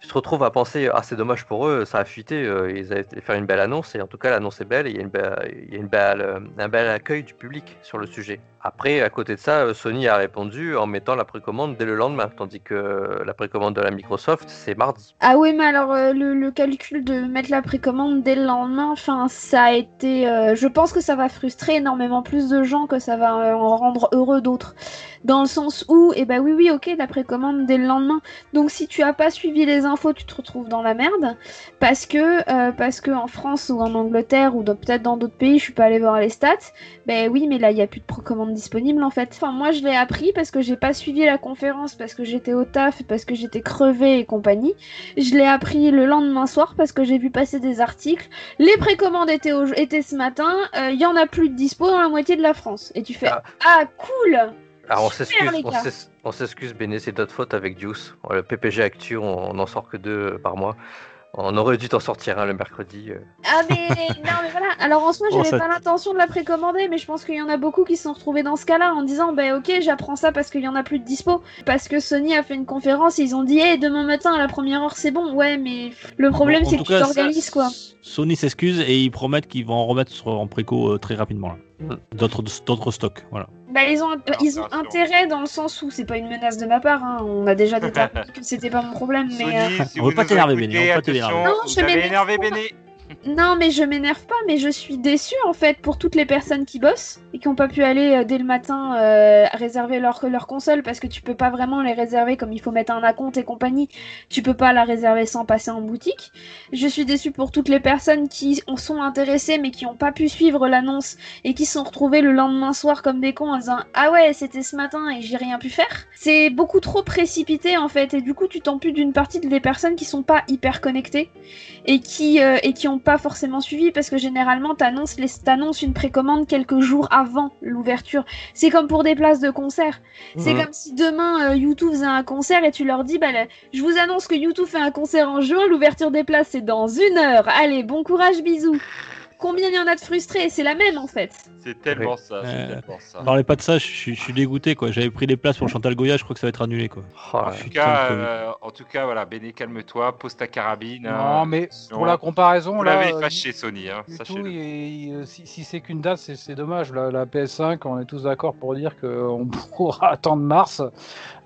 tu te retrouves à penser Ah, c'est dommage pour eux, ça a fuité. ils avaient fait faire une belle annonce. Et en tout cas, l'annonce est belle. Et il y a, une belle, il y a une belle, un bel accueil du public sur le sujet. Après, à côté de ça, euh, Sony a répondu en mettant la précommande dès le lendemain. Tandis que la précommande de la Microsoft, c'est mardi. Ah oui, mais alors euh, le, calcul de mettre la précommande dès le lendemain, enfin, ça a été. euh, je pense que ça va frustrer énormément plus de gens que ça va en rendre heureux d'autres. Dans le sens où, eh ben oui, oui, ok, la précommande dès le lendemain. Donc si tu as pas suivi les infos, tu te retrouves dans la merde. Parce que, en France ou en Angleterre ou peut-être dans d'autres pays, je suis pas allée voir les stats. Ben oui, mais là, il y a plus de précommande disponible en fait. Enfin, moi, je l'ai appris parce que j'ai pas suivi la conférence, parce que j'étais au taf, parce que j'étais crevée et compagnie. Je l'ai appris le lendemain soir parce que j'ai vu passer des articles. Les précommandes étaient, au- étaient ce matin. euh, Il y en a plus de dispo dans la moitié de la France. Et tu fais Ah. ah, cool. Alors on Super, s'excuse, on on s'excuse, Béné, c'est notre faute avec Juice. Le PPG Actu, on n'en sort que deux par mois. On aurait dû t'en sortir un le mercredi. euh. Ah mais non mais voilà. Alors en soi j'avais pas l'intention de la précommander, mais je pense qu'il y en a beaucoup qui se sont retrouvés dans ce cas-là en disant bah ok j'apprends ça parce qu'il y en a plus de dispo. Parce que Sony a fait une conférence et ils ont dit hey, demain matin à la première heure c'est bon. Ouais mais le problème Bon, c'est que tu t'organises quoi. Sony s'excuse et ils promettent qu'ils vont en remettre sur- en préco euh, très rapidement. là. Mm. D'autres d'autres stocks. Voilà. Bah ils ont ils ont intérêt dans le sens où c'est pas une menace de ma part. Hein. On a déjà déterminé que c'était pas mon problème mais. euh, Sony, si On veut pas t'énerver, Béné, on veut pas t'énerver. Non, vous je m'énerve. Non, mais je m'énerve pas, mais je suis déçue en fait pour toutes les personnes qui bossent et qui n'ont pas pu aller euh, dès le matin euh, réserver leur, console parce que tu peux pas vraiment les réserver comme il faut mettre un acompte et compagnie. Tu peux pas la réserver sans passer en boutique. Je suis déçue pour toutes les personnes qui en sont intéressées mais qui n'ont pas pu suivre l'annonce et qui se sont retrouvées le lendemain soir comme des cons en disant Ah ouais, c'était ce matin et j'ai rien pu faire. C'est beaucoup trop précipité en fait et du coup tu t'en d'une partie des personnes qui sont pas hyper connectées et qui, euh, et qui ont pas forcément suivi parce que généralement t'annonces les t'annonces une précommande quelques jours avant l'ouverture. C'est comme pour des places de concert. C'est comme si demain euh, YouTube faisait un concert et tu leur dis bah là, je vous annonce que YouTube fait un concert en juin, l'ouverture des places c'est dans une heure. Allez, bon courage, bisous. Combien il y en a de frustrés C'est la même en fait. C'est tellement ça. Euh, tellement ça. Parlez pas de ça, je suis, je suis dégoûté quoi. J'avais pris des places pour Chantal Goya, je crois que ça va être annulé quoi. Oh, En tout, cas, euh, en tout cas, voilà, Béné, calme-toi, pose ta carabine. Non, hein. mais Sinon, pour la comparaison, Vous là, l'avez euh, fâché, Sony, hein, du tout, sachez-le. et- et, si, si c'est qu'une date, c'est- dommage. La, la PS5, on est tous d'accord pour dire qu'on pourra attendre mars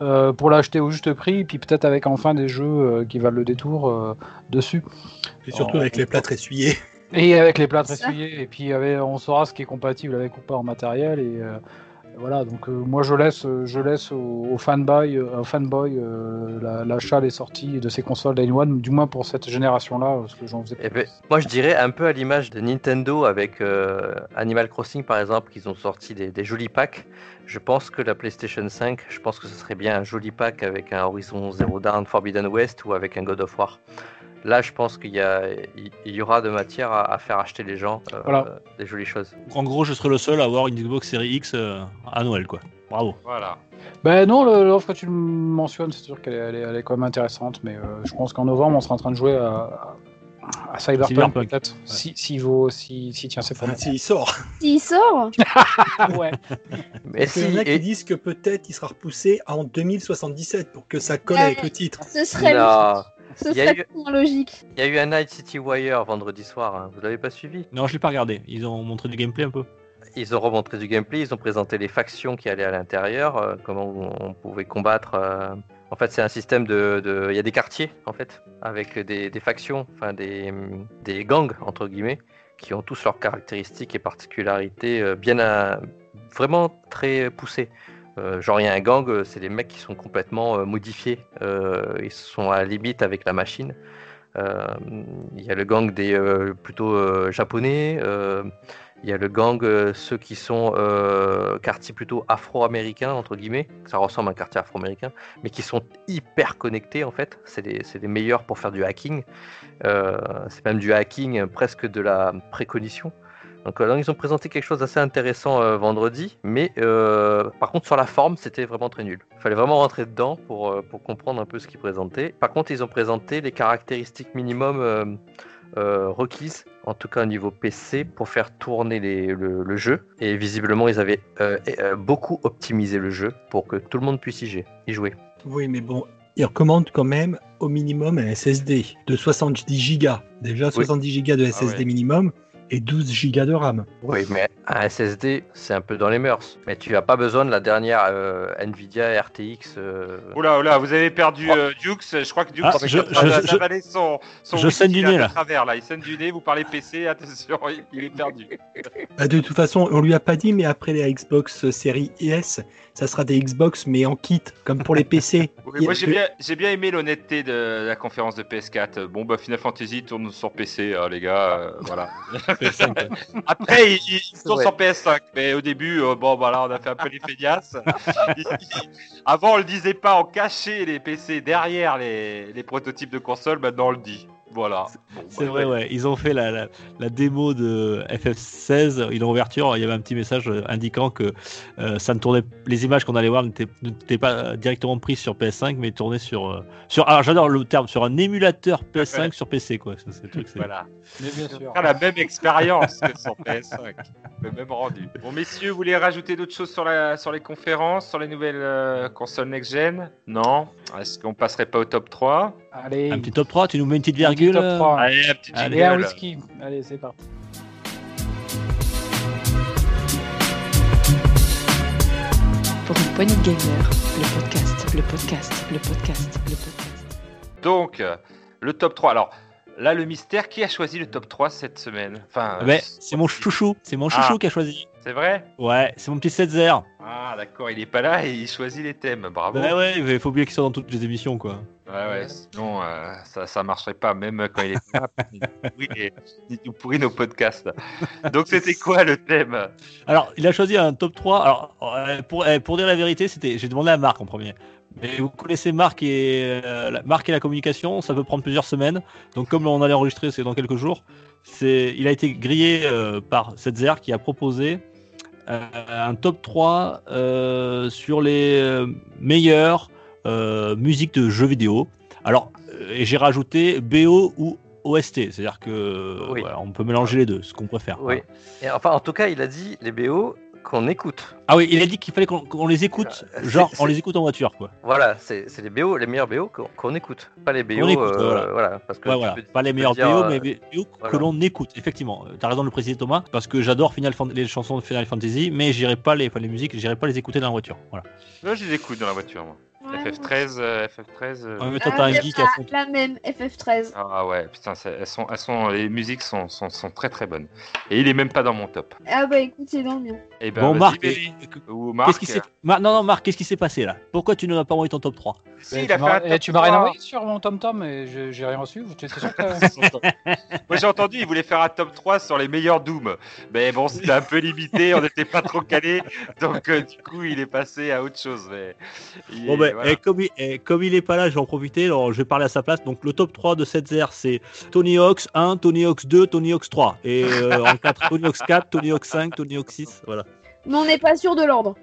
euh, pour l'acheter au juste prix, puis peut-être avec enfin des jeux euh, qui valent le détour euh, dessus. Et surtout Oh. avec les plâtres essuyés. Et avec les plâtres essuyés, et puis avec- on saura ce qui est compatible avec ou pas en matériel. Et euh, voilà, donc euh, moi je laisse, je laisse aux, aux fanboys, euh, aux fanboys euh, la- l'achat des sorties de ces consoles Day One, du moins pour cette génération-là, parce que j'en faisais Eh pas. ben, moi, je dirais un peu à l'image de Nintendo avec euh, Animal Crossing, par exemple, qu'ils ont sorti des, des jolis packs. Je pense que la PlayStation 5, je pense que ce serait bien un joli pack avec un Horizon Zero Dawn Forbidden West ou avec un God of War. Là, je pense qu'il y, a- il il y aura de matière à, à faire acheter les gens euh, Voilà. des jolies choses. En gros, je serai le seul à avoir une Xbox Series X euh, à Noël quoi. Bravo. Voilà. Ben non, l'offre que tu me mentionnes, c'est sûr qu'elle est, elle est, elle est quand même intéressante, mais euh, je pense qu'en novembre, on sera en train de jouer à, à- Cyberpunk, Cyberpunk. peut-être. Si, si vaut, si, si ses Enfin, promesses. s'il sort. S'il sort, ouais. Mais Parce qu'il y en si, a qui et- disent que peut-être il sera repoussé en 2077 pour que ça colle Ouais. avec le titre. ce serait, Non. Ce Il y a serait eu- moins logique. il y a eu un Night City Wire vendredi soir, hein. vous l'avez pas suivi? Non, je l'ai pas regardé. Ils ont montré du gameplay un peu. Ils ont remontré du gameplay, ils ont présenté les factions qui allaient à l'intérieur, euh, comment on pouvait combattre. euh. En fait, c'est un système de, de- Il y a des quartiers, en fait, avec des, des factions, enfin des, des gangs, entre guillemets, qui ont tous leurs caractéristiques et particularités euh, bien à- vraiment très poussées. Euh, genre, il y a un gang, euh, c'est des mecs qui sont complètement euh, modifiés. Ils sont à la limite avec la machine. Il y a le gang des plutôt japonais. il y a le gang, ceux qui sont quartiers plutôt afro-américains, entre guillemets. Ça ressemble à un quartier afro-américain, mais qui sont hyper connectés en fait. C'est les, meilleurs pour faire du hacking. C'est même du hacking presque de la précognition. Donc, euh, ils ont présenté quelque chose d'assez intéressant euh, vendredi, mais euh, par contre sur la forme c'était vraiment très nul. Il fallait vraiment rentrer dedans pour, euh, pour comprendre un peu ce qu'ils présentaient. Par contre ils ont présenté les caractéristiques minimum requises, en tout cas au niveau PC, pour faire tourner les- le, le jeu. Et visiblement ils avaient beaucoup optimisé le jeu pour que tout le monde puisse y jouer. Oui, mais bon, il recommande quand même au minimum un SSD de 70 Go. Déjà 70 Go de SSD ouais. minimum et 12 Go de RAM. Oui, mais un SSD, c'est un peu dans les mœurs. Mais tu n'as pas besoin de la dernière euh, Nvidia RTX. Euh... Oula, oula, vous avez perdu oh. Euh, Dukes. Je crois que Dukes ah, je, je, son, son je saigne du nez là. Travers, là. Il saigne du nez, vous parlez PC, attention, il, est perdu. Bah, de toute façon, on ne lui a pas dit, mais après les Xbox série S, ça sera des Xbox, mais en kit, comme pour les PC. moi, j'ai bien, ai bien, aimé l'honnêteté de la conférence de PS4. Bon, bah, Final Fantasy tourne sur PC, hein, les gars. Euh, voilà. Après, ils, sont sur PS5, mais au début, euh, bon, voilà, on a fait un peu les feignasses. Avant, on le disait pas, on cachait les PC derrière les, les prototypes de consoles, maintenant on le dit. Voilà. Bon, C'est bah, vrai, ouais. Ils ont fait la, la, la démo de FF16, une ouverture. Il y avait un petit message euh, indiquant que euh, ça ne tournait, les images qu'on allait voir n'étaient pas euh, directement prises sur PS5, mais tournées sur, euh, sur. Alors j'adore le terme, sur un émulateur PS5 Ouais. sur PC, quoi. Ça, c'est le truc, c'est- Voilà. Mais bien sûr. La même expérience que sur PS5, le même rendu. Bon, messieurs, vous voulez rajouter d'autres choses sur, la, sur les conférences, sur les nouvelles euh, consoles next-gen? Non? Est-ce qu'on passerait pas au top 3 Allez, Un petit top 3, tu nous mets une petite un petit virgule. top euh, 3. Allez, un petit Allez, un whisky. Allez, c'est parti. Pour une poignée de gamers, le podcast, le podcast, le podcast, le podcast. Donc, euh, le top 3. Alors, là, le mystère, qui a choisi le top 3 cette semaine? Enfin, Ah ben, c'est mon chouchou, c'est mon chouchou Ah. qui a choisi. C'est vrai Ouais, c'est mon petit Setzer. Ah, d'accord, il est pas là et il choisit les thèmes. Bravo. Bah ouais, il faut oublier qu'il soit dans toutes les émissions, quoi. Ouais, ouais, sinon euh, ça, ça marcherait pas, même quand il est là. il nous pourrit nos podcasts. Donc c'était quoi le thème? Alors, il a choisi un top 3. Alors, euh, pour, euh, pour dire la vérité, c'était, j'ai demandé à Marc en premier. Mais vous connaissez Marc et, euh, la- Marc et la communication, ça peut prendre plusieurs semaines. Donc, comme on allait enregistrer, c'est dans quelques jours. C'est, il a été grillé euh, par Setzer qui a proposé euh, un top 3 euh, sur les euh, meilleures euh, musiques de jeux vidéo. Alors, euh, et j'ai rajouté BO ou OST, c'est-à-dire que Oui. voilà, on peut mélanger les deux, ce qu'on préfère. Oui. Et enfin, en tout cas, il a dit les BO qu'on écoute. Ah oui, il a dit qu'il fallait qu'on les écoute, genre on les écoute en voiture, quoi. Voilà, c'est les BO, les meilleurs BO qu'on écoute, pas les BO. Écoute, euh, voilà. parce que Ouais, voilà. peux- Pas les meilleurs dire, BO, euh, mais les BO que l'on écoute, effectivement. T'as raison de le préciser, Thomas, parce que j'adore Final Fan- les chansons de Final Fantasy, mais j'irai pas les, enfin, les musiques, j'irai pas les écouter dans la voiture. Voilà. Là, je les écoute dans la voiture. Moi. Ouais, FF13, euh, FF13. euh, Ouais, mais toi, Ah, t'as un c'est geek ça, à fond. La même, FF13. Ah ouais, putain, elles sont, elles sont, les musiques sont, sont, sont très très bonnes. Et il est même pas dans mon top. Ah bah écoute, c'est dans le mien. Et ben, Bon, Marc, euh, ou Marc. qu'est-ce qui s'est. Mar- Non, non, Marc, qu'est-ce qui s'est passé là? Pourquoi tu ne m'as pas envoyé ton top 3 Si, Eh, il a tu fait un m'as- top eh, tu m'as rien 3. envoyé sur mon Tom Tom et je- j'ai rien reçu. Sûr que Moi j'ai entendu, il voulait faire un top 3 sur les meilleurs Doom. Mais bon, c'était un peu limité, on n'était pas trop calé. Donc euh, du coup, il est passé à autre chose. Mais il Bon, est- voilà. eh, comme, il, eh, comme il est pas là, je vais en profiter. Alors, je vais parler à sa place. Donc, le top 3 de Setzer, c'est Tony Hawk's 1, Tony Hawk's 2, Tony Hawk's 3. Et euh, en 4, Tony Hawk's 4, Tony Hawk's 5, Tony Hawk's 6. Voilà. Mais on n'est pas sûr de l'ordre.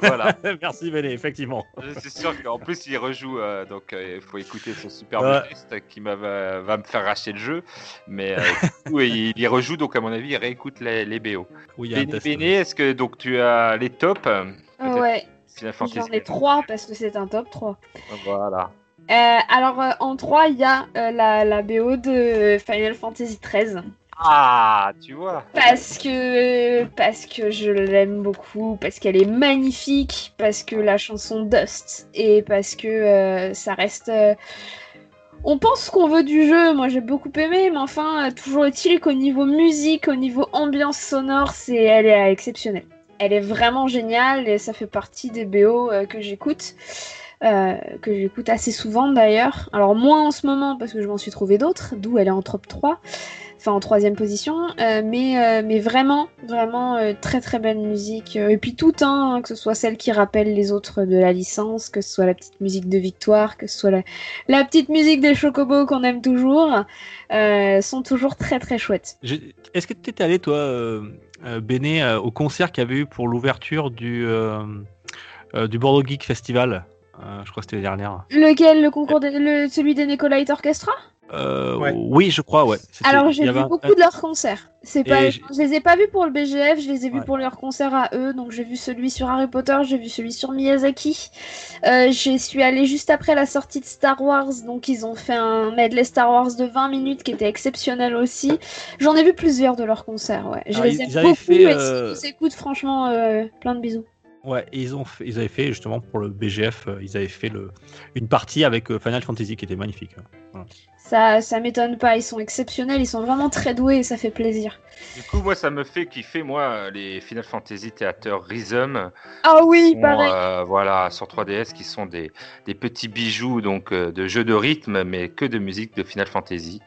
Voilà. Merci, Béné, effectivement. Je suis sûr qu'en plus il rejoue, euh, donc euh, il faut écouter son super Ouais. test qui va, va me faire racheter le jeu. Mais euh, du coup, il, il rejoue, donc à mon avis, il réécoute les, les BO. Oui, il y a un Béné. Béné, est-ce que donc tu as les tops euh, ouais, j'en ai trois parce que c'est un top 3. Voilà. Euh, alors euh, en 3, il y a euh, la, la BO de Final Fantasy XIII. Ah, tu vois. Parce que, parce que je l'aime beaucoup, parce qu'elle est magnifique, parce que la chanson Dust, et parce que ça reste... On pense ce qu'on veut du jeu, moi j'ai beaucoup aimé, mais enfin, toujours est-il qu'au niveau musique, au niveau ambiance sonore, c'est elle est exceptionnelle. Elle est vraiment géniale et ça fait partie des BO euh, que j'écoute. euh, que j'écoute assez souvent d'ailleurs. Alors moins en ce moment parce que je m'en suis trouvé d'autres, d'où elle est en top 3 enfin en troisième position, euh, mais, euh, mais vraiment, vraiment euh, très très belle musique. Et puis tout, hein, que ce soit celle qui rappelle les autres de la licence, que ce soit la petite musique de Victoire, que ce soit la, la petite musique des Chocobos qu'on aime toujours, sont toujours très très chouettes. Est-ce que tu étais allé, toi, Béné, au concert qu'il y avait eu pour l'ouverture du, du Bordeaux Geek Festival Je crois que c'était l'année dernière. Lequel? Le concours, le, celui des Nicolite Orchestra? Euh, Ouais. Oui, je crois, ouais. Alors j'ai vu avait beaucoup de leurs concerts. C'est pas, je les ai pas vus pour le BGF, je les ai vus Ouais. pour leurs concerts à eux. Donc j'ai vu celui sur Harry Potter, j'ai vu celui sur Miyazaki. Euh, je suis allée juste après la sortie de Star Wars, donc ils ont fait un medley Star Wars de 20 minutes qui était exceptionnel aussi. J'en ai vu plusieurs de leurs concerts, ouais. Je Alors, les ils- aime beaucoup fait, et euh, si écoute franchement, euh, plein de bisous. Ouais, et ils, ont fait- ils avaient fait justement pour le BGF, euh, ils avaient fait le, une partie avec euh, Final Fantasy qui était magnifique. hein. Ça, ça m'étonne pas, ils sont exceptionnels, ils sont vraiment très doués et ça fait plaisir. Du coup, moi, ça me fait kiffer, moi, les Final Fantasy Theater Rhythm. Ah oui, sont, pareil. euh, voilà, sur 3DS, qui sont des, des petits bijoux donc euh, de jeux de rythme, mais que de musique de Final Fantasy.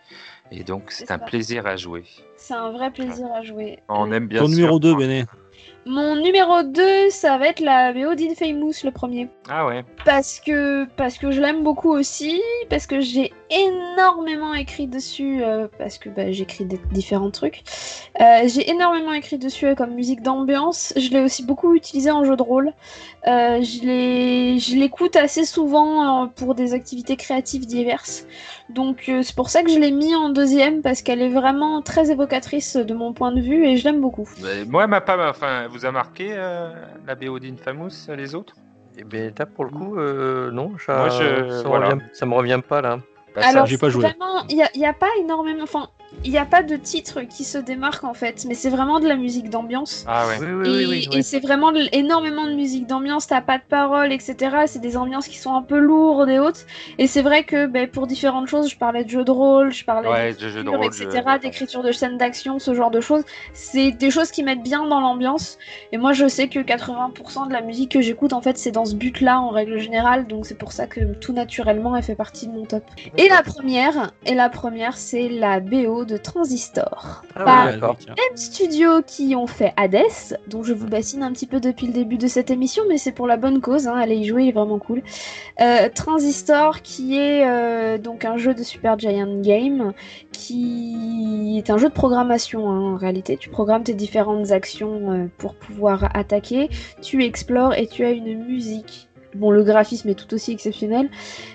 Et donc, c'est un ça. plaisir à jouer. C'est un vrai plaisir à jouer. On aime bien Ton sûr- numéro 2, Béné Mon numéro 2, ça va être la BO d'Infamous, le premier. Ah ouais. Parce que, parce que je l'aime beaucoup aussi, parce que j'ai énormément écrit dessus, euh, parce que bah, j'écris des différents trucs. Euh, j'ai énormément écrit dessus euh, comme musique d'ambiance. Je l'ai aussi beaucoup utilisé en jeu de rôle. Euh, je l'ai- je l'écoute assez souvent euh, pour des activités créatives diverses. Donc euh, c'est pour ça que je l'ai mis en deuxième, parce qu'elle est vraiment très évocatrice de mon point de vue et je l'aime beaucoup. Mais moi, ma pas, enfin, vous a marqué euh, la BO d'Infamous, les autres? Et bien là, pour le coup, euh, non, ça, Moi, je- ça, me voilà. revient, ça me revient pas là. Bah, ça- Alors, j'ai pas joué. Vraiment, il n'y a, il y a pas énormément. Enfin, il n'y a pas de titre qui se démarque en fait, mais c'est vraiment de la musique d'ambiance. Ah ouais. Oui, oui, oui, Et, oui, et c'est vraiment de- énormément de musique d'ambiance, t'as pas de paroles, etc. C'est des ambiances qui sont un peu lourdes et hautes. Et c'est vrai que ben, pour différentes choses, je parlais de jeux de rôle, je parlais Ouais, de de jeux de d'écriture, rôle. etc., je- d'écriture de scènes d'action, ce genre de choses. C'est des choses qui mettent bien dans l'ambiance. Et moi, je sais que 80% de la musique que j'écoute, en fait, c'est dans ce but-là, en règle générale. Donc c'est pour ça que tout naturellement, elle fait partie de mon top. Et la première, et la première, c'est la BO de Transistor. Ah ouais. Même studio qui ont fait Hades, dont je vous bassine un petit peu depuis le début de cette émission, mais c'est pour la bonne cause, hein, allez y jouer, il est vraiment cool. Euh, Transistor, qui est euh, donc un jeu de Super Giant Game, qui est un jeu de programmation hein, en réalité. Tu programmes tes différentes actions euh, pour pouvoir attaquer, tu explores et tu as une musique. Bon, le graphisme est tout aussi exceptionnel,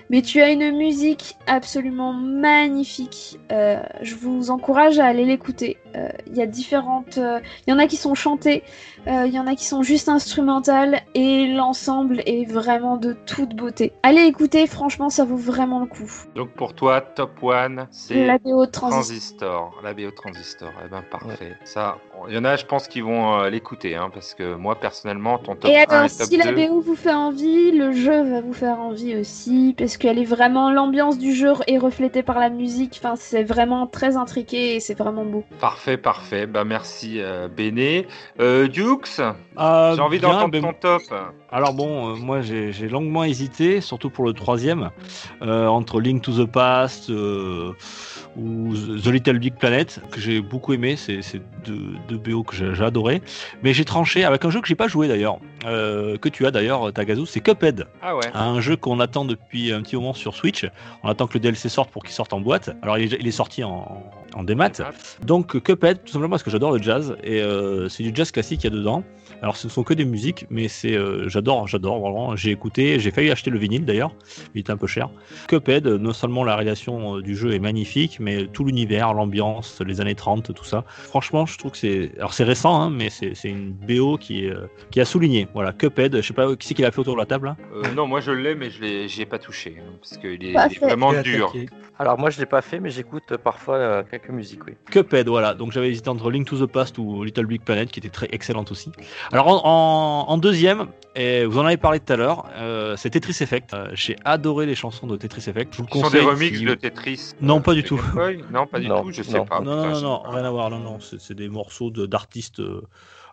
mais tu as une musique absolument magnifique. Euh, je vous encourage à aller l'écouter. Euh, Il y a différentes. euh, Il y en a qui sont chantées, euh, il y en a qui sont juste instrumentales, et l'ensemble est vraiment de toute beauté. Allez écouter, franchement, ça vaut vraiment le coup. Donc pour toi, top 1, c'est La BO Transistor. Transistor. La BO Transistor. Eh ben parfait. Ça, il y en a, je pense, qui vont euh, l'écouter, hein, parce que moi, personnellement, ton top Et 1 alors, et top si la 2... BO vous fait envie, le jeu va vous faire envie aussi, parce qu'elle est vraiment. L'ambiance du jeu est reflétée par la musique, enfin, c'est vraiment très intriqué et c'est vraiment beau. Parfait, parfait. Bah merci, euh, Béné. Euh, Dukes, Ah, j'ai envie d'entendre ben, ton top. Alors bon, euh, moi j'ai j'ai longuement hésité, surtout pour le troisième, euh, entre Link to the Past euh, ou The Little Big Planet, que j'ai beaucoup aimé, c'est deux, deux BO que j'ai j'ai adoré. Mais j'ai tranché avec un jeu que j'ai pas joué d'ailleurs, euh, que tu as d'ailleurs, Tagazu, c'est Cuphead. Ah ouais. Un jeu qu'on attend depuis un petit moment sur Switch. On attend que le DLC sorte pour qu'il sorte en boîte. Alors il est, il est sorti en, en démat. Donc Cuphead, tout simplement parce que j'adore le jazz et euh, c'est du jazz classique qu'il y a dedans. Alors ce ne sont que des musiques, mais c'est euh, j'adore, j'adore vraiment. J'ai écouté, j'ai failli acheter le vinyle d'ailleurs, il était un peu cher. Cuphead, non seulement la réalisation euh, du jeu est magnifique, mais tout l'univers, l'ambiance, les années 30, tout ça. Franchement, je trouve que c'est, alors c'est récent, hein, mais c'est c'est une BO qui est, euh, qui a souligné. Voilà, Cuphead, je sais pas qui c'est qui l'a fait autour de la table. hein Euh, non, moi je l'ai, mais je l'ai, j'y ai pas touché, hein, parce qu'il est, est vraiment dur. attaqué. Alors moi je l'ai pas fait mais j'écoute parfois euh, quelques musiques oui. Cuphead, voilà. Donc j'avais hésité entre Link to the Past ou Little Big Planet, qui était très excellente aussi. Alors en, en- en deuxième, et vous en avez parlé tout à l'heure, euh, c'est Tetris Effect. Euh, J'ai adoré les chansons de Tetris Effect. Je vous le Ce sont des conseille. remixes si- de Tetris. Non, euh, pas du tout. Non, pas du Non, tout, je sais non. pas. non, non, non, non, rien à voir. Non, non, c'est des morceaux de- d'artistes.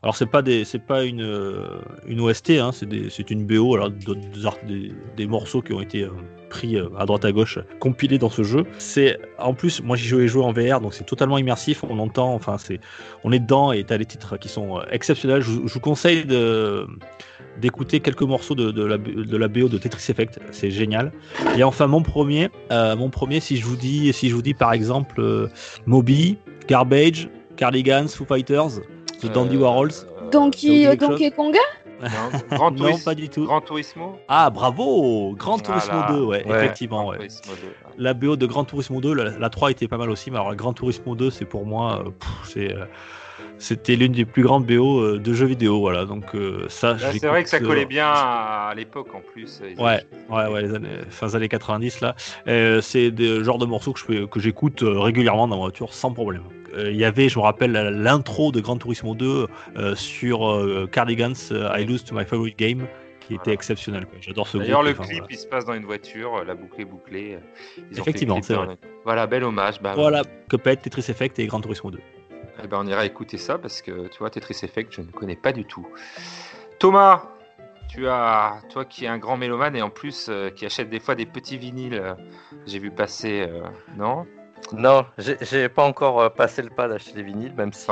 Alors c'est pas des, c'est pas une euh, une OST, hein, c'est c'est une BO, alors des, des, morceaux qui ont été euh, pris euh, à droite à gauche, compilés dans ce jeu. C'est en plus, moi j'y joué joué en VR, donc c'est totalement immersif. On entend, enfin c'est, on est dedans et t'as les titres qui sont exceptionnels. Je, vous- conseille de d'écouter quelques morceaux de, de la, de la BO de Tetris Effect, c'est génial. Et enfin mon premier, mon premier, si je vous dis, si je vous dis par exemple Moby, Garbage, Cardigans, Foo Fighters, The Dandy Euh, Warhols. euh, Donkey, chose Donkey Konga non, Grand non, Turismo. pas du tout. Grand Turismo Ah, bravo Grand Turismo Voilà. 2, ouais, Ouais. effectivement. Grand Ouais. Turismo 2. La BO de Grand Turismo 2, la, la 3 était pas mal aussi, mais alors Grand Turismo 2, c'est pour moi, euh, pff, c'est, euh, c'était l'une des plus grandes BO euh, de jeux vidéo, voilà. Donc euh, ça, c'est vrai que ça euh, collait bien à l'époque en plus. Ouais, ouais, ouais, les années, fin des années 90 là. Euh, c'est des genres de morceaux que que j'écoute euh, régulièrement dans ma voiture sans problème. Euh, Il y avait, je me rappelle, l'intro de Gran Turismo 2 euh, sur euh, Cardigans I Lose to My Favorite Game, qui était Voilà. exceptionnel. J'adore ce D'ailleurs, le enfin, clip, voilà. il se passe dans une voiture, la boucle est bouclée. Ils Effectivement, c'est le- Voilà, bel hommage. Bah, Voilà, Cuphead, Tetris Effect et Gran Turismo 2. eh ben, on ira écouter ça parce que tu vois, Tetris Effect, je ne connais pas du tout. Thomas, tu as, toi qui es un grand mélomane et en plus euh, qui achète des fois des petits vinyles, euh, j'ai vu passer, euh, non? Non, j'ai pas encore euh, passé le pas d'acheter des vinyles, même si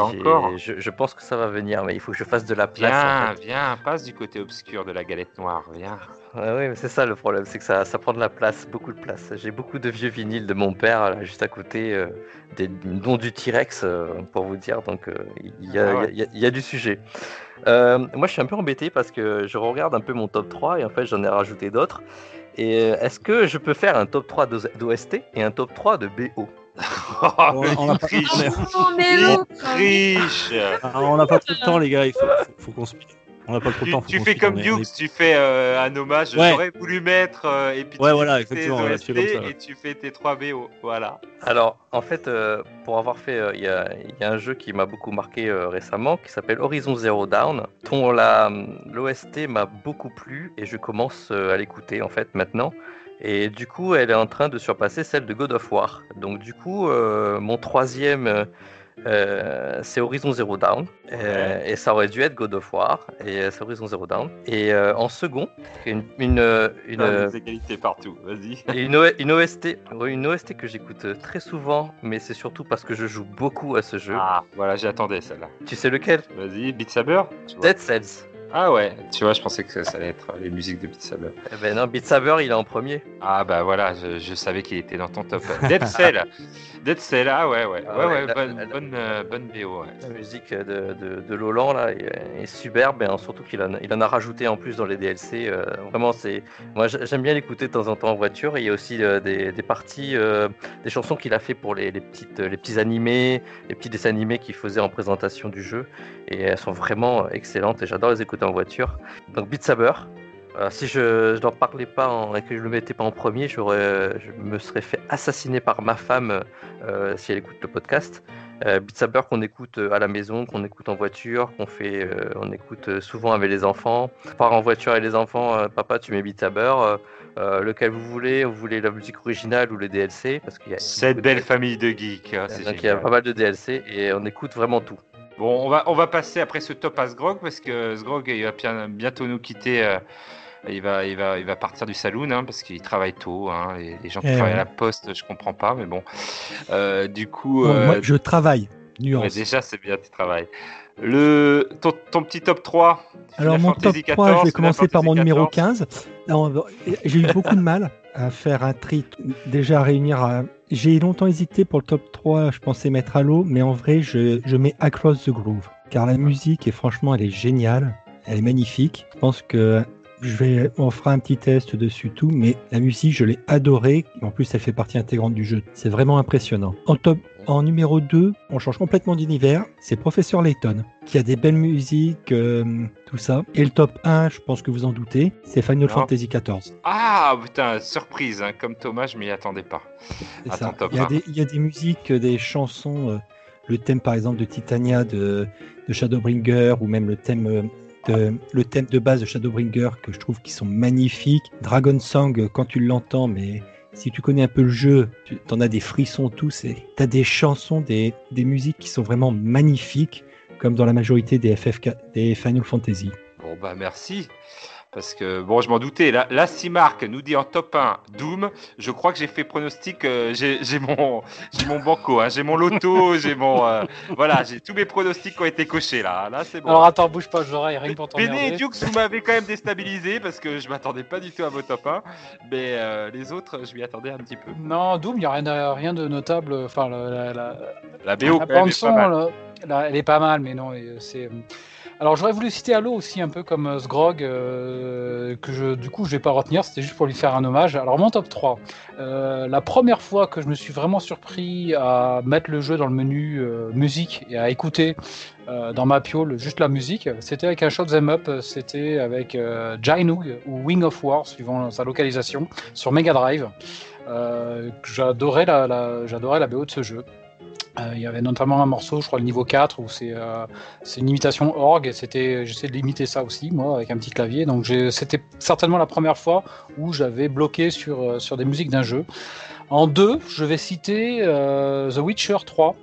je, je pense que ça va venir, mais il faut que je fasse de la place. en Viens, fait. viens, passe du côté obscur de la galette noire, viens. Ouais, oui, mais c'est ça le problème, c'est que ça, ça prend de la place, beaucoup de place. J'ai beaucoup de vieux vinyles de mon père, là, juste à côté, euh, des, dont du T-Rex, euh, pour vous dire, donc euh, il y, a- Ah ouais. il y a- il y a du sujet. Moi, je suis un peu embêté parce que je regarde un peu mon top 3 et en fait, j'en ai rajouté d'autres. Et est-ce que je peux faire un top 3 d'OS- d'OST et un top 3 de BO On- on a pas- triche, Oh. Ah, on n'a pas trop de temps, les gars, il faut, faut, faut qu'on se On n'a pas trop tu, le temps. tu fais comme Dukes, tu fais euh, un hommage. Ouais. J'aurais voulu mettre. euh, et puis Ouais, tu voilà, fais tes exactement, voilà, tu fais ça. Et tu fais tes 3 BO. Voilà. Alors, en fait, euh, pour avoir fait, euh, il y, y a un jeu qui m'a beaucoup marqué euh, récemment qui s'appelle Horizon Zero la- l'OST m'a beaucoup plu et je commence euh, à l'écouter en fait maintenant. Et du coup, elle est en train de surpasser celle de God of War. Donc, du coup, euh, mon troisième, euh, c'est Horizon Zero Dawn. Euh, et ça aurait dû être God of War. Et c'est Horizon Zero Dawn. Et en second, une, une, une, Ah, des égalités partout. Vas-y. une, OST, une OST que j'écoute très souvent, mais c'est surtout parce que je joue beaucoup à ce jeu. Ah, voilà, j'attendais celle-là. Tu sais lequel? Vas-y, Beat Saber? Dead Cells. Ah ouais, tu vois, je pensais que ça allait être les musiques de Beat Saber. Eh ben non, Beat Saber, il est en premier. Ah bah voilà, je, je savais qu'il était dans ton top. Dead Cell. Dead Cell, ah ouais, ouais. Ah ouais, ouais, la- bonne, la- bonne, euh, bonne BO, ouais. La musique de, de, de Lolan là est, est superbe, et surtout qu'il en, il en a rajouté en plus dans les DLC. euh, vraiment, c'est moi j'a- j'aime bien l'écouter de temps en temps en voiture. Il y a aussi euh, des, des parties, des chansons qu'il a fait pour les, les petites, les petits animés, les petits dessins animés qu'il faisait en présentation du jeu. Et elles sont vraiment excellentes et j'adore les écouter en voiture. Donc Beat Saber. euh, si je n'en parlais pas en- et que je le mettais pas en premier, j'aurais, je me serais fait assassiner par ma femme euh, si elle écoute le podcast. Euh, Beat Saber qu'on écoute euh, à la maison, qu'on écoute en voiture, qu'on fait, on écoute souvent avec les enfants. On part en voiture avec les enfants, papa tu mets Beat Saber, euh, lequel vous voulez, vous voulez la musique originale ou le DLC parce qu'il y a Cette belle famille de geeks, c'est Donc il y a pas mal de DLC et on écoute vraiment tout. Bon, on va, on va passer après ce top à Sgrog parce que Sgrog il va bien- bientôt nous quitter. euh, il, va, il, va, il va partir du saloon hein, parce qu'il travaille tôt. Hein, les, les gens qui Eh travaillent ouais. à la poste, je comprends pas, mais bon. Euh, du coup, Bon, euh, moi, je travaille. ouais, Nuance. déjà c'est bien, tu travailles. Le, ton, ton petit top 3 Alors mon top Fantasy 3, je vais commencer par mon numéro 14. 15. Non, J'ai eu beaucoup de mal à faire un tri, déjà à réunir. J'ai longtemps hésité pour le top 3, je pensais mettre Halo, mais en vrai, je, je mets Across the Groove. Car la musique, est franchement, elle est géniale, elle est magnifique. Je pense que je vais, on fera un petit test dessus tout, mais la musique, je l'ai adorée. En plus, elle fait partie intégrante du jeu. C'est vraiment impressionnant. En top, en numéro 2, on change complètement d'univers. C'est Professeur Layton, qui a des belles musiques, euh, tout ça. Et le top 1, je pense que vous en doutez, c'est Final. Fantasy XIV. Ah putain, surprise, hein, comme Thomas, je m'y attendais pas. Attends, top Il y, a 1. des, il y a des musiques, euh, des chansons, euh, le thème par exemple de Titania de, de Shadowbringer, ou même le thème, euh, le thème de base de Shadowbringer que je trouve qui sont magnifiques. Dragon Song, euh, quand tu l'entends, mais si tu connais un peu le jeu, tu en as des frissons tous. Tu as des chansons, des, des musiques qui sont vraiment magnifiques, comme dans la majorité des, FF, des Final Fantasy. Bon bah merci. Parce que bon, je m'en doutais. Là, là, si Marc nous dit en top 1 Doom, je crois que j'ai fait pronostic. euh, j'ai mon, mon banco, hein, j'ai mon loto, j'ai mon, euh, voilà, j'ai tous mes pronostics qui ont été cochés là. Là, c'est bon. Alors attends, bouge pas, j'aurai rien pour Béné et. Dukes, vous m'avez quand même déstabilisé parce que je m'attendais pas du tout à vos top 1. Mais euh, les autres, je m'y attendais un petit peu. Non, Doom, il n'y a rien, rien de notable. Enfin, la, la, la- La BO, la quand même, bande est son, pas mal. là, là, elle est pas mal, mais non, c'est. Alors j'aurais voulu citer Halo aussi un peu comme euh, Sgrog euh, que je du coup je vais pas retenir, c'était juste pour lui faire un hommage. Alors mon top 3. Euh, la première fois que je me suis vraiment surpris à mettre le jeu dans le menu euh, musique et à écouter dans ma piole juste la musique, c'était avec un Shot Them Up, c'était avec Jainoog ou Wing of War suivant sa localisation sur Mega Drive. J'adorais j'adorais la BO de ce jeu. Euh, il y avait notamment un morceau, je crois le niveau 4, où c'est euh, c'est une imitation orgue, et c'était, j'essaie de limiter ça aussi, moi, avec un petit clavier. Donc c'était certainement la première fois où j'avais bloqué sur, euh, sur des musiques d'un jeu. En deux, je vais citer The Witcher 3.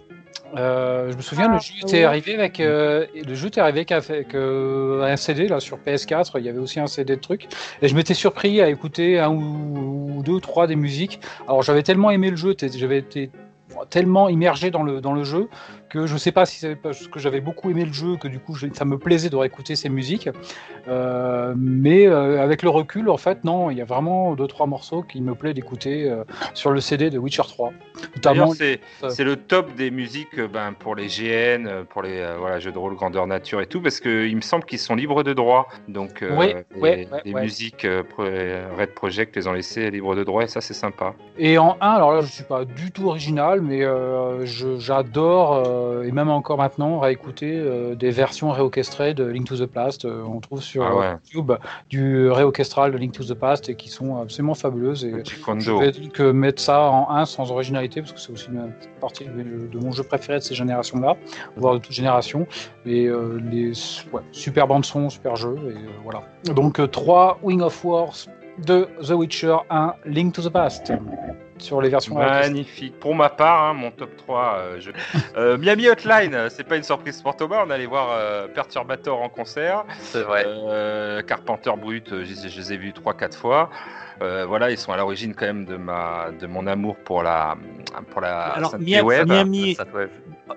Euh, je me souviens, Ah, le jeu oui. était arrivé avec euh, le jeu était arrivé avec euh, un CD là sur PS4. Il y avait aussi un CD de trucs et je m'étais surpris à écouter un ou, ou deux ou trois des musiques. Alors j'avais tellement aimé le jeu, j'avais été tellement immergé dans le, dans le jeu que je sais pas si c'est parce que j'avais beaucoup aimé le jeu que du coup je- ça me plaisait de réécouter ces musiques. Euh, mais euh, avec le recul, en fait, non, il y a vraiment deux trois morceaux qui me plaît d'écouter euh, sur le CD de Witcher 3. D'ailleurs, Notamment, c'est le top des musiques ben, pour les GN, pour les voilà, jeux de rôle grandeur nature et tout, parce qu'il me semble qu'ils sont libres de droit. Donc, Oui, les, ouais, ouais, les ouais. musiques Red Project les ont laissées libres de droit et ça, c'est sympa. Et en 1, alors là, je suis pas du tout original, mais je- j'adore euh, et même encore maintenant, réécouter euh, des versions réorchestrées de Link to the Past. Euh, on trouve sur Ah ouais. YouTube du réorchestral de Link to the Past et qui sont absolument fabuleuses. Et je vais donc mettre ça en 1 sans originalité parce que c'est aussi une partie de, de mon jeu préféré de ces générations-là, voire de toute génération. Et euh, les ouais, super bandes son, super jeu. Et voilà. Donc 3 Wing of Wars de The Witcher 1 Link to the Past sur les versions. Magnifique. Pour ma part, hein, mon top 3 euh. Euh, Miami Hotline, c'est pas une surprise pour Thomas. On allait voir euh, Perturbator en concert. C'est vrai. Euh, Carpenter Brut, je, les ai- je les ai vus 3-4 fois. Euh, voilà, ils sont à l'origine quand même de, ma, de mon amour pour la, pour la Alors, Miami- web. Miami-.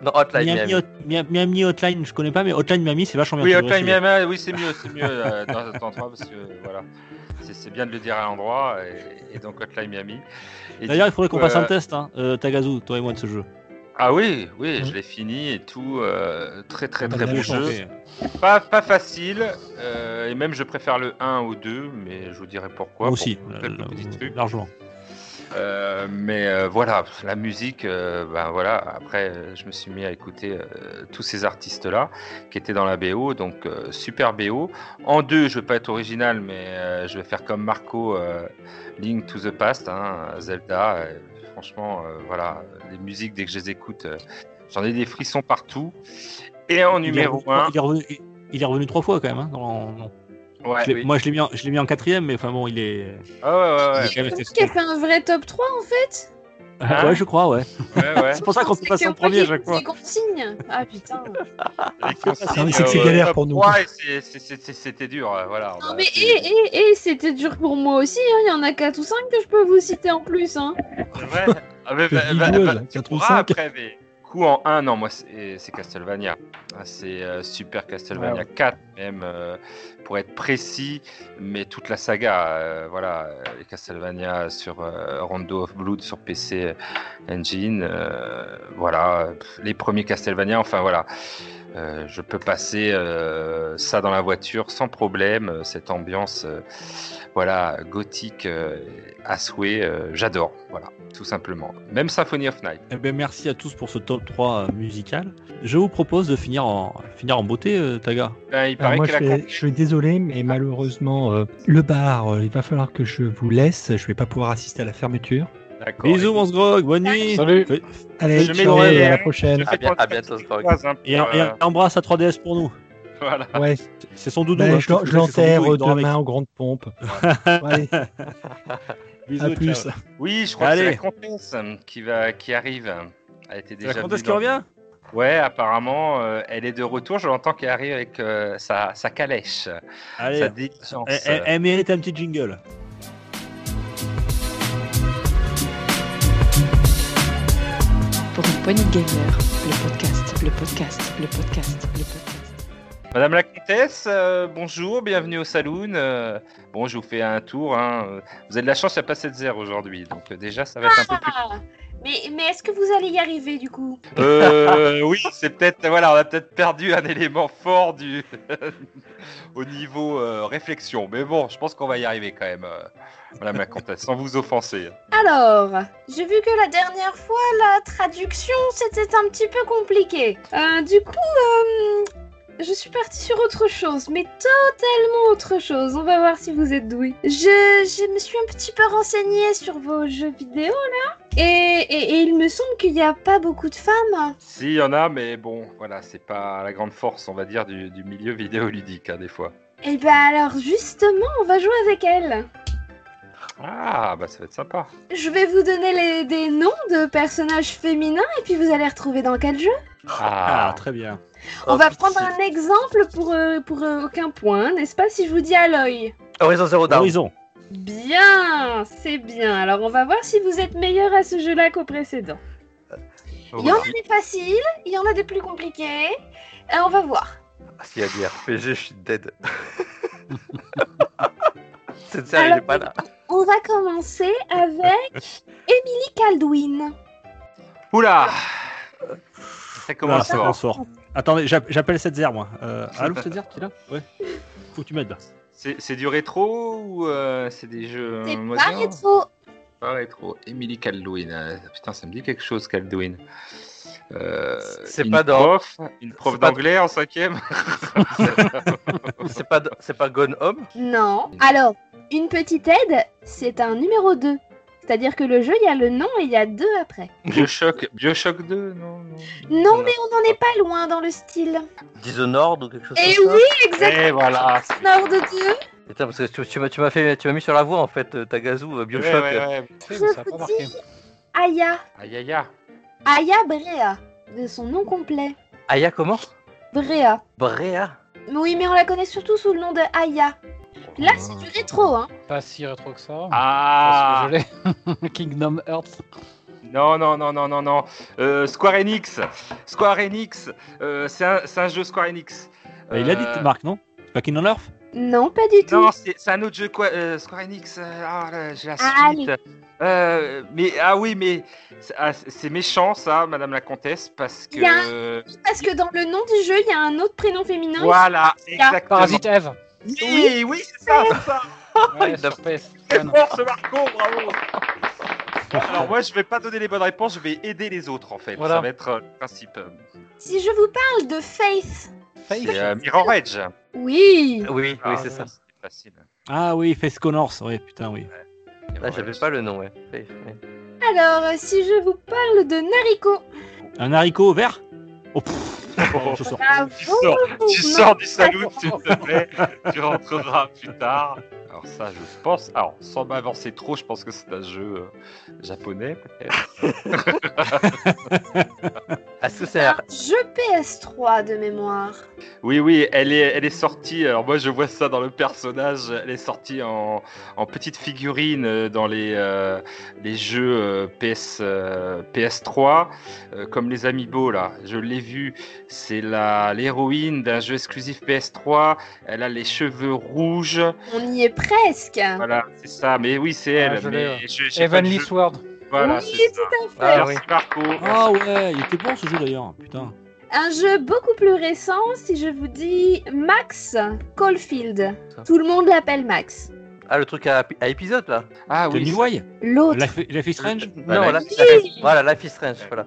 Non, Hotline Miami, Miami. Hot- Miami, Miami Hotline, je connais pas, mais Hotline Miami, c'est vachement bien. Oui, Hotline. Miami, oui, c'est mieux, c'est mieux euh, dans, dans trois, parce que voilà, c'est bien de le dire à l'endroit et, et donc Hotline Miami. D'ailleurs, il faudrait qu'on fasse euh, un test, hein, euh, Tagazu, toi et moi, de ce jeu. Ah oui, oui, je l'ai fini et tout, euh, très très très beau chance, jeu. Pas, pas facile, euh, et même je préfère le 1 au 2, mais je vous dirai pourquoi. Moi aussi, quelques euh, petits trucs. largement. Euh, mais euh, voilà, la musique, euh, ben voilà. Après, je me suis mis à écouter tous ces artistes-là qui étaient dans la BO, donc super BO. En deux, je vais pas être original, mais je vais faire comme Marco, Link to the Past, hein, Zelda. franchement, voilà, les musiques dès que je les écoute, j'en ai des frissons partout. Et en Il numéro revenu- 1, il est revenu, il- il est revenu trois fois quand même. Hein, dans-. Ouais, Je oui. Moi, je l'ai mis, en- je mis en quatrième, mais enfin bon, il est. Ah ouais, ouais, ouais. il a fait un vrai top 3 en fait Hein ouais, je crois, ouais. ouais, ouais. C'est pour ça qu'on passé que en premier à chaque fois. C'est consigne Ah putain mais c'est que c'est euh, galère pour nous. 3, et c'est- c'est- c'est- c'est- C'était dur, euh, voilà. Non bah, mais et, et, et c'était dur pour moi aussi, hein. il y en a 4 ou 5 que je peux vous citer en plus. Hein. C'est vrai ah, mais, bah, bah, bah, tu pourras après, mais coup en 1, non, moi c'est Castlevania. Ah, C'est euh, Super Castlevania Ouais, 4, même euh, pour être précis, mais toute la saga, euh, voilà, les Castlevania sur Rondo of Blood sur PC Engine, voilà, les premiers Castlevania, enfin voilà. Je peux passer ça dans la voiture sans problème, cette ambiance voilà, gothique euh, à souhait, euh, j'adore, voilà, tout simplement. Même Symphony of Night. Eh ben, merci à tous pour ce top 3 musical. Je vous propose de finir en, finir en beauté, euh, Taga. Ben, il paraît moi, que je, vais- je suis désolé, mais malheureusement, euh, le bar, euh, il va falloir que je vous laisse. Je vais pas pouvoir assister à la fermeture. D'accord. Bisous, mon Sgrog, bonne nuit. Salut Allez, Je mets ciao, les- à la Je prochaine. fais À bien- à bientôt, hein, Et, et euh, embrasse à 3DS pour nous. Voilà. Ouais, C'est son doudou. ben, hein, je l'enterre avec. demain en grande pompe. Allez, Bisous, à ciao. plus. Oui, je crois que c'est Allez. la comtesse qui, va, qui arrive. Elle était déjà la comtesse qui revient Ouais, apparemment, euh, elle est de retour. Je l'entends qu'elle arrive avec euh, sa, sa calèche, Allez, sa elle, elle- elle mérite un petit jingle. Pour une poignée de gamers, le podcast, le podcast, le podcast, le podcast. Madame la comtesse, euh, bonjour, bienvenue au saloon. Euh, bon, je vous fais un tour. hein. Vous avez de la chance, il n'y a pas 7-0 aujourd'hui. Donc euh, déjà, ça va être un peu plus... Ah, mais, mais est-ce que vous allez y arriver du coup? Euh, oui, c'est peut-être... Voilà, on a peut-être perdu un élément fort du... au niveau euh, réflexion. Mais bon, je pense qu'on va y arriver quand même, euh, Madame la comtesse, sans vous offenser. Alors, j'ai vu que la dernière fois, la traduction, c'était un petit peu compliqué. Euh, du coup, euh, je suis partie sur autre chose, mais totalement autre chose. On va voir si vous êtes doués. Je, je me suis un petit peu renseignée sur vos jeux vidéo, là. Et, et- et il me semble qu'il n'y a pas beaucoup de femmes. Si, il y en a, mais bon, voilà, c'est pas la grande force, on va dire, du, du milieu vidéoludique, hein, des fois. Et ben alors, justement, on va jouer avec elles. Ah, bah ça va être sympa. Je vais vous donner les, des noms de personnages féminins et puis vous allez retrouver dans quel jeu. Ah, Ah, très bien. On Oh, va prendre un exemple pour, euh, pour euh, aucun point, n'est-ce pas Si je vous dis Aloy. Horizon Zero Dawn. Horizon. Bien, c'est bien. Alors on va voir si vous êtes meilleur à ce jeu-là qu'au précédent. Il y en a des faciles, il y en a des plus compliqués. Euh, on va voir. Ah, S'il y a du RPG, je suis dead. C'est ça, il Alors, est pas là. On va commencer avec Emily Caldwin. Oula Ça Ah, commence ça fort. commence fort. Attendez, j'app- j'appelle Setzer, moi. Euh, allô, Setzer, tu es là? Ouais. Faut que tu m'aides là. C'est du rétro ou euh, c'est des jeux C'est pas rétro. Pas rétro. Emily Caldwin. euh, putain, ça me dit quelque chose, Caldwin. Euh, C'est pas prof, une prof d'anglais en cinquième. C'est pas, c'est pas Gone Home? Non. Alors, une petite aide, c'est un numéro 2. C'est-à-dire que le jeu, il y a le nom et il y a deux après. Bioshock, Bioshock 2, non, non. Non, mais on n'en est pas loin dans le style. Dishonored ou quelque chose Et comme ça oui, exactement. Et voilà. Nord de 2. Putain, parce que tu, tu m'as- tu m'as fait, tu m'as mis sur la voie en fait, euh, Tagazu, euh, Ouais, Bioshock. ouais, ouais. Ça Je a pas vous dis Aya. Aïe. Aya Brea. De son nom complet. Aya comment Brea. Brea Oui, mais on la connaît surtout sous le nom de Aya. Là, c'est du rétro, hein. Pas si rétro que ça. Ah Parce que je l'ai. Kingdom Hearts. Non, non, non, non, non, non. Euh, Square Enix. Square Enix. Euh, c'est un, c'est un jeu Square Enix. Bah, Il a dit Euh, Marc, non? C'est pas Kingdom Earth Non, pas du tout. Non, c'est un autre jeu quoi, euh, Square Enix. ah, là, j'ai la Ah, suite. Euh, mais ah oui, mais c'est ah, c'est méchant ça, Madame la Comtesse, parce que Parce que dans le nom du jeu, il y a un autre prénom féminin. voilà, exactement. Parasite Eve. Oui, oui, c'est ça, c'est ça. Ouais. Très fort ce Marco, bravo. Alors moi, je vais pas donner les bonnes réponses, je vais aider les autres en fait. Voilà. Ça va être euh, le principe. Si je vous parle de Faith. Faith. C'est euh, Mirror Edge. Oui. Oui, oui, Ah, c'est ça. C'est facile. Ah oui, Face Connors, oui, putain, oui. Là, j'avais pas le nom, ouais. Ouais. Alors, si je vous parle de Nariko. Un haricot vert? Oh, pff, Oh, je sors. Tu sors, tu sors du salon, s'il te plaît. tu rentreras plus tard. Alors ça, je pense. Alors, sans m'avancer trop, je pense que c'est un jeu euh, japonais. c'est Un jeu PS3 de mémoire. Oui, oui, elle est, elle est sortie. Alors moi, je vois ça dans le personnage. Elle est sortie en, en petite figurine euh, dans les, euh, les jeux euh, PS, euh, PS3, euh, comme les Amiibo là. Je l'ai vu. C'est la l'héroïne d'un jeu exclusif PS3. Elle a les cheveux rouges. On y est presque. Voilà, c'est ça. Mais oui, c'est Ah, elle. mais ouais. je- Heavenly. Sword. Voilà, oui, c'est ça. tout à fait. Ah, oui. Marco. Ah ouais, il était bon ce jeu d'ailleurs, putain. Un jeu beaucoup plus récent, si je vous dis Max Caulfield. Tout le monde l'appelle Max. Ah, le truc à, à épisode là Ah oui. L'autre. Life, Life is Strange Non, Voilà. là, Life- voilà, Life is Strange, voilà.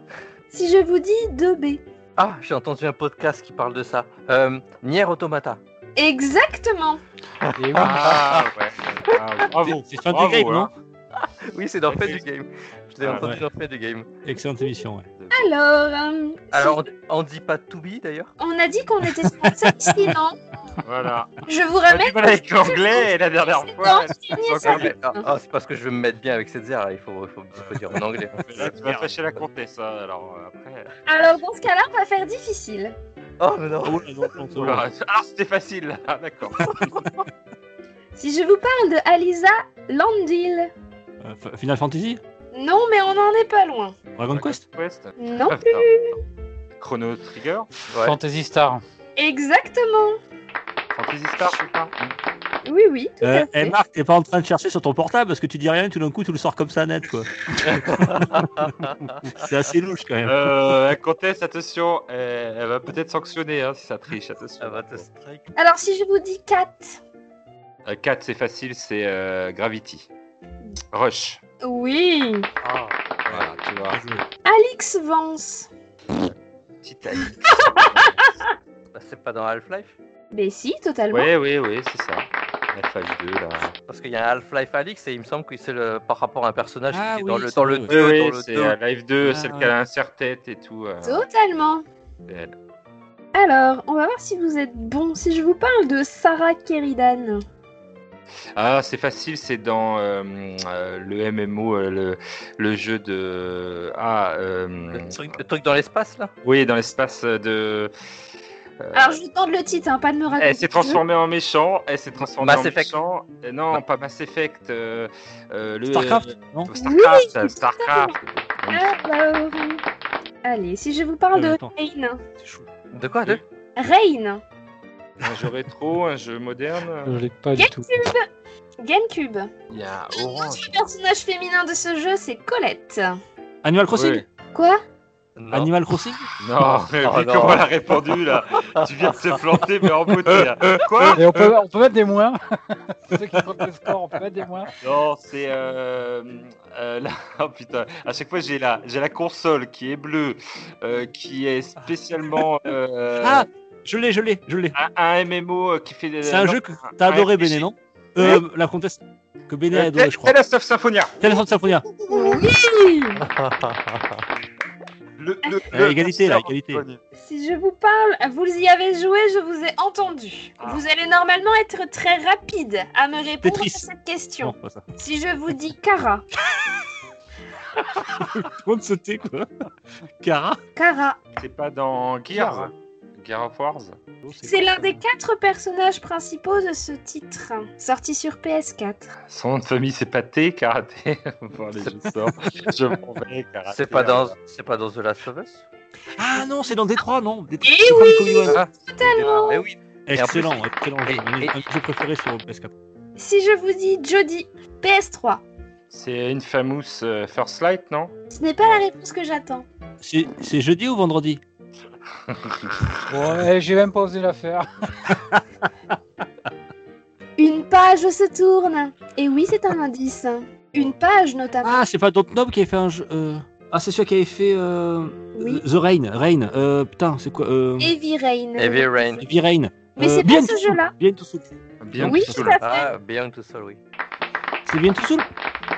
Si je vous dis 2B. Ah, j'ai entendu un podcast qui parle de ça. Euh, Nier Automata. Exactement. Et oui. Ah ouais. Ah, bravo. C'est fin Bravo, du game, hein. non Oui, c'est dans le fait du game. Je l'ai Ah, entendu ouais. dans le fait du game. Excellente émission, ouais. Alors, euh, Alors, on, on dit pas to be d'ailleurs? On a dit qu'on était sponsor ici, non? Voilà. Je vous On a remets. mal avec l'anglais la dernière fois. on Ah, ah, c'est parce que je veux me mettre bien avec cette zère, il faut, il faut, dire en anglais. Là, tu vas fâcher la comtesse, alors euh, après. Alors, dans ce cas-là, on va faire difficile. Oh, mais non. Ah, c'était facile, là. Ah, d'accord. Si je vous parle de Alisa Landil. Euh, Final Fantasy? Non, mais on n'en est pas loin. Dragon Quest? Quest? Non Ah, plus. putain. Chrono Trigger? Ouais. Fantasy Star. Exactement. Fantasy Star, ça? Oui, oui, tout euh, à Eh fait. Marc, t'es pas en train de chercher sur ton portable parce que tu dis rien et tout d'un coup tu le sors comme ça net quoi. C'est assez louche quand même. euh, comtesse, attention, elle, elle va peut-être sanctionner hein, si ça triche, attention. Va te strike. Alors, si je vous dis 4. 4, c'est facile, c'est euh, Gravity. Rush. Oui. Ah, voilà, tu vois. Alix Vance. Titanic. Bah, c'est pas dans Half-Life Mais si, totalement. oui, oui, oui, c'est ça. FH2, là. Parce qu'il y a Half-Life Alix et il me semble que c'est le par rapport à un personnage Ah qui est oui, dans le, c'est dans le vrai, 2, Oui, dans oui, le c'est 2. Live 2, Ah, celle ouais. qui a un serre-tête et tout. euh, Totalement. elle. Alors, on va voir si vous êtes bon. Si je vous parle de Sarah Keridan. Ah, c'est facile, c'est dans euh, euh, le MMO, euh, le, le jeu de. Ah, euh, Le truc, le truc dans l'espace là? Oui, dans l'espace de. euh, Alors, je vous demande le titre, hein, pas de me raconter. elle s'est transformée en méchant, elle s'est transformée Mass en Effect. méchant. Euh, non, pas Mass Effect. euh, euh, le, Starcraft Non? Starcraft, Oui, Starcraft. Alors. Allez, si je vous parle de. Rain. De quoi de? Rain. Un jeu rétro, un jeu moderne. Je l'ai pas du tout. GameCube. Il y a Le personnage féminin de ce jeu, c'est Colette. Animal Crossing Oui. Quoi? Animal Crossing? Non, mais oh, comment elle a répondu là? Tu viens de se planter, mais en beauté là. Quoi? Et on peut, on peut mettre des moins. Ceux qui comptent le score, on peut mettre des moins. Non, c'est. Euh, euh, là, oh putain, à chaque fois j'ai la, j'ai la console qui est bleue, euh, qui est spécialement. Euh, ah Je l'ai, je l'ai, je l'ai. Un, MMO qui fait. C'est un jeu que t'as adoré, Béné, non euh, La comtesse que Béné a adoré, je crois. Tales of Symphonia. Tales of Symphonia. Oui le, le, le, égalité là, égalité. Si je vous parle, vous y avez joué, je vous ai entendu. Ah. Vous allez normalement être très rapide à me répondre à cette question. Non, si je vous dis Kara. Comment sauter quoi Kara Kara. C'est pas dans Gears Gear of Wars C'est l'un des quatre personnages principaux de ce titre, sorti sur PS4. Son nom de famille, c'est pas T, Karaté. je m'en vais, Karaté. C'est pas, dans... pas dans The Last of Us? Ah non, c'est dans Détroit, non Détroit, Eh oui ah. Totalement eh oui. Excellent, excellent jeu. Un jeu préféré sur PS4. Si je vous dis Jody, PS3. C'est une fameuse euh, First Light, non? Ce n'est pas la réponse que j'attends. C'est jeudi ou vendredi? Ouais, j'ai même pas osé la faire. Une page se tourne. Et oui, c'est un indice. Une page notamment. Ah, c'est pas Dontnod qui avait fait un jeu. Euh, ah, c'est celui qui avait fait euh... The Rain. Rain. Euh, putain, c'est quoi euh... Heavy Rain. Heavy Rain. Heavy Rain. Mais c'est pas ce jeu-là. Bien tout seul. Bien oui, tout seul. Ah, bien tout seul, oui. C'est bien tout seul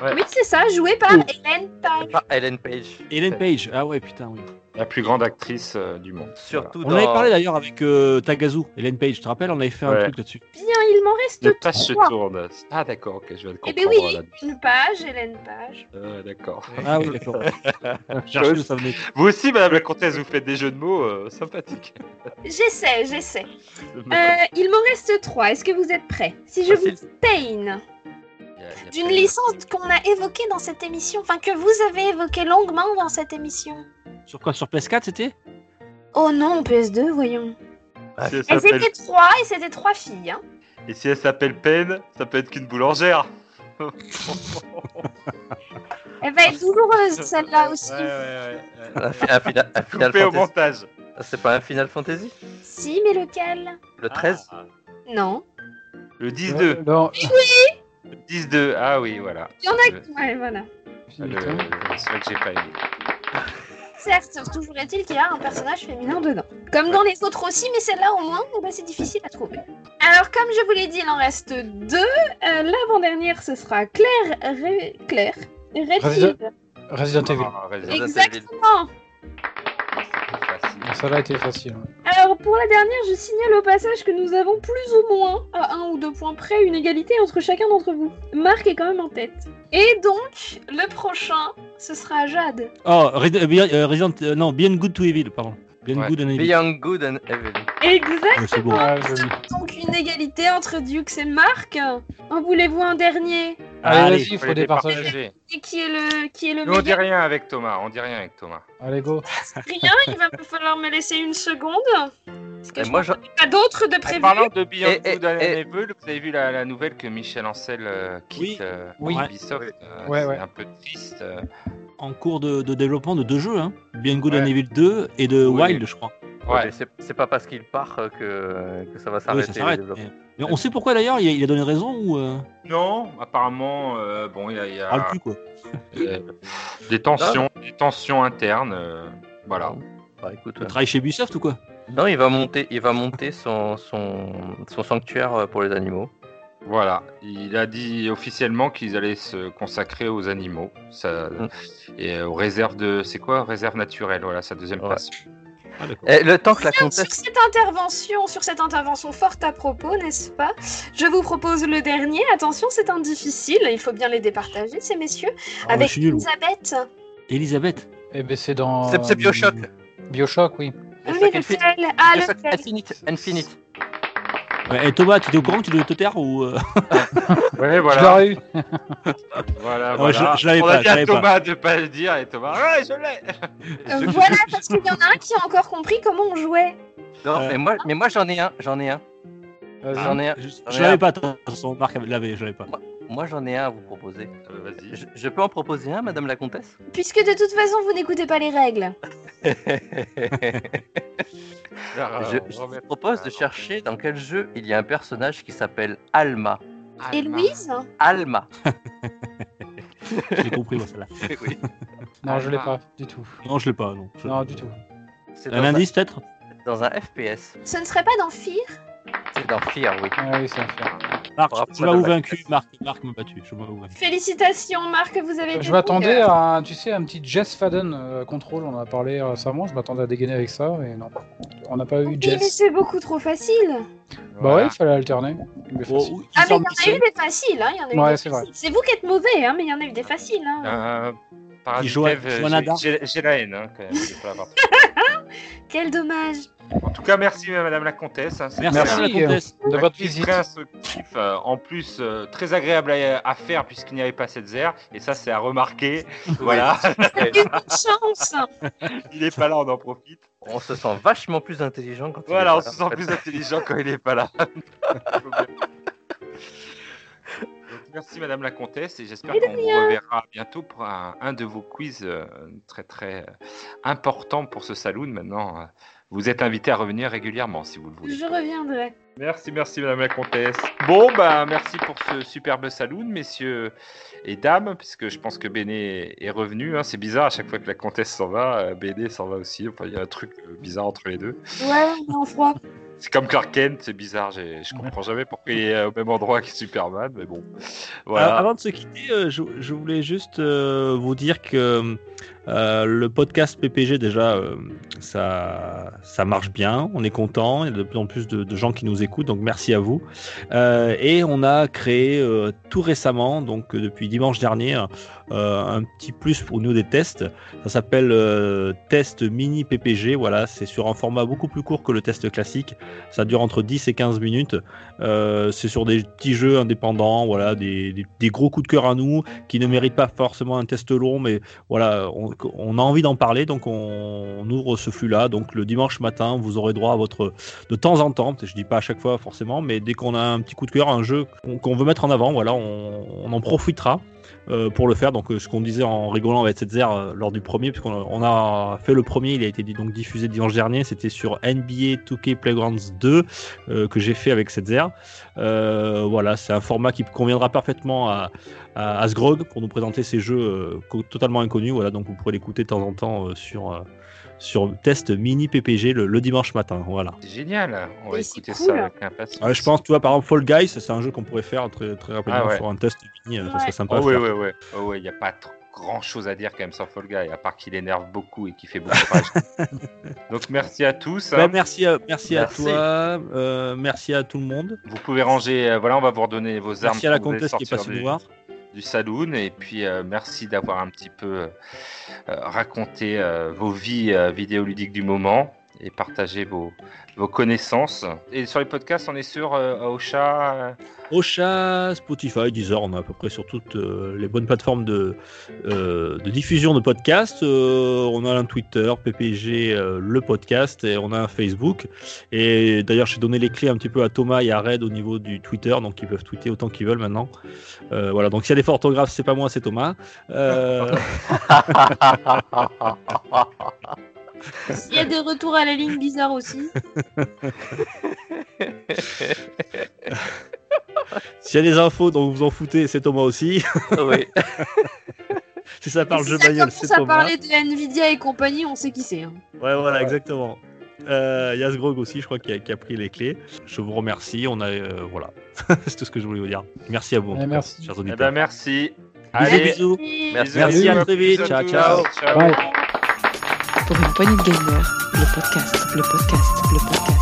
ouais. Oui, c'est ça, joué par oh. Ellen Page. Par Ellen Page. Ellen Page, ah ouais, putain, oui. La plus grande actrice euh, du monde. Surtout On avait parlé d'ailleurs avec euh, Tagazu, Ellen Page, tu te rappelles On avait fait un truc là-dessus. Bien, il m'en reste Le page se tourne. Ah d'accord, ok, je vais le Eh comprendre. ben oui, une page, Hélène Page. Euh, d'accord. Ah oui, d'accord. Vous aussi, Madame la Comtesse, vous faites des jeux de mots euh, sympathiques. J'essaie, j'essaie. Euh, il m'en reste trois. Est-ce que vous êtes prêts? Si je vous Facile. dis Pain, d'une licence qu'on a évoquée dans cette émission, enfin que vous avez évoquée longuement dans cette émission. Sur quoi Sur PS4 c'était Oh non, PS2, voyons. Si elle Elles s'appelle- étaient trois et c'était trois filles. Hein. Et si elle s'appelle Pen, ça peut être qu'une boulangère. Elle va être douloureuse celle-là aussi. Ouais, ouais, ouais. Un, fi- un fina- un Final Coupé au Fantasy. montage. C'est pas un Final Fantasy Si, mais lequel Le 13 Ah, Non. le 10-2. Non. Le 10-2. Ah oui, voilà. Il y en a Le- qui. Ouais, voilà. le- C'est vrai que j'ai pas aimé. Certes, toujours est-il qu'il y a un personnage féminin dedans. Comme dans les autres aussi, mais celle-là au moins, eh ben, c'est difficile à trouver. Alors, comme je vous l'ai dit, il en reste deux. Euh, L'avant-dernière, ce sera Claire. Ré- Claire. Redfield. Resident Evil, Exactement. Ça a été facile. ouais. Alors, pour la dernière, je signale au passage que nous avons plus ou moins, à un ou deux points près, une égalité entre chacun d'entre vous. Marc est quand même en tête. Et donc, le prochain, ce sera Jade. Oh, Red- euh, euh, Resident. euh, non, Beyond Good to Evil, pardon. Beyond Ouais. Good and Evil. Beyond Good and Evil. Exact. Ouais, joli. Donc, une égalité entre Dukes et Marc. En voulez-vous un dernier? Allez, Allez, il Faut départager. Et qui est le, qui est le Nous, on dit rien avec Thomas. On dit rien avec Thomas. Allez, go. Rien, il va me falloir me laisser une seconde. Parce que Et je moi, je- pas d'autres de En prévus. parlant de Beyond Et- et- Good and et- Evil, vous avez vu la, la nouvelle que Michel Ancel euh, quitte Oui. euh, Oui. Ubisoft euh, Ouais, C'est ouais. un peu triste. En cours de, de développement de deux jeux, hein. Beyond Good Ouais. and Evil 2 et de Oui. Wild, je crois. Ouais, c'est- pas parce qu'il part que, que ça va Oui, s'arrêter. Mais, mais on sait pourquoi d'ailleurs, il, a- il a donné raison ou. Euh... Non, apparemment, euh, bon, il y a, il y a, parle plus quoi. euh, des tensions, des tensions internes. euh, voilà. Bah, écoute, Il travaille chez Ubisoft ou quoi? Non, il va monter, il va monter son, son, son sanctuaire pour les animaux. Voilà, il a dit officiellement qu'ils allaient se consacrer aux animaux ça, Mm. et aux réserves de. C'est quoi? Réserve naturelle, voilà, sa deuxième Ouais. place. Ah. Et le temps que la Sur comtesse. cette intervention, sur cette intervention forte à propos, n'est-ce pas? Je vous propose le dernier. Attention, c'est un difficile. Il faut bien les départager, ces messieurs. Ah, avec. Elisabeth. Elisabeth. Eh ben, c'est dans. C'est Bioshock. Bioshock, oui. Infi- lequel? Ah, Infinite. Infinite. Ouais, et Thomas, tu es au courant que tu dois te taire ou. euh, Ouais, Je voilà. l'aurais eu. voilà, voilà. je- je l'avais On pas, a je dit à l'avais pas. Thomas de pas le dire et Thomas, ouais, je l'ai. Euh, Voilà, parce qu'il y en a un qui a encore compris comment on jouait. Non, Euh. mais moi, mais moi j'en ai un. J'en ai un. Vas-y. J'en ai un. Je, je ai l'avais pas, de toute façon, Marc l'avait, je l'avais pas. moi j'en ai un à vous proposer. Ah bah, Vas-y. Je, je peux en proposer un, Madame la Comtesse? Puisque de toute façon, vous n'écoutez pas les règles. Alors, Je, vous propose de chercher dans quel jeu il y a un personnage qui s'appelle Alma. Et Alma. Louise? Alma. J'ai compris, moi, celle-là. oui. Non, je l'ai Alma. pas du tout. Non, je l'ai pas, non. Je- Non, du tout. Un indice, peut-être? Dans un FPS. Ce ne serait pas dans Fear? C'est dans Fear, oui. Ah oui, c'est. Marc, Bravo, tu m'as vaincu, Marc. Marc m'a battu. Je. Félicitations, Marc, vous avez Je m'attendais à, un- tu sais, un petit Jess Fadden euh, contrôle. On en a parlé récemment. Je m'attendais à dégainer avec ça, mais non. On n'a pas eu Oui, mais Jess. c'est beaucoup trop facile. Bah ouais, il fallait alterner. Mais Oh, Ah, mais il y en a eu des faciles, hein. Il y en a eu Ouais, c'est vrai. C'est vous qui êtes mauvais, hein, mais il y en a eu des faciles, hein. Euh, Nadar. j'ai j'ai la haine hein, quand même. Quel dommage. En tout cas, merci Madame la Comtesse. hein, Merci, Madame la Comtesse. de votre visite. très instructif, euh, en plus euh, très agréable à, à faire puisqu'il n'y avait pas cette zère et ça c'est à remarquer. voilà, chance. il est pas là, on en profite. On se sent vachement plus intelligent quand il Voilà, est on pas se là, sent en fait. plus intelligent quand il n'est pas là. Merci Madame la Comtesse et j'espère qu'on vous reverra bientôt pour un, un de vos quiz euh, très très euh, important pour ce saloon. Maintenant, euh, vous êtes invité à revenir régulièrement si vous le voulez. Je reviendrai. Merci, merci Madame la Comtesse. Bon, bah merci pour ce superbe saloon, messieurs et dames, puisque je pense que Béné est revenu. hein. C'est bizarre, à chaque fois que la Comtesse s'en va, Béné s'en va aussi. Enfin, il y a un truc bizarre entre les deux. Ouais, on est en froid. C'est comme Clark Kent, c'est bizarre. Je comprends jamais pourquoi il est au même endroit que Superman, mais bon. Euh, Avant de se quitter, euh, je, je voulais juste euh, vous dire que euh, le podcast PPG déjà, euh, ça, ça marche bien. On est content. Il y a de plus en plus de, gens qui nous écoutent, donc merci à vous. Euh, et on a créé tout récemment, donc depuis dimanche dernier, un petit plus pour nous des tests. Ça s'appelle test mini PPG. Voilà, c'est sur un format beaucoup plus court que le test classique. Ça dure entre 10 et 15 minutes. C'est sur des petits jeux indépendants, voilà, des, des- des gros coups de cœur à nous qui ne méritent pas forcément un test long, mais voilà, on, on a envie d'en parler, donc on, ouvre ce flux-là. Donc le dimanche matin, vous aurez droit à votre de temps en temps, je dis pas à chaque fois forcément, mais dès qu'on a un petit coup de cœur, un jeu qu'on veut mettre en avant, voilà, on en profitera. Euh, pour le faire, donc euh, ce qu'on disait en rigolant avec cette zère lors du premier, puisqu'on a, fait le premier, il a été donc diffusé dimanche dernier, c'était sur NBA 2K Playgrounds 2 euh, que j'ai fait avec cette. Euh, voilà, c'est un format qui conviendra parfaitement à, à, pour nous présenter ces jeux euh, totalement inconnus. Voilà, donc vous pourrez l'écouter de temps en temps euh, sur, euh, sur test mini PPG le, le dimanche matin. Voilà. C'est génial. On va Et écouter cool. ça avec impatience. Ouais, je pense, tu vois, par exemple, Fall Guys, c'est un jeu qu'on pourrait faire très, très rapidement Ah ouais. sur un test mini. euh, Ça serait sympa. Oh oui, oui, oui. Oh oui, il n'y a pas trop grand chose à dire quand même sur Fall Guy, à part qu'il énerve beaucoup et qu'il fait beaucoup de rage. Donc merci à tous. hein. Ouais, merci à, merci, à toi, euh, merci à tout le monde. Vous pouvez ranger, euh, voilà, on va vous redonner vos armes Merci à la comtesse qui est passée nous voir. Saloon. Et puis euh, merci d'avoir un petit peu euh, euh, raconté vos vies vidéoludiques du moment et partagé vos, vos connaissances. Et sur les podcasts, on est sur euh, Ocha. euh, Ocha, Spotify, Deezer, on est à peu près sur toutes euh, les bonnes plateformes de, euh, de diffusion de podcasts. On a un Twitter, PPG, le podcast, et on a un Facebook. Et d'ailleurs, j'ai donné les clés un petit peu à Thomas et à Red au niveau du Twitter, donc ils peuvent tweeter autant qu'ils veulent maintenant. Voilà, donc s'il y a des orthographes, c'est pas moi, c'est Thomas. Euh, Il y a des retours à la ligne bizarres aussi. s'il y a des infos dont vous vous en foutez, c'est Thomas aussi. oui. si ça parle Si jeu ça bagnole, c'est à Thomas. parler de Nvidia et compagnie, on sait qui c'est. hein. Ouais, voilà, exactement. Euh, Il y a Sgrog aussi, je crois, qui a, qui a pris les clés. Je vous remercie. On a, euh, voilà, c'est tout ce que je voulais vous dire. Merci à vous, en Ouais, tout cas, merci. Eh ben merci. Bisous, Allez, bisous. Merci. Merci, à très vite. Ciao, ciao. Pour une poignée de gamers, le podcast, le podcast, le podcast,